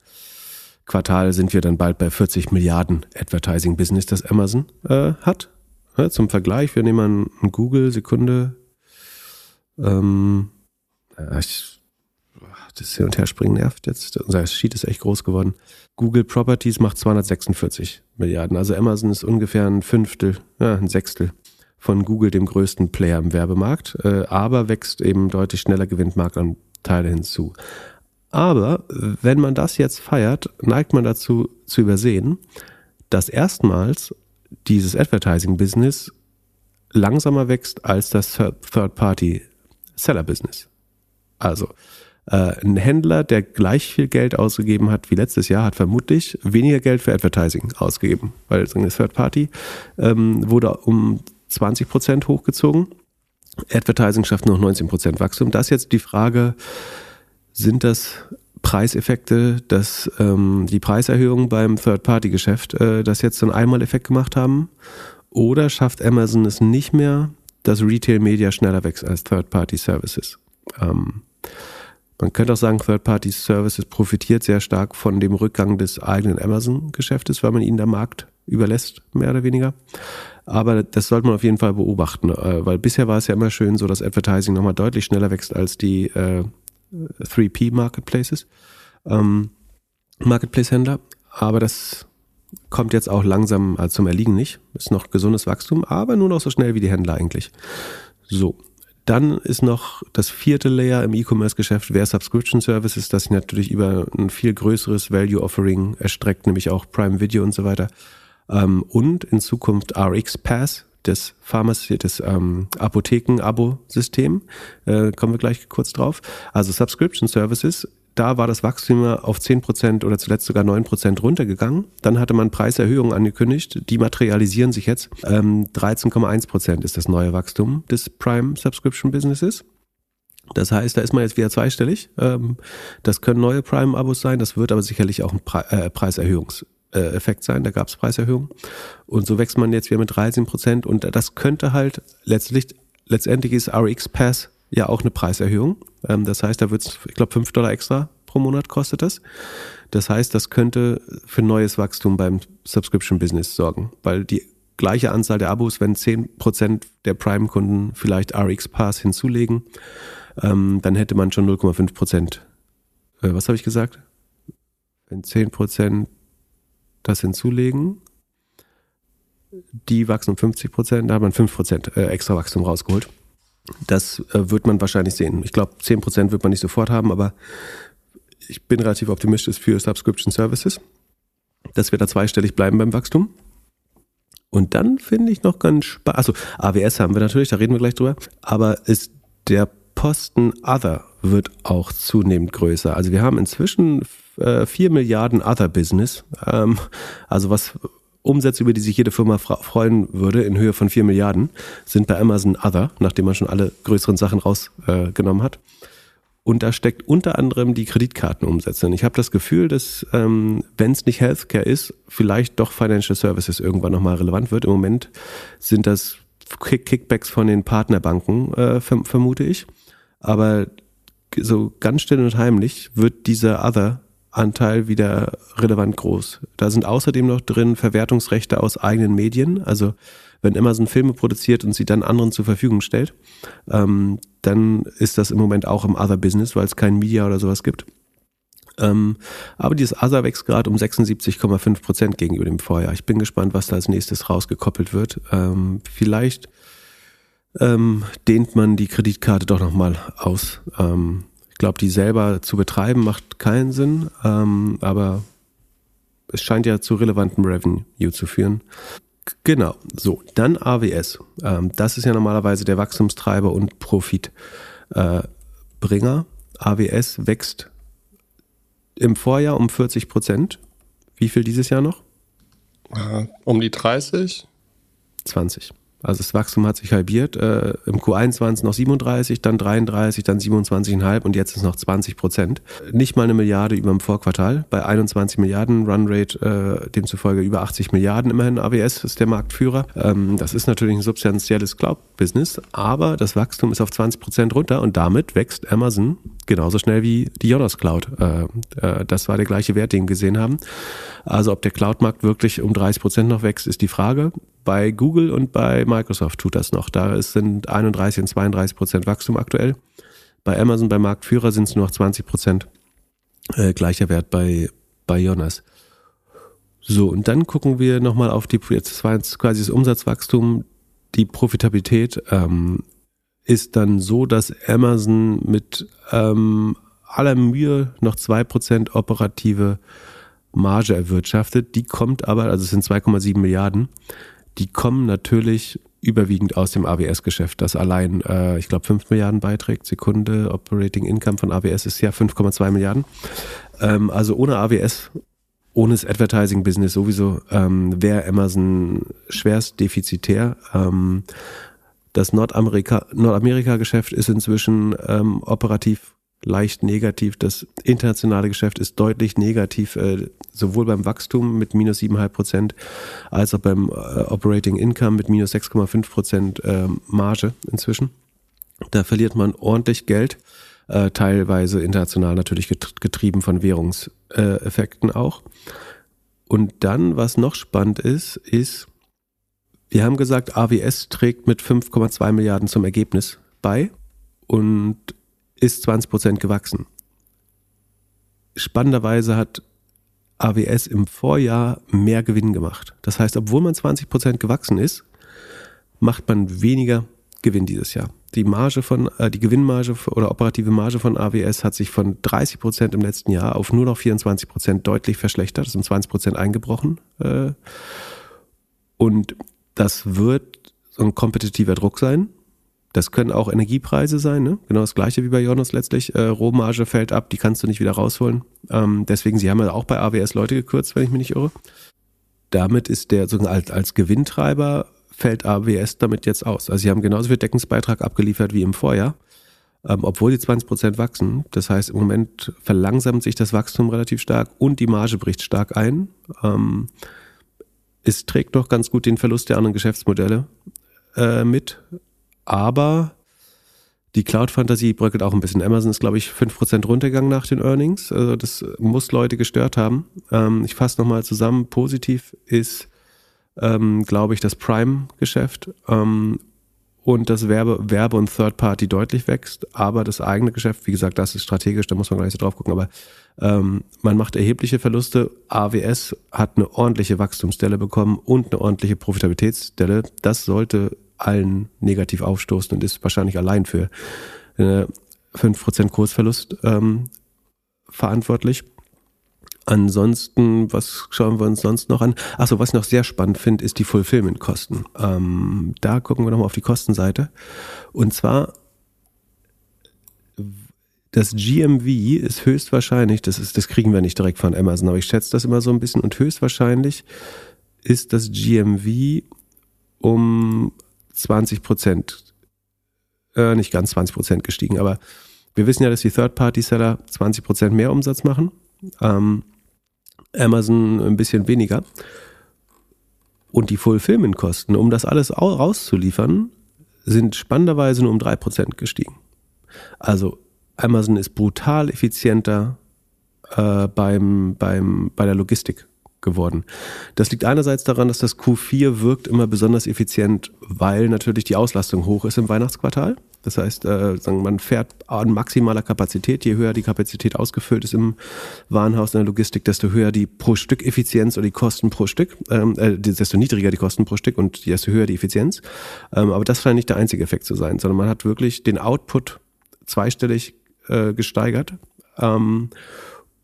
Quartal sind wir dann bald bei 40 Milliarden Advertising Business, das Amazon äh, hat. Ja, zum Vergleich, wir nehmen einen Google, Sekunde. Ähm, ich, das Hin- und Herspringen nervt jetzt. Unser Sheet ist echt groß geworden. Google Properties macht 246 Milliarden. Also Amazon ist ungefähr ein Fünftel, ja, ein Sechstel von Google, dem größten Player im Werbemarkt, äh, aber wächst eben deutlich schneller, gewinnt Marktanteile hinzu. Aber wenn man das jetzt feiert, neigt man dazu zu übersehen, dass erstmals dieses Advertising-Business langsamer wächst als das Third-Party-Seller-Business. Also äh, ein Händler, der gleich viel Geld ausgegeben hat wie letztes Jahr, hat vermutlich weniger Geld für Advertising ausgegeben, weil so eine Third Party ähm, wurde um 20 Prozent hochgezogen. Advertising schafft noch 19 Prozent Wachstum. Das ist jetzt die Frage, sind das Preiseffekte, dass ähm, die Preiserhöhungen beim Third-Party-Geschäft äh, das jetzt so einen Einmaleffekt gemacht haben? Oder schafft Amazon es nicht mehr, dass Retail-Media schneller wächst als Third-Party-Services? Ähm, man könnte auch sagen, Third-Party Services profitiert sehr stark von dem Rückgang des eigenen Amazon-Geschäftes, weil man ihnen der Markt überlässt, mehr oder weniger. Aber das sollte man auf jeden Fall beobachten, äh, weil bisher war es ja immer schön so, dass Advertising nochmal deutlich schneller wächst als die äh, 3P Marketplaces, ähm, Marketplace-Händler. Aber das kommt jetzt auch langsam also zum Erliegen nicht. Ist noch gesundes Wachstum, aber nur noch so schnell wie die Händler eigentlich. So, dann ist noch das vierte Layer im E-Commerce-Geschäft, wer Subscription Services, das sich natürlich über ein viel größeres Value Offering erstreckt, nämlich auch Prime Video und so weiter. Ähm, und in Zukunft RX Pass, das Pharmacy, das ähm, Apotheken-Abo-System, äh, kommen wir gleich kurz drauf. Also Subscription Services, da war das Wachstum auf 10% oder zuletzt sogar 9% runtergegangen. Dann hatte man Preiserhöhungen angekündigt, die materialisieren sich jetzt. Ähm, 13,1% ist das neue Wachstum des Prime Subscription Businesses. Das heißt, da ist man jetzt wieder zweistellig. Ähm, das können neue Prime-Abos sein, das wird aber sicherlich auch ein Pre äh, Preiserhöhungseffekt sein. Da gab es Preiserhöhungen. Und so wächst man jetzt wieder mit 13 Prozent. Und das könnte halt letztlich, letztendlich ist RX Pass ja auch eine Preiserhöhung. Ähm, das heißt, da wird es, ich glaube, 5 Dollar extra pro Monat kostet das. Das heißt, das könnte für neues Wachstum beim Subscription-Business sorgen, weil die gleiche Anzahl der Abos, wenn 10% der Prime-Kunden vielleicht RX Pass hinzulegen, ähm, dann hätte man schon 0,5 Prozent. Äh, was habe ich gesagt? Wenn 10 Prozent das hinzulegen, die wachsen um 50 Prozent, da hat man 5 Prozent äh, extra Wachstum rausgeholt. Das äh, wird man wahrscheinlich sehen. Ich glaube, 10 Prozent wird man nicht sofort haben, aber ich bin relativ optimistisch für Subscription Services, dass wir da zweistellig bleiben beim Wachstum. Und dann finde ich noch ganz spannend, also AWS haben wir natürlich, da reden wir gleich drüber, aber ist der Posten Other wird auch zunehmend größer. Also wir haben inzwischen äh, 4 Milliarden Other Business, ähm, also was Umsätze, über die sich jede Firma freuen würde, in Höhe von 4 Milliarden, sind bei Amazon Other, nachdem man schon alle größeren Sachen rausgenommen äh, hat. Und da steckt unter anderem die Kreditkartenumsätze. Und ich habe das Gefühl, dass, ähm, wenn es nicht Healthcare ist, vielleicht doch Financial Services irgendwann nochmal relevant wird. Im Moment sind das Kickbacks von den Partnerbanken, äh, vermute ich. Aber so ganz still und heimlich wird dieser Other-Anteil wieder relevant groß. Da sind außerdem noch drin Verwertungsrechte aus eigenen Medien. Also wenn Amazon Filme produziert und sie dann anderen zur Verfügung stellt, ähm, dann ist das im Moment auch im Other-Business, weil es kein Media oder sowas gibt. Ähm, aber dieses Other wächst gerade um 76,5 Prozent gegenüber dem Vorjahr. Ich bin gespannt, was da als nächstes rausgekoppelt wird. Ähm, vielleicht ähm, dehnt man die Kreditkarte doch nochmal aus. Ähm, glaube, die selber zu betreiben macht keinen Sinn, ähm, aber es scheint ja zu relevantem Revenue zu führen. Genau, so, dann AWS. Ähm, das ist ja normalerweise der Wachstumstreiber und Profitbringer. Äh, AWS wächst im Vorjahr um 40 Prozent. Wie viel dieses Jahr noch? Äh, um die 30? 20. Also das Wachstum hat sich halbiert. Äh, Im Q1 waren es noch 37, dann 33, dann 27,5 und jetzt ist noch 20 Prozent. Nicht mal eine Milliarde über dem Vorquartal. Bei 21 Milliarden Runrate, äh, demzufolge über 80 Milliarden immerhin. AWS ist der Marktführer. Ähm, das ist natürlich ein substanzielles Cloud-Business, aber das Wachstum ist auf 20 Prozent runter und damit wächst Amazon genauso schnell wie die Jonas Cloud. Äh, äh, das war der gleiche Wert, den wir gesehen haben. Also ob der Cloud-Markt wirklich um 30 Prozent noch wächst, ist die Frage. Bei Google und bei Microsoft tut das noch. Da sind 31 und 32 Prozent Wachstum aktuell. Bei Amazon, bei Marktführer sind es nur noch 20 Prozent. Äh, gleicher Wert bei, bei Jonas. So, und dann gucken wir nochmal auf die, jetzt war jetzt quasi das Umsatzwachstum, die Profitabilität ähm, ist dann so, dass Amazon mit ähm, aller Mühe noch zwei Prozent operative Marge erwirtschaftet. Die kommt aber, also es sind 2,7 Milliarden, die kommen natürlich überwiegend aus dem AWS-Geschäft, das allein, äh, ich glaube, 5 Milliarden beiträgt. Sekunde, Operating Income von AWS ist ja 5,2 Milliarden. Ähm, also ohne AWS, ohne das Advertising-Business sowieso, ähm, wäre Amazon schwerst defizitär. Ähm, das Nordamerika-Geschäft ist inzwischen ähm, operativ leicht negativ. Das internationale Geschäft ist deutlich negativ, äh, sowohl beim Wachstum mit minus 7,5 Prozent als auch beim äh, Operating Income mit minus 6,5 Prozent äh, Marge inzwischen. Da verliert man ordentlich Geld, teilweise international natürlich getrieben von Währungseffekten auch. Und dann, was noch spannend ist, ist, wir haben gesagt, AWS trägt mit 5,2 Milliarden zum Ergebnis bei und ist 20 Prozent gewachsen. Spannenderweise hat AWS im Vorjahr mehr Gewinn gemacht. Das heißt, obwohl man 20 Prozent gewachsen ist, macht man weniger Gewinn dieses Jahr. Die Marge von, äh, die Gewinnmarge oder operative Marge von AWS hat sich von 30 Prozent im letzten Jahr auf nur noch 24 Prozent deutlich verschlechtert. Das sind 20 Prozent eingebrochen. Äh, und das wird so ein kompetitiver Druck sein Das können auch Energiepreise sein, ne? genau das gleiche wie bei Jonas letztlich. Äh, Rohmarge fällt ab, die kannst du nicht wieder rausholen. Ähm, deswegen, sie haben ja auch bei AWS Leute gekürzt, wenn ich mich nicht irre. Damit ist der sozusagen als, als Gewinntreiber fällt AWS damit jetzt aus. Also sie haben genauso viel Deckungsbeitrag abgeliefert wie im Vorjahr, ähm, obwohl sie 20 Prozent wachsen. Das heißt, im Moment verlangsamt sich das Wachstum relativ stark und die Marge bricht stark ein. Ähm, es trägt noch ganz gut den Verlust der anderen Geschäftsmodelle äh, mit, aber die Cloud-Fantasie bröckelt auch ein bisschen. Amazon ist, glaube ich, 5% runtergegangen nach den Earnings. Also das muss Leute gestört haben. Ähm, ich fasse nochmal zusammen. Positiv ist, ähm, glaube ich, das Prime-Geschäft ähm, und das Werbe, Werbe und Third Party deutlich wächst. Aber das eigene Geschäft, wie gesagt, das ist strategisch, da muss man gleich so drauf gucken. Aber ähm, man macht erhebliche Verluste. AWS hat eine ordentliche Wachstumsstelle bekommen und eine ordentliche Profitabilitätsstelle. Das sollte allen negativ aufstoßen und ist wahrscheinlich allein für äh, 5% Kursverlust ähm, verantwortlich. Ansonsten, was schauen wir uns sonst noch an? Achso, was ich noch sehr spannend finde, ist die Fulfillment-Kosten. Ähm, da gucken wir nochmal auf die Kostenseite. Und zwar, das GMV ist höchstwahrscheinlich, das, ist, das kriegen wir nicht direkt von Amazon, aber ich schätze das immer so ein bisschen und höchstwahrscheinlich ist das GMV um 20 Prozent, äh, nicht ganz 20 Prozent gestiegen, aber wir wissen ja, dass die Third-Party-Seller 20 Prozent mehr Umsatz machen, ähm, Amazon ein bisschen weniger. Und die Fulfillment-Kosten, um das alles rauszuliefern, sind spannenderweise nur um 3 Prozent gestiegen. Also Amazon ist brutal effizienter äh, beim, beim, bei der Logistik geworden. Das liegt einerseits daran, dass das Q4 wirkt immer besonders effizient, weil natürlich die Auslastung hoch ist im Weihnachtsquartal. Das heißt, äh, man fährt an maximaler Kapazität. Je höher die Kapazität ausgefüllt ist im Warenhaus in der Logistik, desto höher die pro Stück Effizienz oder die Kosten pro Stück, ähm, äh, desto niedriger die Kosten pro Stück und desto höher die Effizienz. Ähm, aber das scheint nicht der einzige Effekt zu sein, sondern man hat wirklich den Output zweistellig äh, gesteigert. Ähm,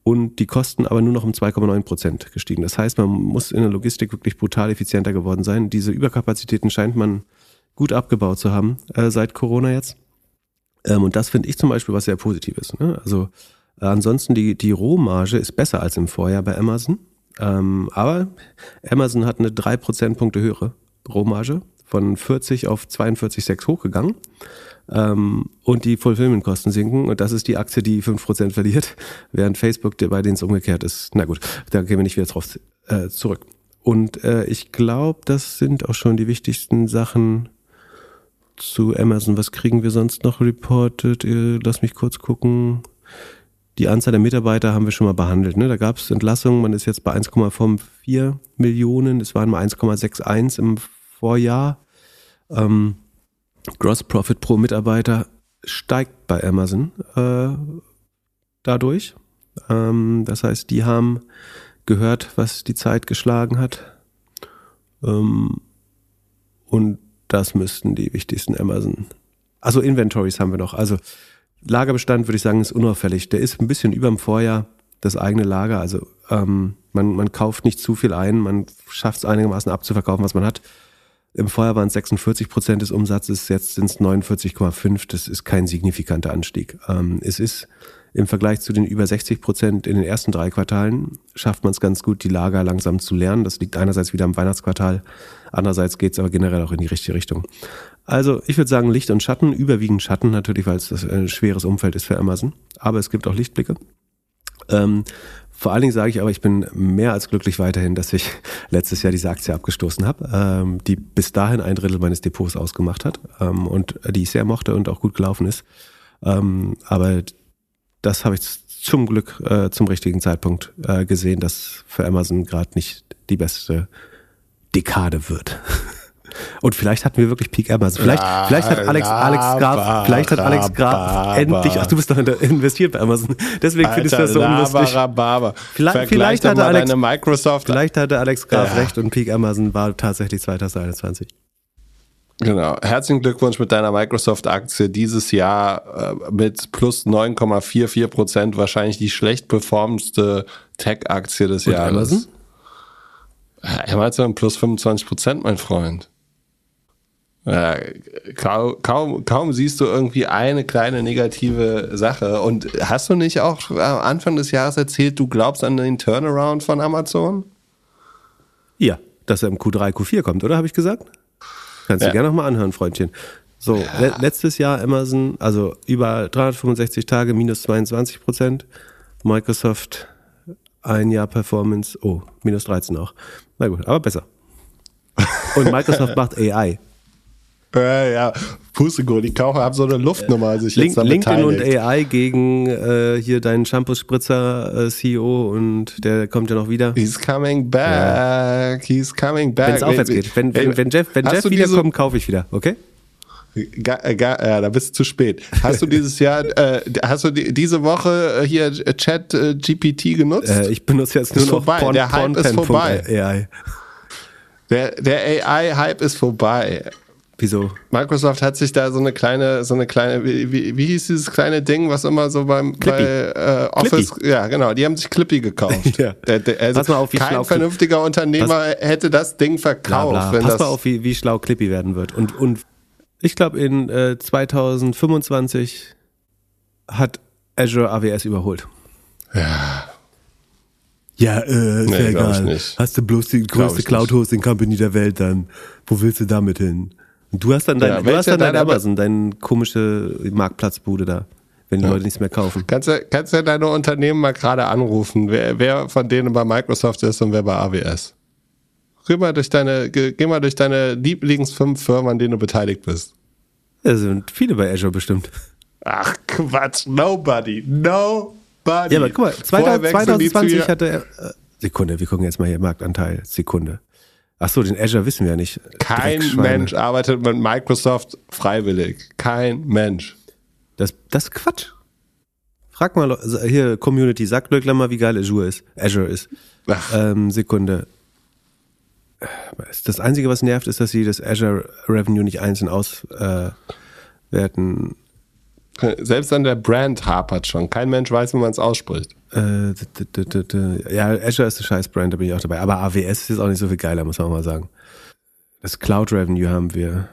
und die Kosten aber nur noch um 2,9 Prozent gestiegen. Das heißt, man muss in der Logistik wirklich brutal effizienter geworden sein. Diese Überkapazitäten scheint man gut abgebaut zu haben äh, seit Corona jetzt. Ähm, und das finde ich zum Beispiel was sehr Positives. Ne? Also äh, ansonsten die, die Rohmarge ist besser als im Vorjahr bei Amazon. Ähm, aber Amazon hat eine drei Prozentpunkte höhere Rohmarge von 40 auf 42,6 hochgegangen ähm, und die Fulfillment-Kosten sinken. Und das ist die Aktie, die 5% verliert, während Facebook, bei denen es umgekehrt ist. Na gut, da gehen wir nicht wieder drauf äh, zurück. Und äh, ich glaube, das sind auch schon die wichtigsten Sachen zu Amazon. Was kriegen wir sonst noch reported? Äh, lass mich kurz gucken. Die Anzahl der Mitarbeiter haben wir schon mal behandelt. Ne? Da gab es Entlassungen. Man ist jetzt bei 1,54 Millionen. Es waren mal 1,61 im Vorjahr. Ähm, Gross Profit pro Mitarbeiter steigt bei Amazon äh, dadurch. Ähm, das heißt, die haben gehört, was die Zeit geschlagen hat. Ähm, und das müssten die wichtigsten Amazon. Also Inventories haben wir noch. Also Lagerbestand würde ich sagen ist unauffällig. Der ist ein bisschen über dem Vorjahr das eigene Lager. Also ähm, man, man kauft nicht zu viel ein, man schafft es einigermaßen abzuverkaufen, was man hat. Im Vorjahr waren es 46 Prozent des Umsatzes, jetzt sind es 49,5. Das ist kein signifikanter Anstieg. Ähm, es ist im Vergleich zu den über 60 Prozent in den ersten drei Quartalen, schafft man es ganz gut, die Lager langsam zu lernen. Das liegt einerseits wieder am Weihnachtsquartal, andererseits geht es aber generell auch in die richtige Richtung. Also ich würde sagen Licht und Schatten, überwiegend Schatten natürlich, weil es ein schweres Umfeld ist für Amazon. Aber es gibt auch Lichtblicke. Ähm, vor allen Dingen sage ich aber, ich bin mehr als glücklich weiterhin, dass ich letztes Jahr diese Aktie abgestoßen habe, ähm, die bis dahin ein Drittel meines Depots ausgemacht hat ähm, und die ich sehr mochte und auch gut gelaufen ist. Ähm, aber das habe ich zum Glück äh, zum richtigen Zeitpunkt äh, gesehen, dass für Amazon gerade nicht die beste Dekade wird. Und vielleicht hatten wir wirklich Peak Amazon. Vielleicht, la, vielleicht hat Alex, la, Alex Graf, vielleicht hat Alex Graf endlich, ach, du bist doch investiert bei Amazon. Deswegen findest du das so unlustig. Vielleicht, vielleicht hatte Alex, Microsoft. Vielleicht hatte Alex Graf ja. recht und Peak Amazon war tatsächlich 2021. Genau. Herzlichen Glückwunsch mit deiner Microsoft-Aktie. Dieses Jahr äh, mit plus 9,44 Prozent wahrscheinlich die schlecht performendste Tech-Aktie des Und Jahres. Amazon? Amazon plus 25 Prozent, mein Freund. Ja, kaum, kaum, kaum siehst du irgendwie eine kleine negative Sache. Und hast du nicht auch am Anfang des Jahres erzählt, du glaubst an den Turnaround von Amazon? Ja, dass er im Q3, Q4 kommt, oder? Habe ich gesagt? Kannst du Ja. gerne nochmal anhören, Freundchen. So, le letztes Jahr Amazon, also über 365 Tage minus 22 Prozent. Microsoft ein Jahr Performance, oh, minus 13 auch. Na gut, aber besser. Und Microsoft macht AI. Ja, ja. Pustekuchen, die Kaufer haben so eine Luftnummer sich Link, jetzt da LinkedIn und beteiligt. AI gegen äh, hier deinen Shampoo-Spritzer äh, CEO und der kommt ja noch wieder. He's coming back. He's coming back. Wenn es aufwärts geht. Wenn, wenn, wenn Jeff, wenn Jeff wiederkommt, kaufe ich wieder, okay? Ga, äh, ga, ja, da bist du zu spät. Hast du dieses Jahr, äh, hast du die, diese Woche äh, hier äh, Chat äh, GPT genutzt? Äh, ich benutze jetzt nur Ist noch vorbei, Porn, der Hype ist vorbei. AI. der der AI-Hype ist vorbei. Wieso? Microsoft hat sich da so eine kleine, so eine kleine, wie, wie, hieß dieses kleine Ding, was immer so beim bei, äh, Office, ja genau, die haben sich Clippy gekauft. Ja. Der, der, also Pass mal auf, wie kein schlau- vernünftiger Unternehmer hätte das Ding Bla, verkauft. bla. Wenn Pass mal auf, wie, wie schlau Clippy werden wird. Und, und ich glaube, in äh, 2025 hat Azure AWS überholt. Ja. Ja, äh, ist Nee, ja egal. Hast du bloß die größte Cloud-Hosting-Company der Welt dann. Wo willst du damit hin? Du hast dann dein, Ja, du hast dann dein Amazon, deine komische Marktplatzbude da, wenn die Leute nichts mehr kaufen. Kannst du, kannst du deine Unternehmen mal gerade anrufen, wer, wer von denen bei Microsoft ist und wer bei AWS? Geh mal durch deine, geh, mal durch deine Lieblingsfünf Firmen, an denen du beteiligt bist. Da sind viele bei Azure bestimmt. Ach Quatsch, nobody, nobody. Ja, aber guck mal, Vorher 2000, wechseln die zu 2020 ihr- hatte er. Äh, Sekunde, wir gucken jetzt mal hier Marktanteil. Sekunde. Ach so, den Azure wissen wir ja nicht. Kein. Mensch arbeitet mit Microsoft freiwillig. Kein Mensch. Das, das ist Quatsch. Frag mal, also hier, Community, sag Glöckler mal, wie geil Azure ist. Azure ist. Ähm, Sekunde. Das Einzige, was nervt, ist, dass sie das Azure Revenue nicht einzeln auswerten. Selbst an der Brand hapert schon. Kein Mensch weiß, wie man es ausspricht. Äh, ja, Azure ist eine scheiß Brand, da bin ich auch dabei. Aber AWS ist jetzt auch nicht so viel geiler, muss man mal sagen. Das Cloud Revenue haben wir.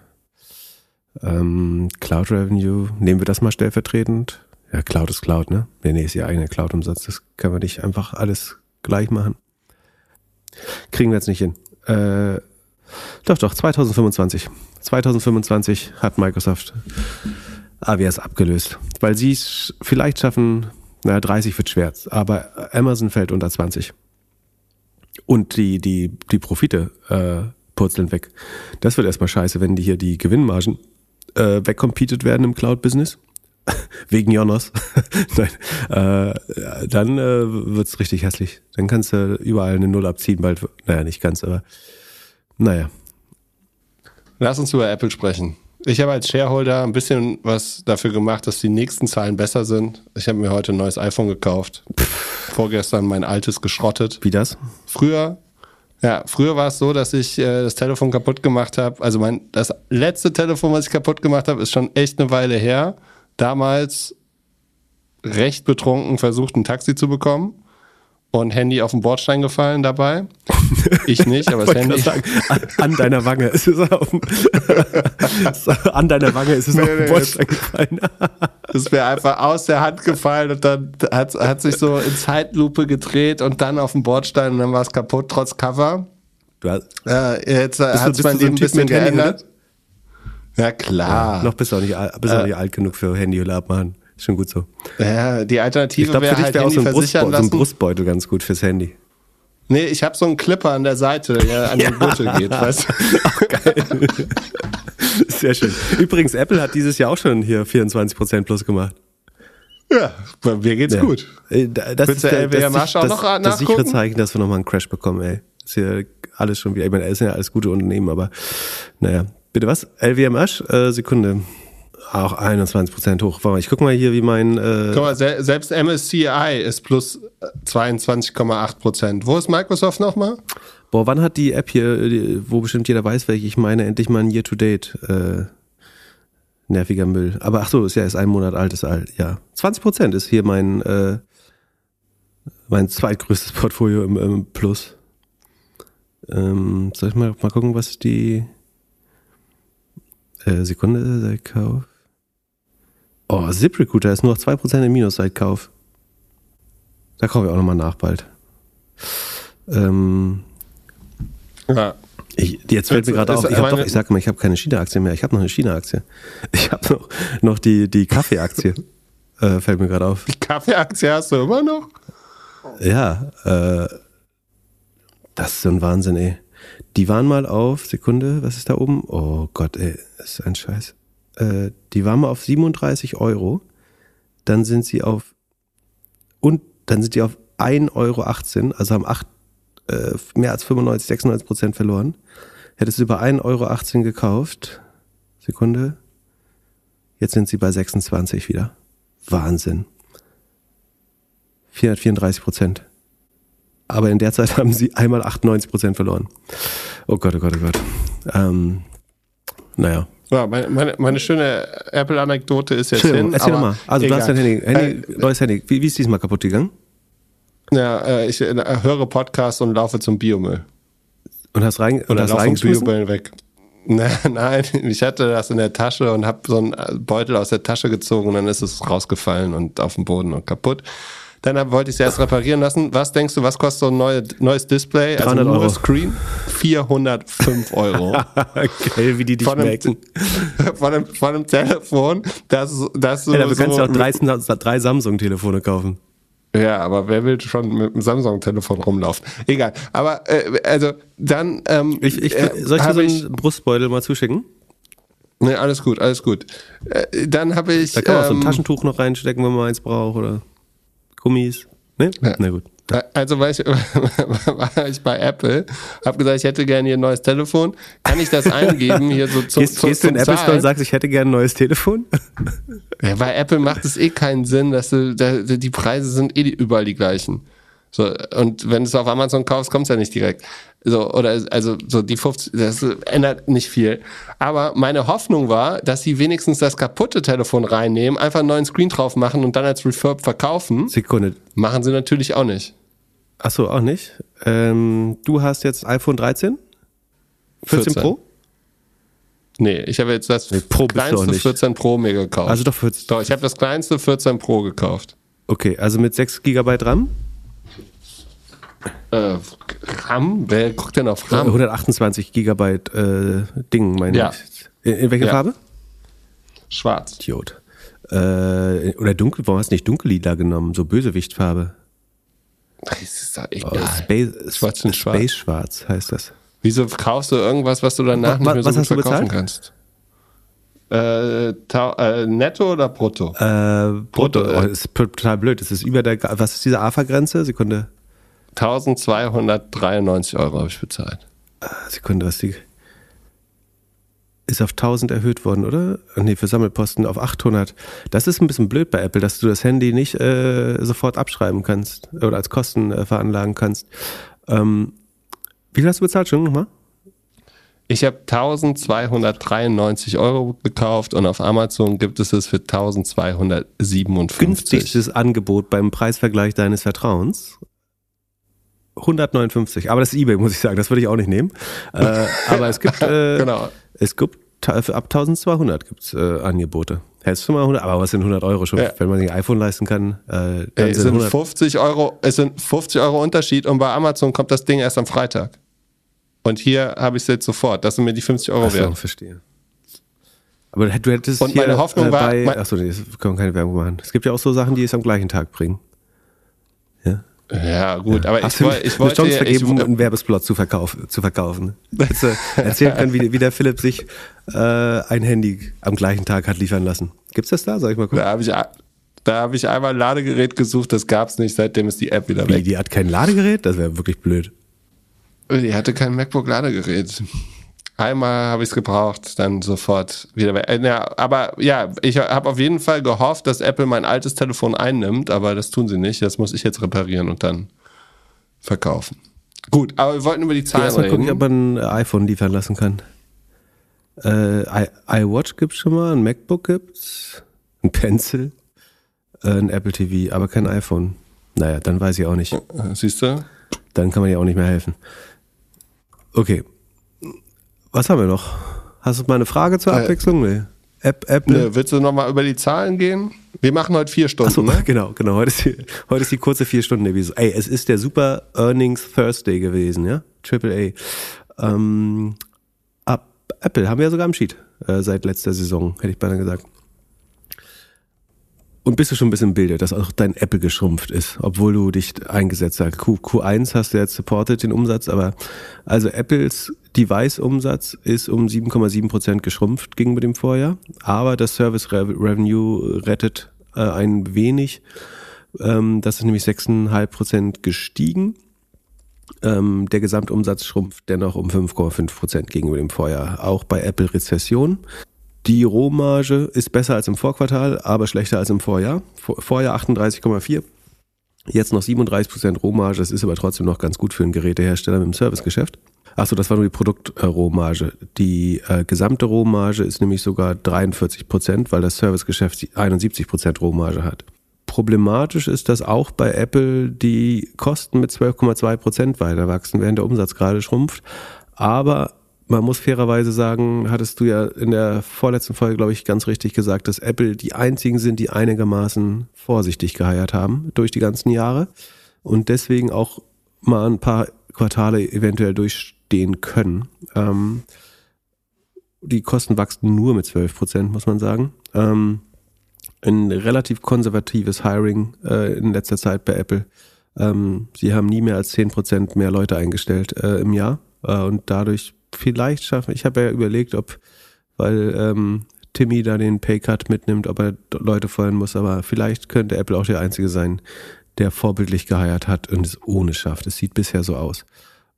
Ähm, Cloud Revenue, nehmen wir das mal stellvertretend? Ja, Cloud ist Cloud, ne? Nee, nee, ist ihr eigener Cloud-Umsatz. Das können wir nicht einfach alles gleich machen. Kriegen wir jetzt nicht hin. Äh, doch, doch, 2025. 2025 hat Microsoft AWS abgelöst. Weil sie es vielleicht schaffen, naja, 30 wird schwer, aber Amazon fällt unter 20. Und die, die, die Profite äh, purzeln weg. Das wird erstmal scheiße, wenn die hier die Gewinnmargen äh, wegcompeted werden im Cloud-Business. Wegen Jonas. Nein. Äh, dann äh, wird's richtig hässlich. Dann kannst du überall eine Null abziehen, bald. Naja, nicht ganz, aber naja. Lass uns über Apple sprechen. Ich habe als Shareholder ein bisschen was dafür gemacht, dass die nächsten Zahlen besser sind. Ich habe mir heute ein neues iPhone gekauft. Vorgestern mein altes geschrottet. Wie das? Früher, ja, früher war es so, dass ich äh, das Telefon kaputt gemacht habe. Also mein das letzte Telefon, was ich kaputt gemacht habe, ist schon echt eine Weile her. Damals recht betrunken versucht, ein Taxi zu bekommen und Handy auf den Bordstein gefallen dabei. Ich nicht, aber das Handy. sagen, an, an deiner Wange ist es auf dem, an deiner Wange ist es Nee, auf den nee, Bordstein gefallen. Das ist mir einfach aus der Hand gefallen und dann hat, hat sich so in Zeitlupe gedreht und dann auf dem Bordstein und dann war es kaputt, trotz Cover. Du hast, Äh, jetzt äh, hat du mein Leben ein bisschen geändert. Ja, klar. noch bist du auch nicht, bist du auch nicht alt genug für Handyhülle abmachen. Schon gut so. Ja, die Alternative wäre halt auch Handy so ein, versichern Brustbeutel, so ein lassen. Brustbeutel ganz gut fürs Handy. Nee, ich habe so einen Clipper an der Seite, der an den Gürtel geht, weißt du? Sehr schön. Übrigens, Apple hat dieses Jahr auch schon hier 24% plus gemacht. Ja, bei mir geht's Ja. gut. Äh, da- Das Willst ist der, LWM das, auch das, noch das, das sichere nachgucken? Zeichen, dass wir nochmal einen Crash bekommen, ey. Ist ja alles schon wieder, ich meine, es sind ja alles gute Unternehmen, aber naja. Bitte was? LWMH? Äh, Sekunde. Auch 21% hoch. Warte mal, ich guck mal hier, wie mein, äh, Guck mal, se selbst MSCI ist plus äh, 22,8 Prozent. Wo ist Microsoft nochmal? boah, wann hat die App hier, wo bestimmt jeder weiß, welche ich meine, endlich mal ein Year-to-Date, äh, nerviger Müll. Aber ach so, ist ja erst ein Monat alt, ist alt, ja. 20% ist hier mein, äh, mein zweitgrößtes Portfolio im, im Plus. Ähm, soll ich mal, mal gucken, was die, Äh, Sekunde, seit Kauf. Oh, ZipRecruiter ist nur noch 2% im Minus seit Kauf. Da kaufe ich auch nochmal nach bald. Ähm, Ja. ich, jetzt fällt mir gerade auf, ich, doch, ich sag mal, ich habe keine China-Aktie mehr. Ich habe noch eine China-Aktie. Ich habe noch, noch die, die Kaffee-Aktie. äh, fällt mir gerade auf. Die Kaffeeaktie hast du immer noch? Ja, äh, das ist so ein Wahnsinn, ey. Die waren mal auf, Sekunde, was ist da oben? Oh Gott, ey, das ist ein Scheiß. Äh, die waren mal auf 37 Euro. Dann sind sie auf, und dann sind die auf 1,18 Euro, also haben acht, äh, mehr als 95, 96 Prozent verloren. Hättest du über 1,18 Euro gekauft. Sekunde. Jetzt sind sie bei 26 wieder. Wahnsinn. 434 Prozent. Aber in der Zeit haben sie einmal 98 Prozent verloren. Oh Gott, oh Gott, oh Gott. Ähm, naja. Ja, meine, meine, meine schöne Apple-Anekdote ist jetzt hin. erzähl mal. Also du egal. hast dein Handy, Handy neues Handy. Wie, wie ist diesmal kaputt gegangen? Äh, ja, äh, ich äh, höre Podcast und laufe zum Biomüll. Und hast rein, und Oder hast laufe? Biomüll weg. Nein, nein, ich hatte das in der Tasche und habe so einen Beutel aus der Tasche gezogen und dann ist es rausgefallen und auf dem Boden und kaputt. Dann wollte ich es erst reparieren lassen. Was denkst du, was kostet so ein neue, neues Display? 300 also nur Euro. Screen? 405 Euro. Geil, wie die dich von, einem, merken. von, einem, von einem Telefon, das, das so, Ja, kannst so du auch drei, drei Samsung-Telefone kaufen. Ja, aber wer will schon mit dem Samsung-Telefon rumlaufen? Egal. Aber äh, also dann ähm, Ich, ich, äh, soll ich dir so ich, einen Brustbeutel mal zuschicken? nee, alles gut, alles gut. Äh, dann habe ich Da kann man auch so ein ähm, Taschentuch noch reinstecken, wenn man eins braucht oder Gummis. Ne? Ja. Na gut. also war ich, war ich bei Apple, habe gesagt, ich hätte gerne hier ein neues Telefon. Kann ich das eingeben hier so zum, Gehst, zum, gehst du in zum Apple Store und sagst, ich hätte gerne ein neues Telefon? Ja, bei Apple macht es eh keinen Sinn, dass du, da, die Preise sind eh überall die gleichen. So, und wenn du es auf Amazon kaufst, kommt es ja nicht direkt. So, oder also so die 50, das ändert nicht viel. Aber meine Hoffnung war, dass sie wenigstens das kaputte Telefon reinnehmen, einfach einen neuen Screen drauf machen und dann als Refurb verkaufen. Sekunde. Machen sie natürlich auch nicht. Ach so, auch nicht. Ähm, du hast jetzt iPhone 13? 14, 14. Pro? Nee, ich habe jetzt das Nee, kleinste nicht. 14 Pro mir gekauft. Also doch 14. Doch, ich habe das kleinste 14 Pro gekauft. Okay, also mit 6 GB RAM? Äh, RAM? Wer guckt denn auf RAM? 128 GB äh, Ding, meine Ja. ich. In, in welcher Ja. Farbe? Schwarz. Idiot. Äh, oder dunkel, warum hast du nicht dunkellila genommen? So Bösewichtfarbe. Das ist doch Oh, egal. Space, Schwarz und schwarz. Space Schwarz heißt das. Wieso kaufst du irgendwas, was du danach Wa- nicht mehr so was gut verkaufen bezahlt? kannst? Äh, äh, netto oder brutto? Äh, Brutto. Brutto, äh. Oh, das ist total blöd. Das ist über der, was ist diese AFA-Grenze? Sekunde. 1293 Euro habe ich bezahlt. Sekunde, was die. Ist auf 1000 erhöht worden, oder? Nee, für Sammelposten auf 800. Das ist ein bisschen blöd bei Apple, dass du das Handy nicht äh, sofort abschreiben kannst oder als Kosten äh, veranlagen kannst. Ähm, wie viel hast du bezahlt schon nochmal? Ich habe 1293 Euro gekauft und auf Amazon gibt es es für 1257. Günstigstes Angebot beim Preisvergleich deines Vertrauens. 159. Aber das ist eBay, muss ich sagen. Das würde ich auch nicht nehmen. Äh, aber es gibt, äh, Genau. es gibt für ab 1200 gibt's äh, Angebote. Hättest du mal 100, aber was sind 100 Euro schon? Ja. Wenn man sich ein iPhone leisten kann, äh, dann Ey, es sind sind 100. 50 Euro, es sind 50 Euro Unterschied und bei Amazon kommt das Ding erst am Freitag. Und hier habe ich es jetzt sofort. Das sind mir die 50 Euro Ach so, wert. verstehe. Aber du hättest Und hier meine Hoffnung äh, war- bei, mein- achso, nee, das können wir keine Werbung machen. Es gibt ja auch so Sachen, die es am gleichen Tag bringen. Ja. Gut, aber Hast ich, woll- ich eine wollte. Chance Ich, vergeben, um einen Werbesplot zu, verkauf, zu verkaufen. Hättest du erzählen können, wie, wie der Philipp sich äh, ein Handy am gleichen Tag hat liefern lassen. Gibt's das da? Sag ich mal kurz. da habe ich, da hab ich einmal ein Ladegerät gesucht, das gab es nicht, seitdem ist die App wieder Wie, weg. die hat kein Ladegerät? Das wäre wirklich blöd. Die hatte kein MacBook-Ladegerät. Einmal habe ich es gebraucht, dann sofort wieder weg. Äh, Ja, aber ja, ich habe auf jeden Fall gehofft, dass Apple mein altes Telefon einnimmt, aber das tun sie nicht. Das muss ich jetzt reparieren und dann verkaufen. Gut, aber wir wollten über die Zahlen gucken, reden. ob man ein iPhone liefern lassen kann. Äh, iWatch gibt's schon mal, ein MacBook gibt's, ein Pencil, äh, ein Apple TV, aber kein iPhone. Naja, dann weiß ich auch nicht. Siehst du? Dann kann man ja auch nicht mehr helfen. Okay. Was haben wir noch? Hast du mal eine Frage zur Äh, Abwechslung? Nee. App, Apple. Ne, willst du nochmal über die Zahlen gehen? Wir machen heute vier Stunden, Achso, ne? genau, genau. Heute ist, die, heute ist die kurze vier Stunden Episode. Ey, es ist der Super Earnings Thursday gewesen, ja? Triple A. Ähm, ab Apple haben wir ja sogar am Sheet äh, seit letzter Saison, hätte ich beinahe gesagt. Und bist du schon ein bisschen im Bilde, dass auch dein Apple geschrumpft ist, obwohl du dich eingesetzt hast. Q, Q1 hast du jetzt supported den Umsatz, aber also Apples Device-Umsatz ist um 7,7 Prozent geschrumpft gegenüber dem Vorjahr, aber das Service Re Revenue rettet äh, ein wenig. Ähm, das ist nämlich 6,5 Prozent gestiegen. Ähm, der Gesamtumsatz schrumpft dennoch um 5,5 Prozent gegenüber dem Vorjahr. Auch bei Apple Rezession. Die Rohmarge ist besser als im Vorquartal, aber schlechter als im Vorjahr. Vor, Vorjahr 38,4. Jetzt noch 37 Prozent Rohmarge. Das ist aber trotzdem noch ganz gut für einen Gerätehersteller mit dem Servicegeschäft. Achso, das war nur die Produktrohmarge. Die äh, gesamte Rohmarge ist nämlich sogar 43 Prozent, weil das Servicegeschäft 71 Prozent Rohmarge hat. Problematisch ist, dass auch bei Apple die Kosten mit 12,2 Prozent weiter wachsen, während der Umsatz gerade schrumpft. Aber man muss fairerweise sagen, hattest du ja in der vorletzten Folge, glaube ich, ganz richtig gesagt, dass Apple die einzigen sind, die einigermaßen vorsichtig geheiert haben durch die ganzen Jahre und deswegen auch mal ein paar Quartale eventuell durchstehen können. Ähm, die Kosten wachsen nur mit 12 Prozent, muss man sagen. Ähm, ein relativ konservatives Hiring äh, in letzter Zeit bei Apple. Ähm, sie haben nie mehr als 10 Prozent mehr Leute eingestellt äh, im Jahr äh, und dadurch vielleicht schaffen. Ich habe ja überlegt, ob, weil ähm, Timmy da den Paycut mitnimmt, ob er Leute feuern muss, aber vielleicht könnte Apple auch der Einzige sein, der vorbildlich geheiert hat und es ohne schafft. Es sieht bisher so aus.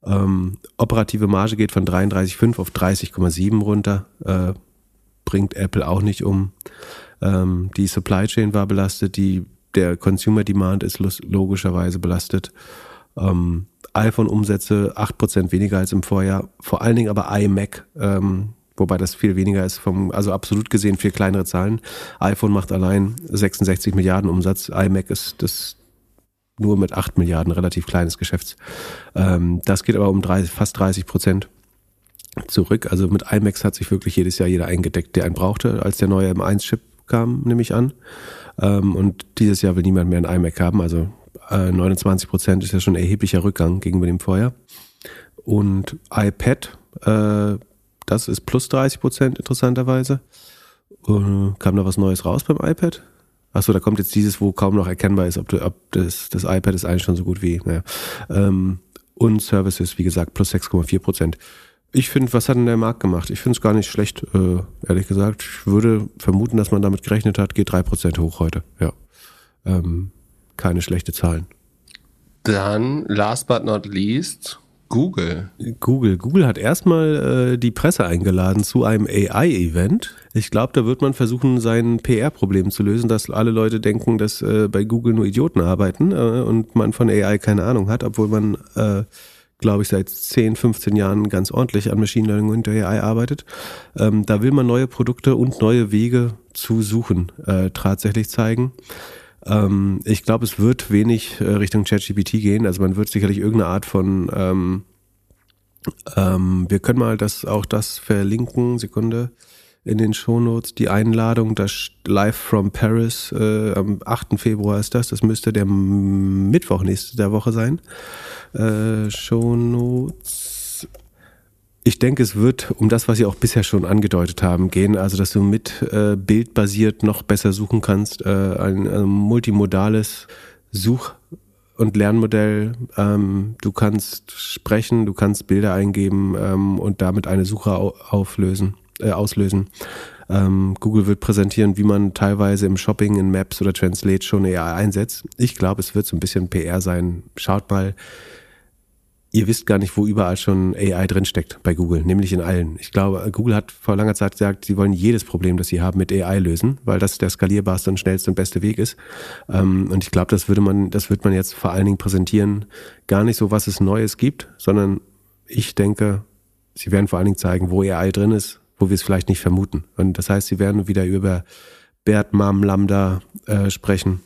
Ähm, operative Marge geht von 33,5 auf 30,7 runter. Äh, bringt Apple auch nicht um. Ähm, die Supply Chain war belastet, die, der Consumer Demand ist logischerweise belastet. Ähm, iPhone-Umsätze 8% weniger als im Vorjahr, vor allen Dingen aber iMac, ähm, wobei das viel weniger ist, vom, also absolut gesehen viel kleinere Zahlen. iPhone macht allein 66 Milliarden Umsatz, iMac ist das nur mit 8 Milliarden relativ kleines Geschäfts. Ähm, das geht aber um 30, fast 30 Prozent zurück. Also mit iMacs hat sich wirklich jedes Jahr jeder eingedeckt, der einen brauchte, als der neue M1-Chip kam, nehme ich an. Ähm, und dieses Jahr will niemand mehr einen iMac haben, also 29 Prozent ist ja schon ein erheblicher Rückgang gegenüber dem Vorjahr. Und iPad, äh, das ist plus 30 Prozent interessanterweise. Äh, kam da was Neues raus beim iPad? Achso, da kommt jetzt dieses, wo kaum noch erkennbar ist, ob, du, ob das, das iPad ist eigentlich schon so gut wie. Naja. Ähm, und Services, wie gesagt, plus 6,4 Prozent. Ich finde, was hat denn der Markt gemacht? Ich finde es gar nicht schlecht, äh, ehrlich gesagt. Ich würde vermuten, dass man damit gerechnet hat, geht 3% hoch heute. Ja. Ähm, keine schlechte Zahlen. Dann, last but not least, Google. Google. Google hat erstmal äh, die Presse eingeladen zu einem AI-Event. Ich glaube, da wird man versuchen, sein PR-Problem zu lösen, dass alle Leute denken, dass äh, bei Google nur Idioten arbeiten äh, und man von AI keine Ahnung hat, obwohl man, äh, glaube ich, seit 10, 15 Jahren ganz ordentlich an Machine Learning und AI arbeitet. Ähm, da will man neue Produkte und neue Wege zu suchen äh, tatsächlich zeigen. Ähm, ich glaube, es wird wenig äh, Richtung ChatGPT gehen. Also man wird sicherlich irgendeine Art von ähm, ähm, wir können mal das auch das verlinken, Sekunde, in den Shownotes, die Einladung, das Live from Paris, äh, am 8. Februar ist das, das müsste der Mittwoch nächste der Woche sein. Äh, Shownotes. Ich denke, es wird um das, was Sie auch bisher schon angedeutet haben, gehen. Also, dass du mit äh, bildbasiert noch besser suchen kannst. Äh, ein, ein multimodales Such- und Lernmodell. Ähm, du kannst sprechen, du kannst Bilder eingeben ähm, und damit eine Suche au auflösen, äh, auslösen. Ähm, Google wird präsentieren, wie man teilweise im Shopping, in Maps oder Translate schon AI einsetzt. Ich glaube, es wird so ein bisschen PR sein. Schaut mal, ihr wisst gar nicht, wo überall schon AI drinsteckt bei Google, nämlich in allen. Ich glaube, Google hat vor langer Zeit gesagt, sie wollen jedes Problem, das sie haben, mit AI lösen, weil das der skalierbarste und schnellste und beste Weg ist. Ähm, und ich glaube, das würde man, das wird man jetzt vor allen Dingen präsentieren. Gar nicht so, was es Neues gibt, sondern ich denke, sie werden vor allen Dingen zeigen, wo AI drin ist, wo wir es vielleicht nicht vermuten. Und das heißt, sie werden wieder über Bert, Mam, Lambda äh, sprechen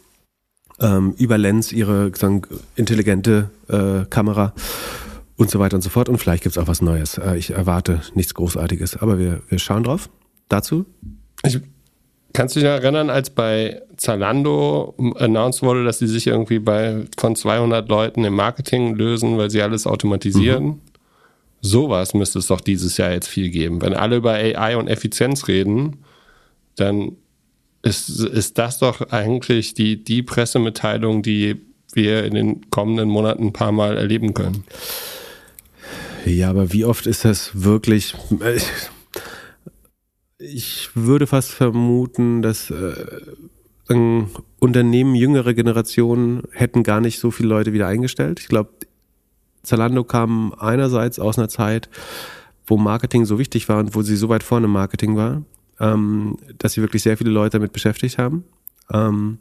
ähm, über Lens ihre sagen, intelligente äh, Kamera und so weiter und so fort. Und vielleicht gibt's auch was Neues. Äh, ich erwarte nichts Großartiges, aber wir, wir schauen drauf. Dazu? Ich, kannst du dich noch erinnern, als bei Zalando announced wurde, dass sie sich irgendwie bei von 200 Leuten im Marketing lösen, weil sie alles automatisieren? Mhm. Sowas müsste es doch dieses Jahr jetzt viel geben. Wenn alle über AI und Effizienz reden, dann ist, ist das doch eigentlich die, die Pressemitteilung, die wir in den kommenden Monaten ein paar Mal erleben können. Ja, aber wie oft ist das wirklich? Ich würde fast vermuten, dass äh, Unternehmen jüngere Generationen hätten gar nicht so viele Leute wieder eingestellt. Ich glaube, Zalando kam einerseits aus einer Zeit, wo Marketing so wichtig war und wo sie so weit vorne im Marketing war, ähm, dass sie wirklich sehr viele Leute damit beschäftigt haben. Ähm,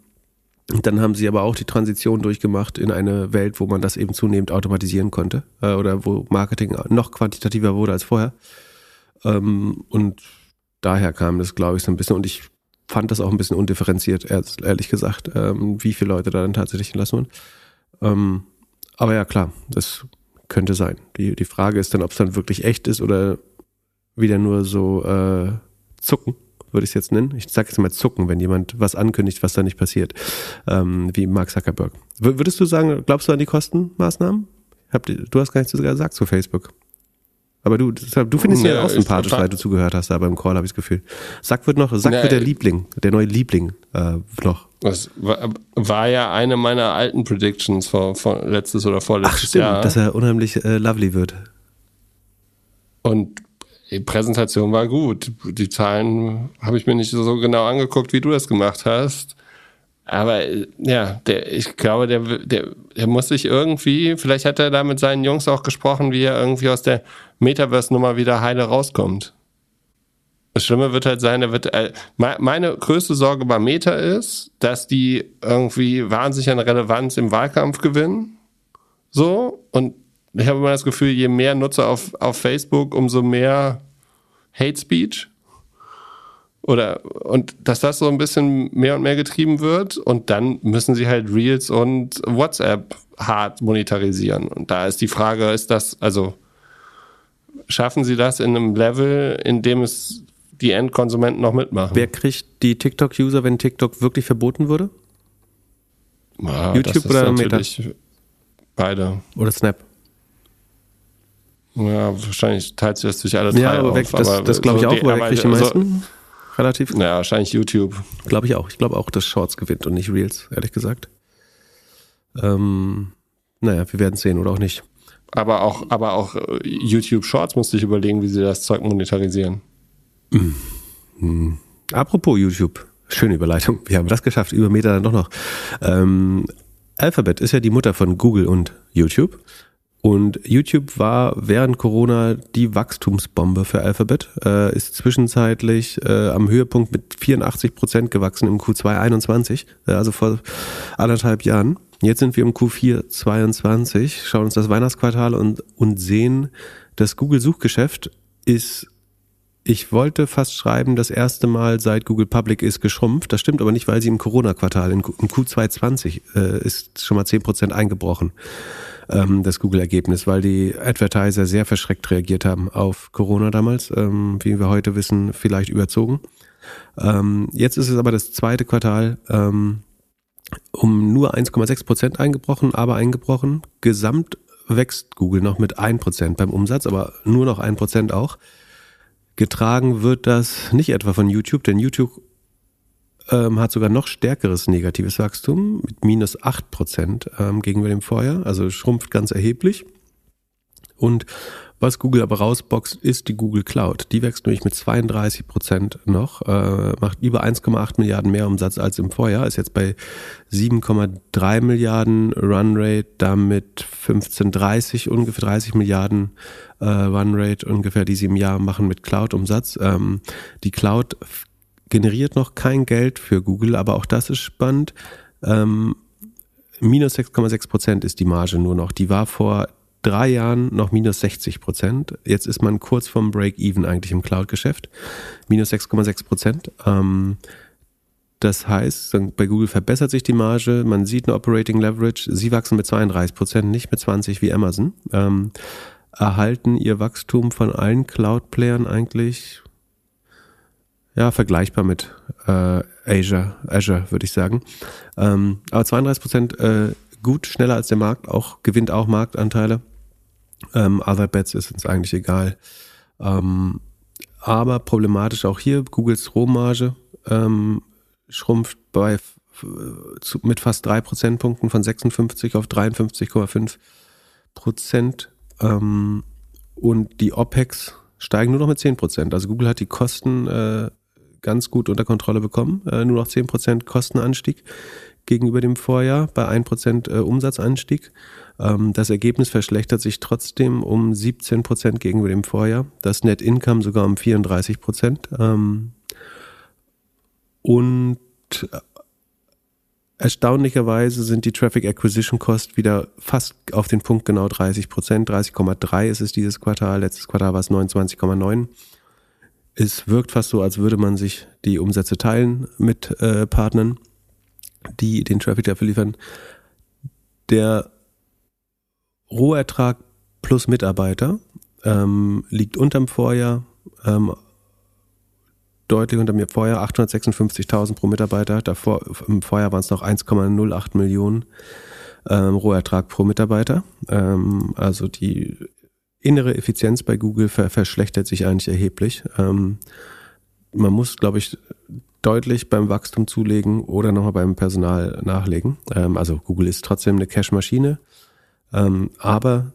dann haben sie aber auch die Transition durchgemacht in eine Welt, wo man das eben zunehmend automatisieren konnte äh, oder wo Marketing noch quantitativer wurde als vorher. Ähm, und daher kam das, glaube ich, so ein bisschen. Und ich fand das auch ein bisschen undifferenziert, ehrlich gesagt, ähm, wie viele Leute da dann tatsächlich entlassen wurden. Ähm, aber ja, klar, das könnte sein. Die, die Frage ist dann, ob es dann wirklich echt ist oder wieder nur so äh, zucken würde ich es jetzt nennen. Ich sage jetzt mal zucken, wenn jemand was ankündigt, was da nicht passiert, ähm, wie Mark Zuckerberg. W würdest du sagen, glaubst du an die Kostenmaßnahmen? du hast gar nichts gesagt zu Facebook. Aber du, du findest ihn ja, auch sympathisch, weil du zugehört hast, aber im Call habe ich das Gefühl. Sack wird noch, Sack nee, wird der Liebling, der neue Liebling äh, noch. Das war, war, ja eine meiner alten Predictions vor, vor letztes oder vorletztes Ach, stimmt, Jahr. dass er unheimlich äh, lovely wird. Und die Präsentation war gut. Die Zahlen habe ich mir nicht so genau angeguckt, wie du das gemacht hast. Aber ja, der, ich glaube, der, der, der muss sich irgendwie, vielleicht hat er da mit seinen Jungs auch gesprochen, wie er irgendwie aus der Metaverse-Nummer wieder heile rauskommt. Das Schlimme wird halt sein, er wird, äh, meine größte Sorge bei Meta ist, dass die irgendwie wahnsinnig an Relevanz im Wahlkampf gewinnen. So. Und ich habe immer das Gefühl, je mehr Nutzer auf, auf Facebook, umso mehr Hate Speech. Oder, und dass das so ein bisschen mehr und mehr getrieben wird. Und dann müssen sie halt Reels und WhatsApp hart monetarisieren. Und da ist die Frage, ist das, also, schaffen sie das in einem Level, in dem es die Endkonsumenten noch mitmachen? Wer kriegt die TikTok-User, wenn TikTok wirklich verboten würde? Ja, YouTube oder Meta? Beide. Oder Snap? Ja, wahrscheinlich teilt sich das durch alle drei ja, aber weg, auf. Das, das glaube ich auch, wo kriegt die meisten. So, Relativ. Ja, wahrscheinlich YouTube. Glaube ich auch. Ich glaube auch, dass Shorts gewinnt und nicht Reels, ehrlich gesagt. Ähm, naja, wir werden sehen oder auch nicht. Aber auch, aber auch äh, YouTube Shorts musste ich überlegen, wie sie das Zeug monetarisieren. Mhm. Apropos YouTube. Schöne Überleitung. Wir haben das geschafft. Über Meta dann doch noch. Ähm, Alphabet ist ja die Mutter von Google und YouTube. Und YouTube war während Corona die Wachstumsbombe für Alphabet, äh, ist zwischenzeitlich äh, am Höhepunkt mit 84 Prozent gewachsen im Q2 21, äh, also vor anderthalb Jahren. Jetzt sind wir im Q4 22, schauen uns das Weihnachtsquartal und, und sehen, das Google-Suchgeschäft ist ich wollte fast schreiben, das erste Mal seit Google Public ist geschrumpft. Das stimmt aber nicht, weil sie im Corona-Quartal, im Q220 äh, ist schon mal 10% eingebrochen ähm, das Google-Ergebnis, weil die Advertiser sehr verschreckt reagiert haben auf Corona damals, ähm, wie wir heute wissen, vielleicht überzogen. Ähm, jetzt ist es aber das zweite Quartal ähm, um nur 1,6 Prozent eingebrochen, aber eingebrochen. Gesamt wächst Google noch mit 1 Prozent beim Umsatz, aber nur noch 1 Prozent auch. Getragen wird das nicht etwa von YouTube, denn YouTube ähm, hat sogar noch stärkeres negatives Wachstum mit minus acht Prozent ähm, gegenüber dem Vorjahr, also schrumpft ganz erheblich. Und was Google aber rausboxt, ist die Google Cloud. Die wächst nämlich mit 32 Prozent noch, äh, macht über 1,8 Milliarden mehr Umsatz als im Vorjahr, ist jetzt bei 7,3 Milliarden Runrate, damit 15,30 ungefähr 30 Milliarden äh, Runrate ungefähr, die sie im Jahr machen mit Cloud-Umsatz. Ähm, die Cloud generiert noch kein Geld für Google, aber auch das ist spannend. Ähm, minus 6,6 Prozent ist die Marge nur noch. Die war vor drei Jahren noch minus 60 Prozent. Jetzt ist man kurz vom Break-Even eigentlich im Cloud-Geschäft. Minus 6,6 Prozent. Ähm, Das heißt, bei Google verbessert sich die Marge, man sieht eine Operating Leverage, sie wachsen mit 32 Prozent, nicht mit 20 wie Amazon. Ähm, erhalten ihr Wachstum von allen Cloud-Playern eigentlich ja, vergleichbar mit äh, Azure, Azure würde ich sagen. Ähm, aber 32 Prozent äh, gut, schneller als der Markt, auch gewinnt auch Marktanteile. Ähm, Other Bets ist uns eigentlich egal. Ähm, aber problematisch auch hier, Googles Rohmarge ähm, schrumpft bei zu, mit fast drei Prozentpunkten von 56 auf 53,5 Prozent. Ähm, und die OPEX steigen nur noch mit 10 Prozent. Also Google hat die Kosten äh, ganz gut unter Kontrolle bekommen. Äh, nur noch 10 Prozent Kostenanstieg gegenüber dem Vorjahr bei 1 Prozent äh, Umsatzanstieg. Ähm, das Ergebnis verschlechtert sich trotzdem um 17 Prozent gegenüber dem Vorjahr. Das Net Income sogar um 34 Prozent. Ähm, und äh, erstaunlicherweise sind die Traffic Acquisition Cost wieder fast auf den Punkt genau 30 Prozent. 30,3 ist es dieses Quartal. Letztes Quartal war es 29,9. Es wirkt fast so, als würde man sich die Umsätze teilen mit äh, Partnern, die den Traffic dafür liefern. Der Rohertrag plus Mitarbeiter ähm, liegt unterm Vorjahr, ähm, deutlich unter mir Vorjahr, 856.000 pro Mitarbeiter. Davor, Im Vorjahr waren es noch 1,08 Millionen ähm, Rohertrag pro Mitarbeiter. Ähm, also die innere Effizienz bei Google ver verschlechtert sich eigentlich erheblich. Ähm, man muss, glaube ich, deutlich beim Wachstum zulegen oder nochmal beim Personal nachlegen. Ähm, also Google ist trotzdem eine Cash-Maschine, ähm, aber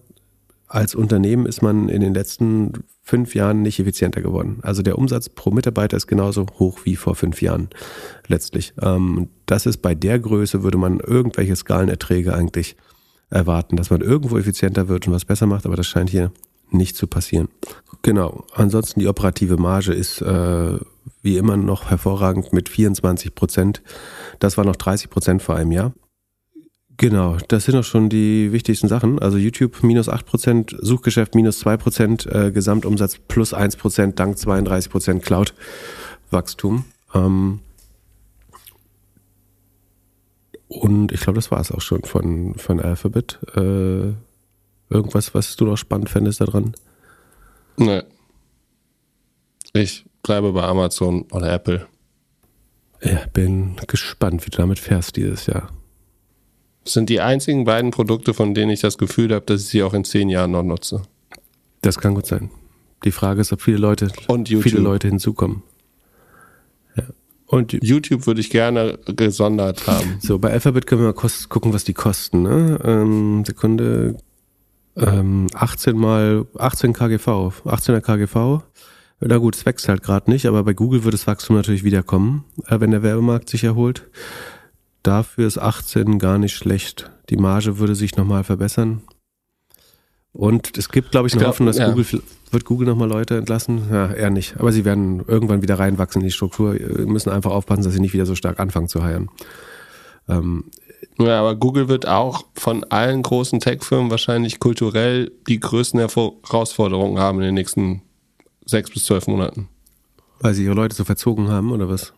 als Unternehmen ist man in den letzten fünf Jahren nicht effizienter geworden. Also der Umsatz pro Mitarbeiter ist genauso hoch wie vor fünf Jahren letztlich. Ähm, das ist bei der Größe, würde man irgendwelche Skalenerträge eigentlich erwarten, dass man irgendwo effizienter wird und was besser macht, aber das scheint hier nicht zu passieren. Genau. Ansonsten die operative Marge ist äh, wie immer noch hervorragend mit 24 Prozent. Das war noch 30 Prozent vor einem Jahr. Genau, das sind auch schon die wichtigsten Sachen. Also YouTube minus 8 Prozent, Suchgeschäft minus 2 Prozent, äh, Gesamtumsatz plus 1 Prozent dank 32 Prozent Cloud-Wachstum. Ähm, und ich glaube, das war es auch schon von, von Alphabet. Äh, irgendwas, was du noch spannend fändest daran? Nee. Ich bleibe bei Amazon oder Apple. Ja, bin gespannt, wie du damit fährst dieses Jahr. Das sind die einzigen beiden Produkte, von denen ich das Gefühl habe, dass ich sie auch in zehn Jahren noch nutze. Das kann gut sein. Die Frage ist, ob viele Leute, viele Leute hinzukommen. Und YouTube würde ich gerne gesondert haben. So, bei Alphabet können wir mal gucken, was die kosten. Ne? Ähm, Sekunde. Ähm, 18 mal 18 KGV, 18er KGV. Na gut, es wächst halt gerade nicht, aber bei Google wird das Wachstum natürlich wiederkommen, äh, wenn der Werbemarkt sich erholt. Dafür ist 18 gar nicht schlecht. Die Marge würde sich nochmal verbessern. Und es gibt, glaube ich, eine Hoffnung, dass ja. Google wird Google nochmal Leute entlassen? Ja, eher nicht. Aber sie werden irgendwann wieder reinwachsen in die Struktur, Wir müssen einfach aufpassen, dass sie nicht wieder so stark anfangen zu heiern. Ähm, ja, aber Google wird auch von allen großen Tech-Firmen wahrscheinlich kulturell die größten Herausforderungen haben in den nächsten sechs bis zwölf Monaten. Weil sie ihre Leute so verzogen haben, oder was?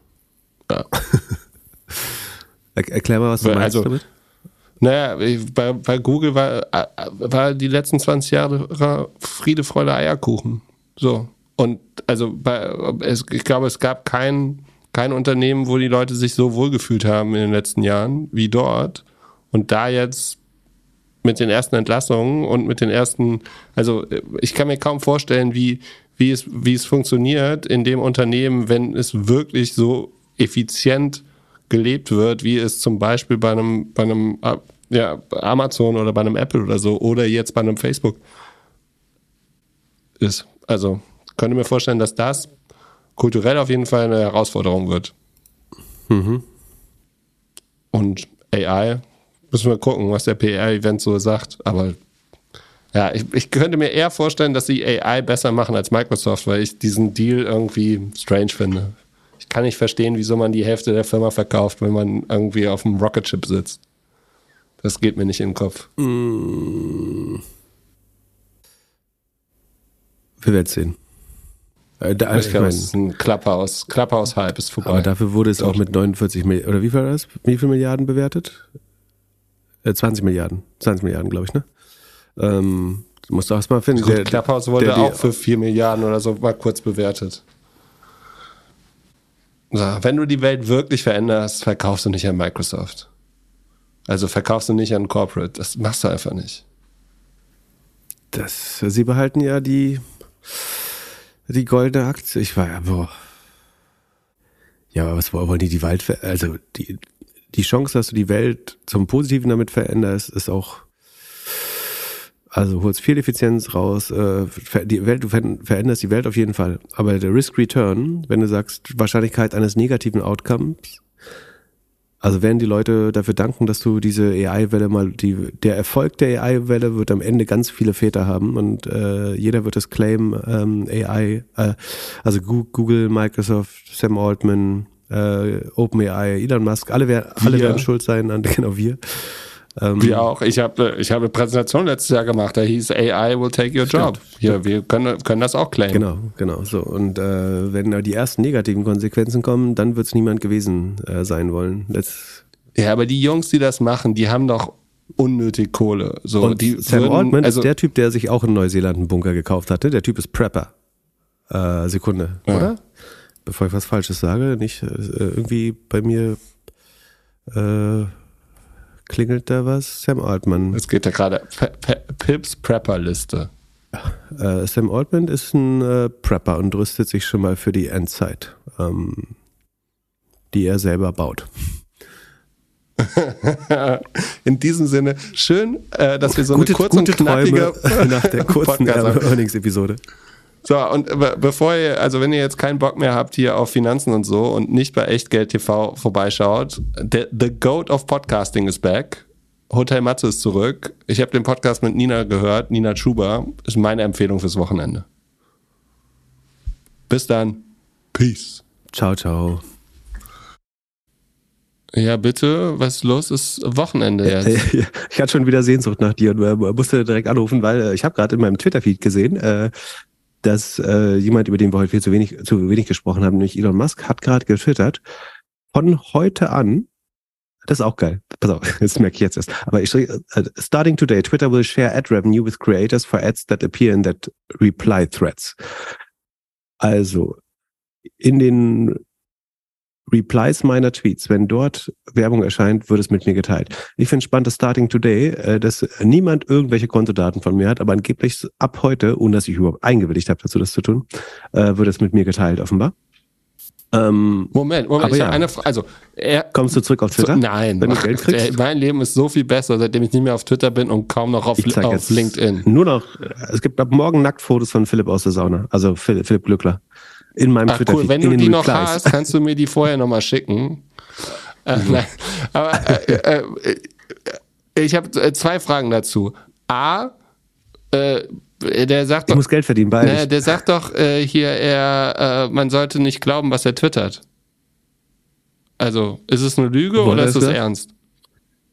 Ja. er erklär mal, was du meinst also, damit. Naja, bei, bei Google war, war die letzten 20 Jahre Friede, Freude, Eierkuchen. So. Und also bei, es, ich glaube, es gab kein, kein Unternehmen, wo die Leute sich so wohlgefühlt haben in den letzten Jahren wie dort. Und da jetzt mit den ersten Entlassungen und mit den ersten, also ich kann mir kaum vorstellen, wie, wie, es, wie es funktioniert in dem Unternehmen, wenn es wirklich so effizient gelebt wird, wie es zum Beispiel bei einem, bei einem ja, Amazon oder bei einem Apple oder so oder jetzt bei einem Facebook ist. Also könnte mir vorstellen, dass das kulturell auf jeden Fall eine Herausforderung wird. Mhm. Und AI, müssen wir gucken, was der PR-Event so sagt. Aber ja, ich, ich könnte mir eher vorstellen, dass sie AI besser machen als Microsoft, weil ich diesen Deal irgendwie strange finde. Ich kann nicht verstehen, wieso man die Hälfte der Firma verkauft, wenn man irgendwie auf einem Rocket Chip sitzt. Das geht mir nicht in den Kopf. Mm. Wir werden sehen. Äh, da, Ich glaube, es ist ein Klapphaus. Klapphaus-Hype ist vorbei. aber dafür wurde es auch mit 49 Milliarden, oder wie viel war das? Wie viel Milliarden bewertet? Äh, 20 Milliarden. 20 Milliarden, glaube ich, ne? Ähm, du musst auch erst mal finden. Gut, der- Klapphaus wurde der- auch für 4 Milliarden oder so mal kurz bewertet. So, wenn du die Welt wirklich veränderst, verkaufst du nicht an Microsoft. Also verkaufst du nicht an Corporate. Das machst du einfach nicht. Das, sie behalten ja die, die goldene Aktie. Ich war ja, boah. Ja, aber was wollen die die Welt, also die, die Chance, dass du die Welt zum Positiven damit veränderst, ist auch, also holst viel Effizienz raus, äh, die Welt, du ver- veränderst die Welt auf jeden Fall. Aber der Risk Return, wenn du sagst, Wahrscheinlichkeit eines negativen Outcomes, also werden die Leute dafür danken, dass du diese AI-Welle mal, die, der Erfolg der AI-Welle wird am Ende ganz viele Väter haben und äh, jeder wird es claimen, ähm, AI, äh, also Google, Microsoft, Sam Altman, äh, OpenAI, Elon Musk, alle, wer, alle werden schuld sein, an, genau wir. Ähm, Wir auch. Ich habe ich hab eine Präsentation letztes Jahr gemacht, da hieß AI will take your job. Hier, wir können, können das auch claimen. Genau, genau. So und äh, wenn da die ersten negativen Konsequenzen kommen, dann wird es niemand gewesen äh, sein wollen. Das, Ja, aber die Jungs, die das machen, die haben doch unnötig Kohle. So, und die Sam würden, Altman also, ist der Typ, der sich auch in Neuseeland einen Bunker gekauft hatte. Der Typ ist Prepper. Äh, Sekunde, Ja. oder? Bevor ich was Falsches sage, nicht äh, irgendwie bei mir äh, klingelt da was. Sam Altman. Es geht ja gerade Pips Prepper Liste. Äh, Sam Altman ist ein äh, Prepper und rüstet sich schon mal für die Endzeit, ähm, die er selber baut. In diesem Sinne, schön, äh, dass wir so gute, eine kurze und gute knackige Träume nach der kurzen. Earnings-Episode. So, und be bevor ihr, also wenn ihr jetzt keinen Bock mehr habt hier auf Finanzen und so und nicht bei Echtgeld TV vorbeischaut, der, the Goat of Podcasting is back. Hotel Matze ist zurück. Ich habe den Podcast mit Nina gehört, Nina Schuber. Ist meine Empfehlung fürs Wochenende. Bis dann. Peace. Ciao, ciao. Ja, bitte, was ist los? Ist Wochenende jetzt. Ich hatte schon wieder Sehnsucht nach dir und äh, musste direkt anrufen, weil äh, ich habe gerade in meinem Twitter-Feed gesehen, äh, dass äh, jemand, über den wir heute viel zu wenig, zu wenig gesprochen haben, nämlich Elon Musk, hat gerade getwittert, von heute an, das ist auch geil, pass auf, das merke ich jetzt erst, aber ich äh, starting today, Twitter will share ad revenue with creators for ads that appear in that reply threads. Also, in den Replies meiner Tweets, wenn dort Werbung erscheint, wird es mit mir geteilt. Ich finde spannend, dass Starting Today, äh, dass niemand irgendwelche Kontodaten von mir hat, aber angeblich ab heute, ohne dass ich überhaupt eingewilligt habe, dazu das zu tun, äh, wird es mit mir geteilt, offenbar. Ähm, Moment, Moment, ich ja. habe eine Frage. Also, er, kommst du zurück auf Twitter? nein, Wenn du Geld kriegst? ey, mein Leben ist so viel besser, seitdem ich nicht mehr auf Twitter bin und kaum noch auf, auf LinkedIn. Nur noch, äh, es gibt ab morgen Nacktfotos von Philipp aus der Sauna, also Philipp, Philipp Glückler. In meinem Ach Twitter-Feed, cool, wenn du die noch Replies. hast, kannst du mir die vorher nochmal schicken. Äh, nein, aber äh, äh, äh, ich habe äh, zwei Fragen dazu. A, äh, der sagt Ich doch, muss Geld verdienen, beides. der sagt doch hier, er, man sollte nicht glauben, was er twittert. Also, ist es eine Lüge Wo hat oder er ist es ernst?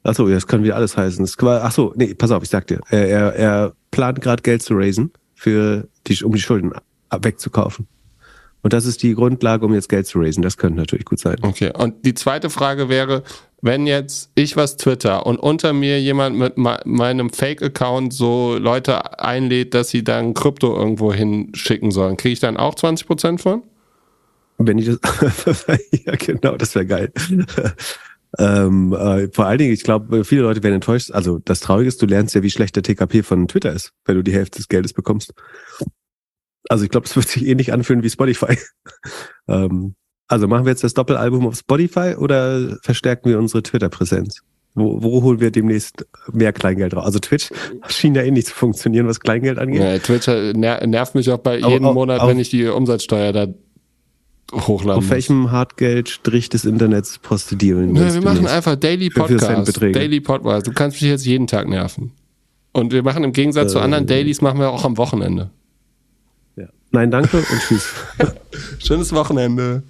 Achso, das kann wieder alles heißen. Das war, ach so, nee, pass auf, ich sag dir. Er, er, er plant gerade Geld zu raisen, für die, um die Schulden wegzukaufen. Und das ist die Grundlage, um jetzt Geld zu raisen. Das könnte natürlich gut sein. Okay, und die zweite Frage wäre, wenn jetzt ich was twitter und unter mir jemand mit me- meinem Fake-Account so Leute einlädt, dass sie dann Krypto irgendwo hinschicken sollen, kriege ich dann auch 20% von? Wenn ich das, ja genau, das wäre geil. ähm, äh, vor allen Dingen, ich glaube, viele Leute werden enttäuscht. Also das Traurige ist, du lernst ja, wie schlecht der TKP von Twitter ist, wenn du die Hälfte des Geldes bekommst. Also ich glaube, es wird sich ähnlich anfühlen wie Spotify. ähm, also machen wir jetzt das Doppelalbum auf Spotify oder verstärken wir unsere Twitter-Präsenz? Wo, wo holen wir demnächst mehr Kleingeld raus? Also Twitch schien ja eh nicht zu funktionieren, was Kleingeld angeht. Ja, Twitter ner nervt mich auch bei jedem auf- Monat, auf- wenn ich die Umsatzsteuer da hochladen Auf muss. welchem Hartgeldstrich des Internets postidieren Nö, das wir machen einfach Daily Podcast. Daily Podcast. Du kannst mich jetzt jeden Tag nerven. Und wir machen im Gegensatz zu Äh. anderen Dailies, machen wir auch am Wochenende. Nein, danke und tschüss. Schönes Wochenende.